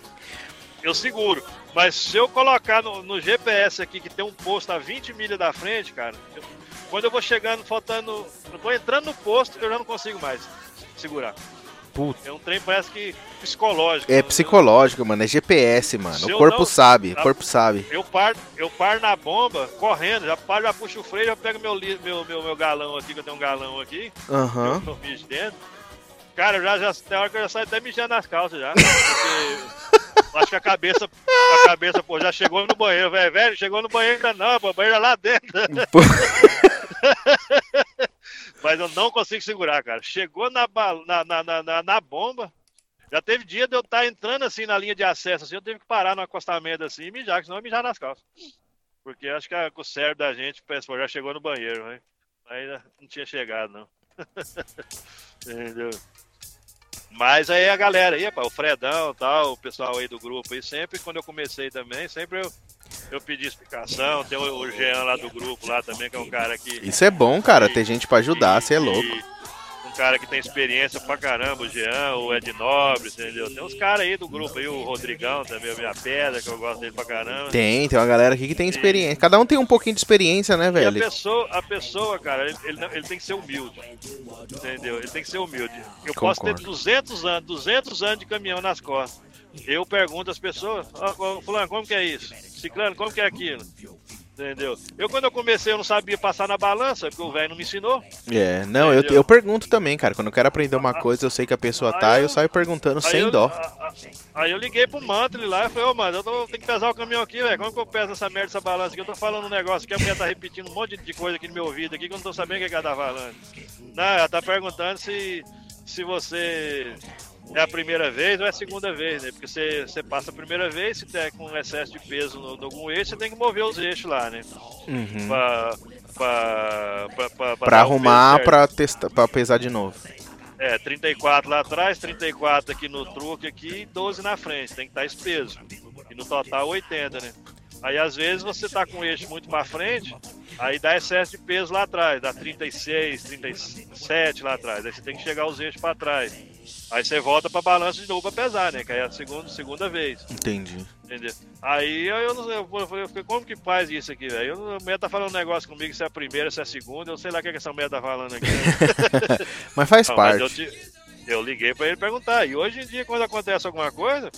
Eu seguro. Mas se eu colocar no, no, GPS aqui que tem um posto a 20 milhas da frente, cara, eu, quando eu vou chegando, faltando. Eu tô entrando no posto, eu já não consigo mais segurar. Puta. É um trem, parece que psicológico. É psicológico, mano. É GPS, mano. Se o corpo não, sabe, o corpo sabe. Eu paro, eu paro na bomba, correndo, já paro, já puxo o freio, já pego meu, meu, meu, meu galão aqui, que eu tenho um galão aqui. Aham. Uhum. dentro. Cara, eu já, já tem hora que eu já saio até mijando nas calças já. Porque acho que a cabeça, a cabeça, pô, já chegou no banheiro, velho, velho, chegou no banheiro ainda não, pô, o banheiro é lá dentro. Mas eu não consigo segurar, cara. Chegou na, na, na, na, na bomba. Já teve dia de eu estar tá entrando assim na linha de acesso, assim, eu tive que parar no acostamento assim e mijar, senão eu mijar nas calças. Porque acho que o cérebro da gente pensou, já chegou no banheiro, né? Ainda não tinha chegado, não. Entendeu? Mas aí a galera aí, o Fredão tal, o pessoal aí do grupo aí, sempre quando eu comecei também, sempre eu eu pedi explicação, tem o Jean lá do grupo lá também, que é um cara que. Isso é bom, cara, que, ter gente para ajudar, você é louco. Um cara que tem experiência pra caramba, o Jean, o Ed Nobre, entendeu? Tem uns caras aí do grupo aí, o Rodrigão também, a minha pedra, que eu gosto dele pra caramba. Tem, tem uma galera aqui que tem experiência. Cada um tem um pouquinho de experiência, né, velho? E a pessoa, a pessoa cara, ele, ele, ele tem que ser humilde. Entendeu? Ele tem que ser humilde. Eu Concordo. posso ter 200 anos, 200 anos de caminhão nas costas. Eu pergunto às pessoas, oh, fulano, como que é isso? Ciclano, como que é aquilo? Entendeu? Eu, quando eu comecei, eu não sabia passar na balança, porque o velho não me ensinou. É, não, eu, eu pergunto também, cara. Quando eu quero aprender uma coisa, eu sei que a pessoa tá, eu, eu saio perguntando sem eu, dó. Aí eu liguei pro Mantle lá e falei, ô, oh, mano, eu tô, tenho que pesar o caminhão aqui, velho. Como que eu peso essa merda, essa balança aqui? Eu tô falando um negócio que a mulher tá repetindo um monte de coisa aqui no meu ouvido aqui que eu não tô sabendo o que ela tá falando. Não, ela tá perguntando se, se você é a primeira vez ou é a segunda vez, né? Porque você, você passa a primeira vez, se der com excesso de peso no, no algum eixo, você tem que mover os eixos lá, né? Uhum. Pra, pra, pra, pra, pra arrumar, pra, testar, pra pesar de novo. É, 34 lá atrás, 34 aqui no truque aqui e 12 na frente, tem que estar esse peso. E no total 80, né? Aí às vezes você tá com o eixo muito mais frente, aí dá excesso de peso lá atrás, dá 36, 37 lá atrás. Aí você tem que chegar os eixos para trás. Aí você volta pra balança de novo pra pesar, né? Que aí é a segunda, segunda vez. Entendi. Entendeu? Aí eu não sei, eu, eu, como que faz isso aqui, velho? A mulher tá falando um negócio comigo, se é a primeira, se é a segunda, eu sei lá o que, é que essa mulher tá falando aqui. Mas faz não, parte. Mas eu, te, eu liguei pra ele perguntar. E hoje em dia, quando acontece alguma coisa,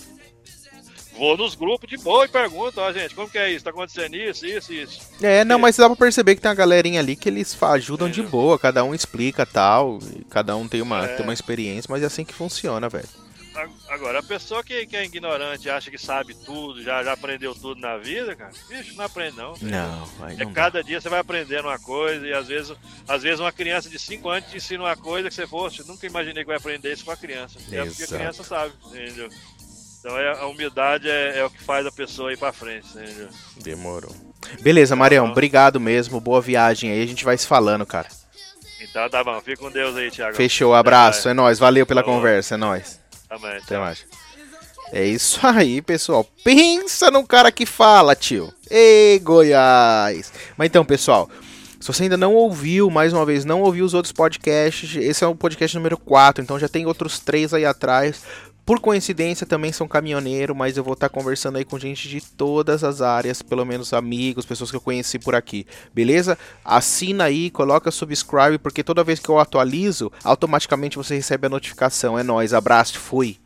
vou nos grupos de boa e pergunto, ó, gente, como que é isso? Tá acontecendo isso, isso, isso. É, não, mas dá pra perceber que tem uma galerinha ali que eles ajudam é. de boa, cada um explica tal, cada um tem uma, é. tem uma experiência, mas é assim que funciona, velho. Agora, a pessoa que, que é ignorante acha que sabe tudo, já, já aprendeu tudo na vida, cara, bicho, não aprende não. Não, aí É cada dia você vai aprendendo uma coisa e às vezes, às vezes uma criança de 5 anos te ensina uma coisa que você fosse, nunca imaginei que vai aprender isso com a criança. É porque a criança sabe, entendeu? Então é, a humildade é, é, o que faz a pessoa ir pra frente, entendeu? Demorou. Beleza, Marião, obrigado mesmo. Boa viagem aí. A gente vai se falando, cara. Então tá bom. Fica com Deus aí, Thiago. Fechou. Abraço. É nóis. Valeu pela Falou. conversa. É nóis. Também. Até mais. É isso aí, pessoal. Pensa no cara que fala, tio. Ei, Goiás. Mas então, pessoal. Se você ainda não ouviu, mais uma vez, não ouviu os outros podcasts, esse é o podcast número 4, então já tem outros três aí atrás. Por coincidência, também sou caminhoneiro, mas eu vou estar conversando aí com gente de todas as áreas, pelo menos amigos, pessoas que eu conheci por aqui, beleza? Assina aí, coloca subscribe, porque toda vez que eu atualizo, automaticamente você recebe a notificação. É nóis, abraço, fui!